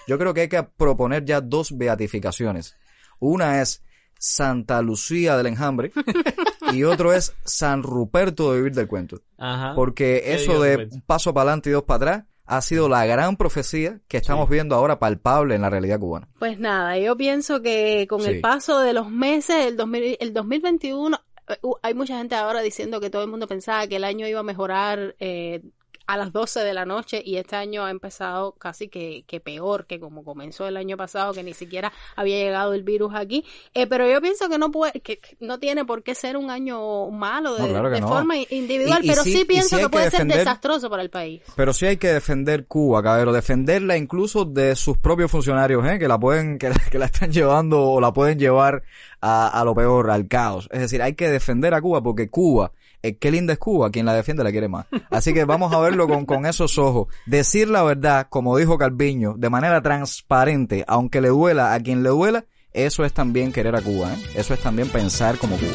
C: yo creo que hay que proponer ya dos beatificaciones. Una es Santa Lucía del Enjambre y otro es San Ruperto de Vivir del Cuento.
D: Ajá.
C: Porque
D: ¿Qué
C: eso de paso para adelante y dos para atrás ha sido la gran profecía que estamos viendo ahora palpable en la realidad cubana.
A: Pues nada, yo pienso que con
C: Sí.
A: el paso de los meses, el, 2000 el 2021, eh, uh, hay mucha gente ahora diciendo que todo el mundo pensaba que el año iba a mejorar eh, a las 12 de la noche y este año ha empezado casi que, que peor que como comenzó el año pasado, que ni siquiera había llegado el virus aquí. Eh, pero yo pienso que no puede, que no tiene por qué ser un año malo de,
C: No, claro que
A: de
C: no.
A: forma individual,
C: Y- y
A: pero
C: sí-
A: pienso
C: sí
A: que
C: que
A: puede ser desastroso para el país.
C: Pero sí hay que defender Cuba, cabrero, defenderla incluso de sus propios funcionarios, ¿eh? que la pueden, que la, que la están llevando o la pueden llevar a, a lo peor, al caos. Es decir, hay que defender a Cuba porque Cuba, eh, qué linda es Cuba, quien la defiende la quiere más. Así que vamos a verlo con, con esos ojos. Decir la verdad, como dijo Calviño, de manera transparente, aunque le duela a quien le duela, eso es también querer a Cuba, ¿eh? Eso es también pensar como Cuba.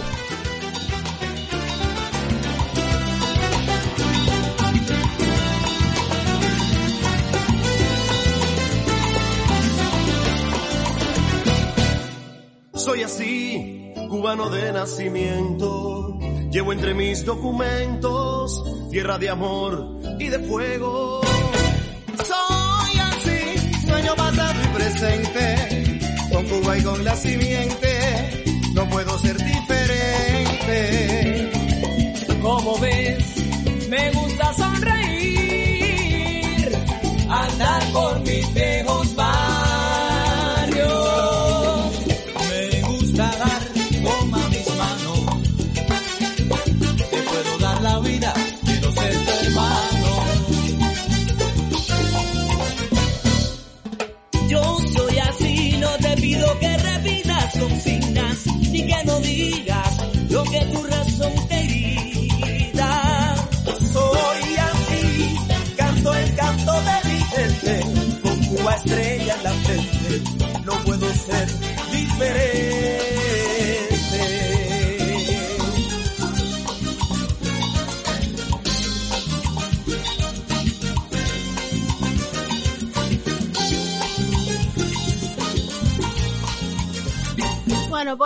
O: Soy así, cubano de nacimiento. Llevo entre mis documentos tierra de amor y de fuego. Soy así, sueño pasado y presente. Con Cuba y con la simiente, no puedo ser diferente.
M: Como ves, me gusta sonreír,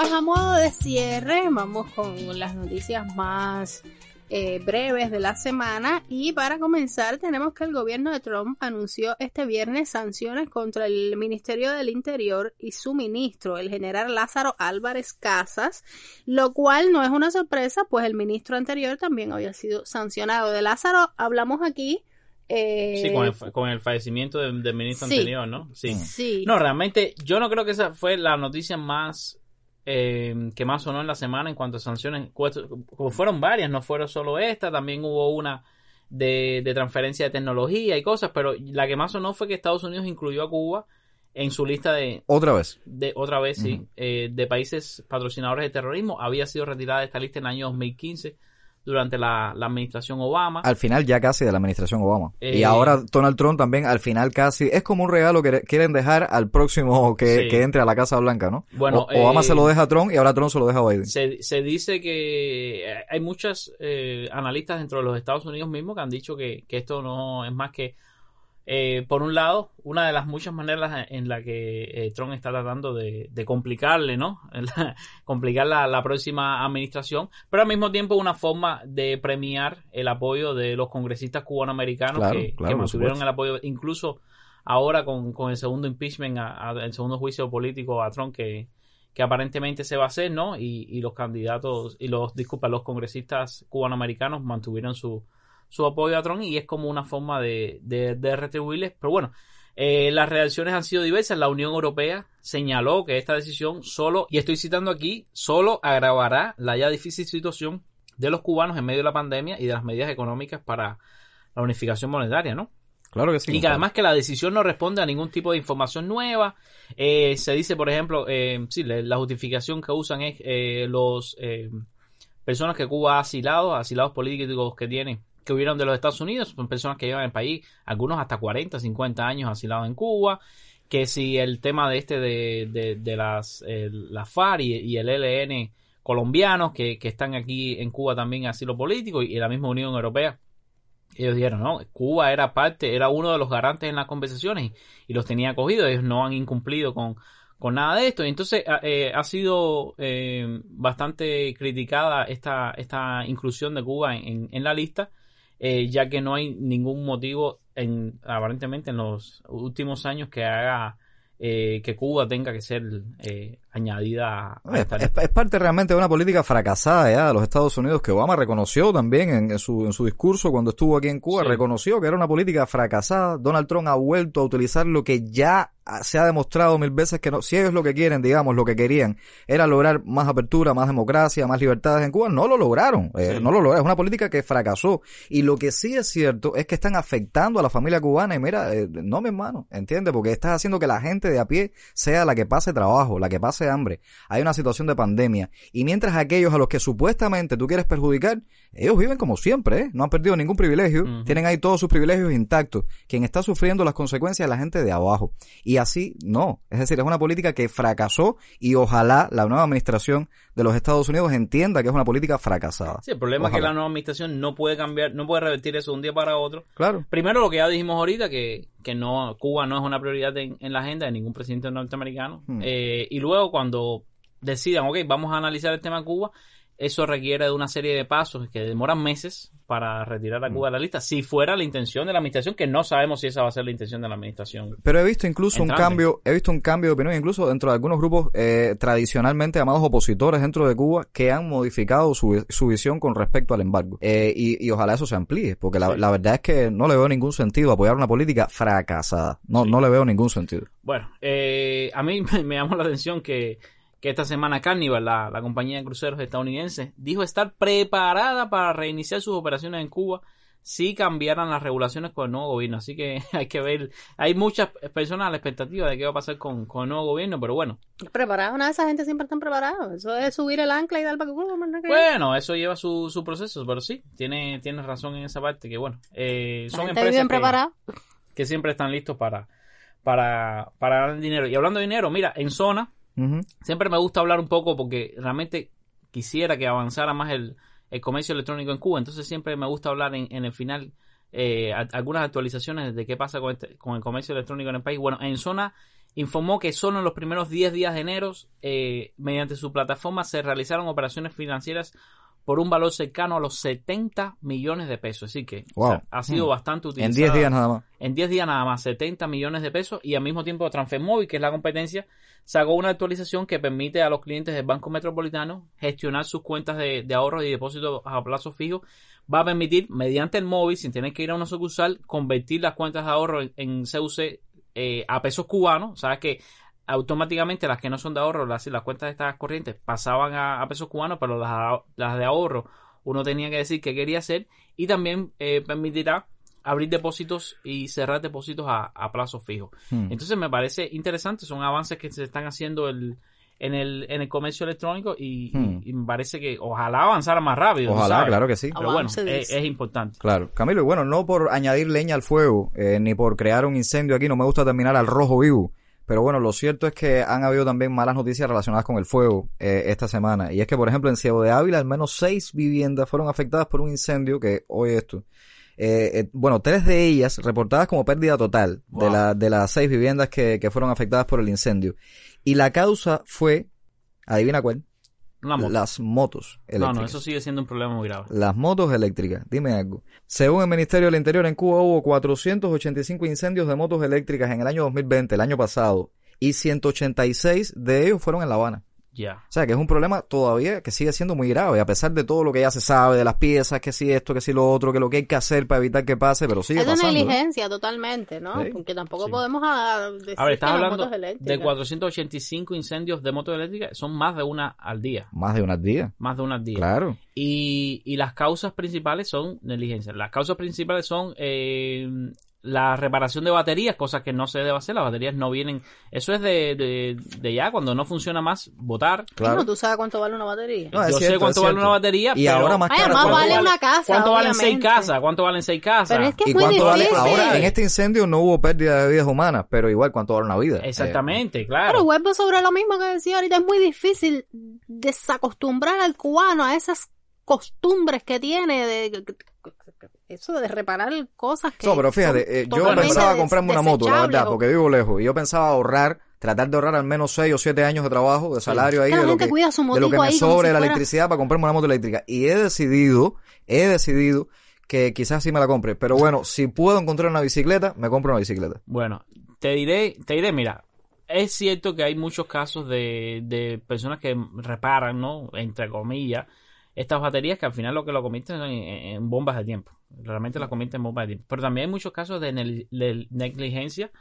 A: pues a modo de cierre, vamos con las noticias más eh, breves de la semana. Y para comenzar, tenemos que el gobierno de Trump anunció este viernes sanciones contra el Ministerio del Interior y su ministro, el general Lázaro Álvarez Casas, lo cual no es una sorpresa, pues el ministro anterior también había sido sancionado. De Lázaro hablamos aquí. eh,
D: Sí, con el, con el fallecimiento del, del ministro
A: Sí.
D: anterior, ¿no? Sí.
A: Sí.
D: No, realmente, yo no creo que esa fue la noticia más eh, que más sonó en la semana en cuanto a sanciones. Como fueron varias, no fueron solo esta, también hubo una de, de transferencia de tecnología y cosas, pero la que más sonó fue que Estados Unidos incluyó a Cuba en su lista de,
C: Otra vez.
D: de otra vez, sí, eh, de países patrocinadores de terrorismo. Había sido retirada de esta lista en el año 2015 durante la, la administración Obama.
C: Al final ya casi de la administración Obama.
D: Eh,
C: y ahora Donald Trump también al final casi es como un regalo que quieren dejar al próximo que,
D: Sí.
C: que entre a la Casa Blanca, ¿no?
D: Bueno,
C: O- Obama
D: eh,
C: se lo deja a Trump y ahora Trump se lo deja a Biden.
D: Se, se dice que eh, hay muchos analistas dentro de los Estados Unidos mismos que han dicho que, que esto no es más que, eh, por un lado, una de las muchas maneras en la que eh, Trump está tratando de, de complicarle, ¿no? Complicar la, la próxima administración, pero al mismo tiempo una forma de premiar el apoyo de los congresistas cubanoamericanos
C: Claro,
D: que,
C: claro,
D: que
C: por
D: mantuvieron el apoyo, incluso ahora con, con el segundo impeachment, a- a- el segundo juicio político a Trump que, que aparentemente se va a hacer, ¿no? Y, y los candidatos, y los, disculpa, los congresistas cubanoamericanos mantuvieron su, su apoyo a Trump y es como una forma de, de, de retribuirles. Pero bueno, Eh, las reacciones han sido diversas. La Unión Europea señaló que esta decisión solo, y estoy citando aquí, solo agravará la ya difícil situación de los cubanos en medio de la pandemia y de las medidas económicas para la unificación monetaria, ¿no?
C: Claro que sí.
D: Y que además que la decisión no responde a ningún tipo de información nueva. Eh, se dice, por ejemplo, eh, sí, la justificación que usan es eh, los eh, personas que Cuba ha asilado, asilados políticos que tiene, que hubieron de los Estados Unidos, son personas que llevan el país, algunos hasta 40, 50 años asilados en Cuba, que si el tema de este de, de, de las eh, FARC y, el ELN colombianos que, que están aquí en Cuba también en asilo político y, la misma Unión Europea ellos dijeron, no, Cuba era parte, era uno de los garantes en las conversaciones y, y los tenía acogidos, ellos no han incumplido con, con nada de esto. Y entonces a- eh, ha sido eh, bastante criticada esta, esta inclusión de Cuba en- en la lista, eh, ya que no hay ningún motivo, en, aparentemente en los últimos años, que haga eh, que Cuba tenga que ser eh, añadida a
C: Es,
D: esta
C: es-
D: lista.
C: es parte realmente de una política fracasada ya de los Estados Unidos que Obama reconoció también en, en su, en su discurso cuando estuvo aquí en Cuba,
D: Sí.
C: reconoció que era una política fracasada. Donald Trump ha vuelto a utilizar lo que ya se ha demostrado mil veces que no, si ellos lo que quieren, digamos, lo que querían era lograr más apertura, más democracia, más libertades en Cuba, no lo lograron, eh, no lo lograron, es una política que fracasó. Y lo que sí es cierto es que están afectando a la familia cubana y mira, eh, no mi hermano, ¿entiendes? Porque estás haciendo que la gente de a pie sea la que pase trabajo, la que pase hambre. Hay una situación de pandemia. Y mientras aquellos a los que supuestamente tú quieres perjudicar, ellos viven como siempre, ¿eh? No han perdido ningún privilegio, tienen ahí todos sus privilegios intactos. Quien está sufriendo las consecuencias es la gente de abajo. Y así no. Es decir, es una política que fracasó y ojalá la nueva administración de los Estados Unidos entienda que es una política fracasada.
D: Sí, el problema es que la nueva administración no puede cambiar, no puede revertir eso de un día para otro.
C: Claro.
D: Primero lo que ya dijimos ahorita, que, que no, Cuba no es una prioridad en, en la agenda de ningún presidente norteamericano.
C: Hmm.
D: Eh, y luego cuando decidan, ok, vamos a analizar el tema Cuba, eso requiere de una serie de pasos que demoran meses para retirar a Cuba de la lista. Si fuera la intención de la administración, que no sabemos si esa va a ser la intención de la administración.
C: Pero he visto incluso un cambio, he visto un cambio de opinión incluso dentro de algunos grupos eh, tradicionalmente llamados opositores dentro de Cuba que han modificado su, su visión con respecto al embargo. Eh, y, y ojalá eso se amplíe, porque la,
D: Sí.
C: la verdad es que no le veo ningún sentido apoyar una política fracasada. No, no le veo ningún sentido.
D: Bueno, eh, a mí me, me llamó la atención que, que esta semana Carnival, la, la compañía de cruceros estadounidense, dijo estar preparada para reiniciar sus operaciones en Cuba si cambiaran las regulaciones con el nuevo gobierno. Así que hay que ver, hay muchas personas a la expectativa de qué va a pasar con, con el nuevo gobierno, pero bueno,
A: Preparado, nada, esa gente siempre están preparados. Eso es subir el ancla y dar para que Cuba,
D: bueno, eso lleva su, su proceso, pero sí, tiene, tienes razón en esa parte, que bueno, eh, son empresas
A: bien
D: que-
A: preparada.
D: que siempre están listos para, para, para ganar dinero. Y hablando de dinero, mira, en zona, Siempre me gusta hablar un poco porque realmente quisiera que avanzara más el, el comercio electrónico en Cuba. Entonces siempre me gusta hablar en, en el final eh, algunas actualizaciones de qué pasa con, este- con el comercio electrónico en el país. Bueno, en zona informó que solo en los primeros 10 días de enero, eh, mediante su plataforma, se realizaron operaciones financieras por un valor cercano a los 70 millones de pesos. Así que o sea,
C: Wow.
D: ha sido
C: Hmm.
D: bastante
C: En
D: utilizada.
C: 10 días nada más.
D: En 10 días nada más, 70 millones de pesos y al mismo tiempo Transfermóvil, que es la competencia, sacó una actualización que permite a los clientes del Banco Metropolitano gestionar sus cuentas de, de ahorros y depósitos a plazo fijo. Va a permitir, mediante el móvil, sin tener que ir a una sucursal, convertir las cuentas de ahorro en, en CUC eh, a pesos cubanos. Sabes que automáticamente las que no son de ahorro, las, las cuentas de estas corrientes, pasaban a, a pesos cubanos, pero las, las de ahorro uno tenía que decir qué quería hacer y también eh, permitirá abrir depósitos y cerrar depósitos a, a plazo fijo.
C: Hmm.
D: Entonces me parece interesante, son avances que se están haciendo el, en, el, en el comercio electrónico y,
C: Hmm.
D: y- y me parece que ojalá avanzara más rápido.
C: Ojalá,
D: sabes.
C: claro que sí.
D: Pero bueno, es importante.
C: Claro, Camilo, y bueno, no por añadir leña al fuego, eh, ni por crear un incendio aquí, no me gusta terminar al rojo vivo. Pero bueno, lo cierto es que han habido también malas noticias relacionadas con el fuego eh, esta semana. Y es que, por ejemplo, en Ciego de Ávila, al menos seis viviendas fueron afectadas por un incendio que, oye esto, eh, eh, bueno, tres de ellas reportadas como pérdida total de, la, de las seis viviendas que, que fueron afectadas por el incendio. Y la causa fue, adivina cuál,
D: moto.
C: las motos
D: no,
C: eléctricas.
D: no, eso sigue siendo un problema muy grave.
C: Las motos eléctricas, dime algo. Según el Ministerio del Interior, en Cuba hubo 485 incendios de motos eléctricas en el año 2020, el año pasado, y 186 de ellos fueron en La Habana.
D: Ya.
C: O sea, que es un problema todavía que sigue siendo muy grave, a pesar de todo lo que ya se sabe, de las piezas, que si esto, que si lo otro, que lo que hay que hacer para evitar que pase, pero sigue
A: es de
C: pasando. ¿eh?
A: negligencia totalmente, ¿no?
C: Sí.
A: Porque tampoco podemos ah, decir
D: A ver, estás
A: que
D: hablando
A: motos
D: de
A: eléctricas.
D: 485 incendios de motos eléctricas, son más de una al día.
C: Más de unos días.
D: Más de una al día.
C: Claro.
D: Y, y las causas principales son negligencia. Las causas principales son eh, la reparación de baterías, cosas que no se debe hacer. Las baterías no vienen. Eso es de, de, de ya, cuando no funciona más, votar.
A: Bueno, ¿Tú sabes cuánto vale una batería?
C: No, es
D: Yo sé
C: cierto,
D: cuánto
C: es
D: vale una batería.
C: Y
D: pero-
C: ahora más
A: Vaya,
C: cara
A: más vale una casa,
D: ¿Cuánto valen seis
A: obviamente.
D: casas? ¿Cuánto valen seis casas?
A: Pero es que
C: ¿Y
A: es muy
C: cuánto vale?
A: difícil.
C: Ahora, en este incendio no hubo pérdida de vidas humanas, pero igual, ¿cuánto vale una vida?
D: Exactamente,
A: Pero
D: claro.
A: vuelvo sobre lo mismo que decía ahorita, es muy difícil desacostumbrar al cubano a esas costumbres que tiene de eso de reparar cosas que
C: No, pero fíjate,
A: son
C: eh, yo pensaba comprarme una moto, la verdad,
A: o-
C: porque vivo lejos. Y yo pensaba ahorrar, tratar de ahorrar al menos 6 o 7 años de trabajo, de salario ahí,
A: Que la
C: de lo que,
A: cuida su
C: de lo que me
A: ahí
C: sobre
A: si
C: la
A: fuera-
C: electricidad para comprarme una moto eléctrica. Y he decidido, he decidido que quizás sí me la compre. Pero bueno, si puedo encontrar una bicicleta, me compro una bicicleta.
D: Bueno, te diré, te diré, mira, es cierto que hay muchos casos de, de personas que reparan, ¿no? Entre comillas, estas baterías que al final lo que lo convierten en, en bombas de tiempo. Realmente las convierten en bombas de tiempo. Pero también hay muchos casos de, negligencia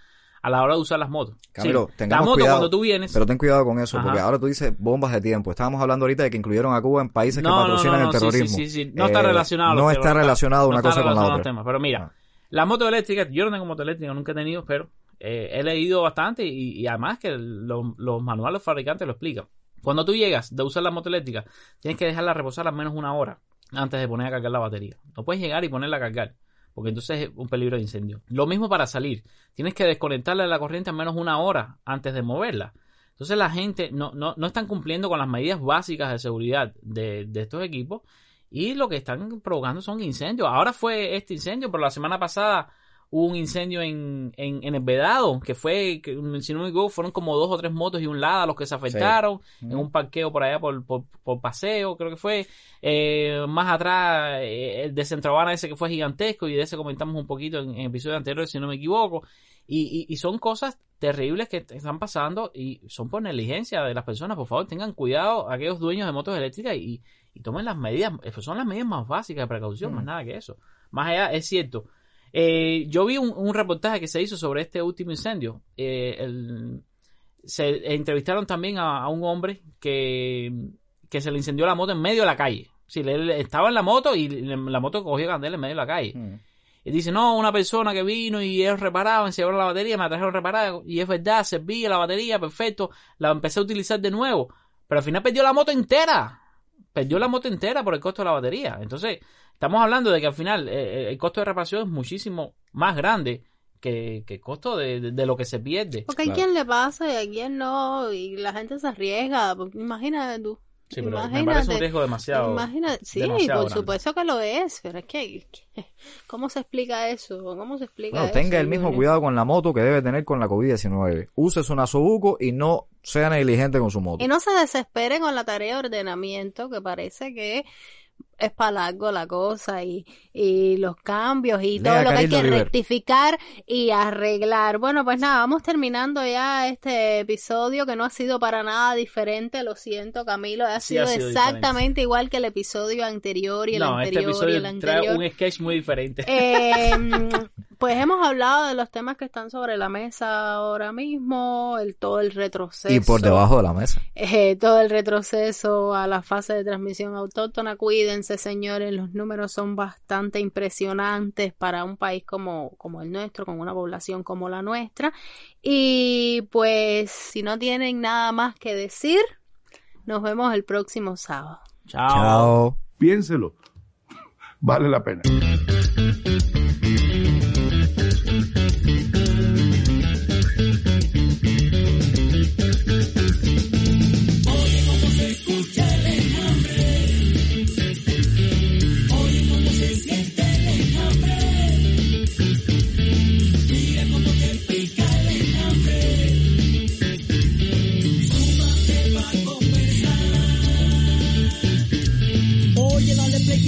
D: a la hora de usar las motos.
C: Camilo,
D: Sí, la
C: tengamos
D: moto
C: cuidado.
D: cuando tú vienes...
C: Pero ten cuidado con eso,
D: Ajá.
C: porque ahora tú dices bombas de tiempo. Estábamos hablando ahorita de que incluyeron a Cuba en países que
D: No,
C: patrocinan
D: no, no,
C: el terrorismo.
D: sí, sí. No está
C: Eh,
D: relacionado.
C: No está relacionado una
D: está
C: cosa con la otra.
D: temas. Pero mira, la moto eléctrica, yo no tengo moto eléctrica, nunca he tenido, pero eh, he leído bastante y, y además que lo- los manuales de los fabricantes lo explican. Cuando tú llegas de usar la moto eléctrica, tienes que dejarla reposar al menos una hora antes de poner a cargar la batería. No puedes llegar y ponerla a cargar, porque entonces es un peligro de incendio. Lo mismo para salir. Tienes que desconectarla de la corriente al menos una hora antes de moverla. Entonces la gente no, no, no están cumpliendo con las medidas básicas de seguridad de, de estos equipos y lo que están provocando son incendios. Ahora fue este incendio, pero la semana pasada hubo un incendio en, en, en el Vedado, que fue, que, si no me equivoco, fueron como dos o tres motos y un Lada los que se afectaron, en un parqueo por allá por, por, por paseo, creo que fue. Eh, más atrás, eh, el de Centro Habana ese que fue gigantesco, y de ese comentamos un poquito en, en episodios anteriores, si no me equivoco. Y, y, y son cosas terribles que están pasando y son por negligencia de las personas. Por favor, tengan cuidado aquellos dueños de motos eléctricas y, y tomen las medidas, esas son las medidas más básicas de precaución, más nada que eso. Más allá, es cierto. Eh, yo vi un, un reportaje que se hizo sobre este último incendio. Eh, el- se entrevistaron también a, a un hombre que, que se le incendió la moto en medio de la calle. Sí, estaba en la moto y la moto cogió candela en medio de la calle. Y dice, no, una persona que vino y ellos reparaban, se llevaron la batería, me la trajeron reparada. Y es verdad, servía la batería, perfecto. La empecé a utilizar de nuevo. Pero al final perdió la moto entera. Perdió la moto entera por el costo de la batería. Entonces, estamos hablando de que al final eh, el costo de reparación es muchísimo más grande que, que el costo de, de- de lo que se pierde.
A: Porque hay quien le pasa y a quien no, y la gente se arriesga. porque Imagínate tú.
D: Sí, pero me
A: imagínate,
D: parece un riesgo demasiado-
A: Imagínate, sí,
D: demasiado
A: por
D: grande.
A: supuesto que lo es, pero es que, que- ¿cómo se explica eso? ¿Cómo se explica
C: Bueno,
A: eso?
C: tenga el mismo cuidado con la moto que debe tener con la COVID-19. Use su nasobuco y no sea negligente con su moto.
A: Y no se desespere con la tarea de ordenamiento, que parece que es para largo la cosa y, y los cambios y
C: Lea
A: todo lo que hay que
C: River.
A: rectificar y arreglar. Bueno, pues nada, vamos terminando ya este episodio que no ha sido para nada diferente, lo siento Camilo, ha
D: Sí,
A: sido,
D: ha sido
A: exactamente igual que el episodio anterior y el
D: no, este
A: anterior y el
D: trae
A: anterior.
D: un sketch muy diferente.
A: Eh, pues hemos hablado de los temas que están sobre la mesa ahora mismo, el todo el retroceso.
C: Y por debajo de la mesa.
A: Eh, todo el retroceso a la fase de transmisión autóctona. Cuídense, señores, los números son bastante impresionantes para un país como, como el nuestro, con una población como la nuestra. Y pues, si no tienen nada más que decir, nos vemos el próximo sábado.
C: Chao.
M: Piénselo. Vale la pena.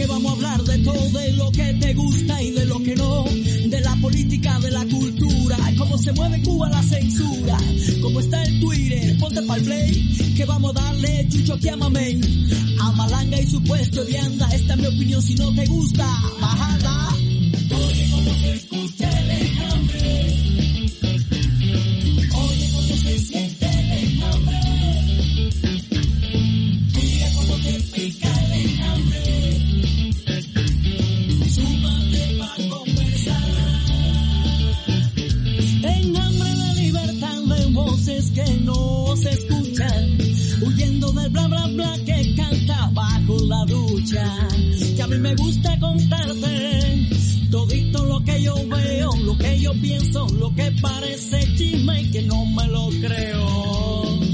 P: vamos a hablar de todo, de lo que te gusta y de lo que no, de la política, de la cultura,
M: cómo se mueve Cuba la censura, cómo está el Twitter, ponte pa'l play, que vamos a darle chucho que amamen, a Malanga y su puesto de anda, esta es mi opinión, si no te gusta, bajada. Oye, cómo se escucha. Escuchan, huyendo del bla bla bla que canta bajo la ducha. Que a mí me gusta contarte todito lo que yo veo, lo que yo pienso, lo que parece chisme y que no me lo creo.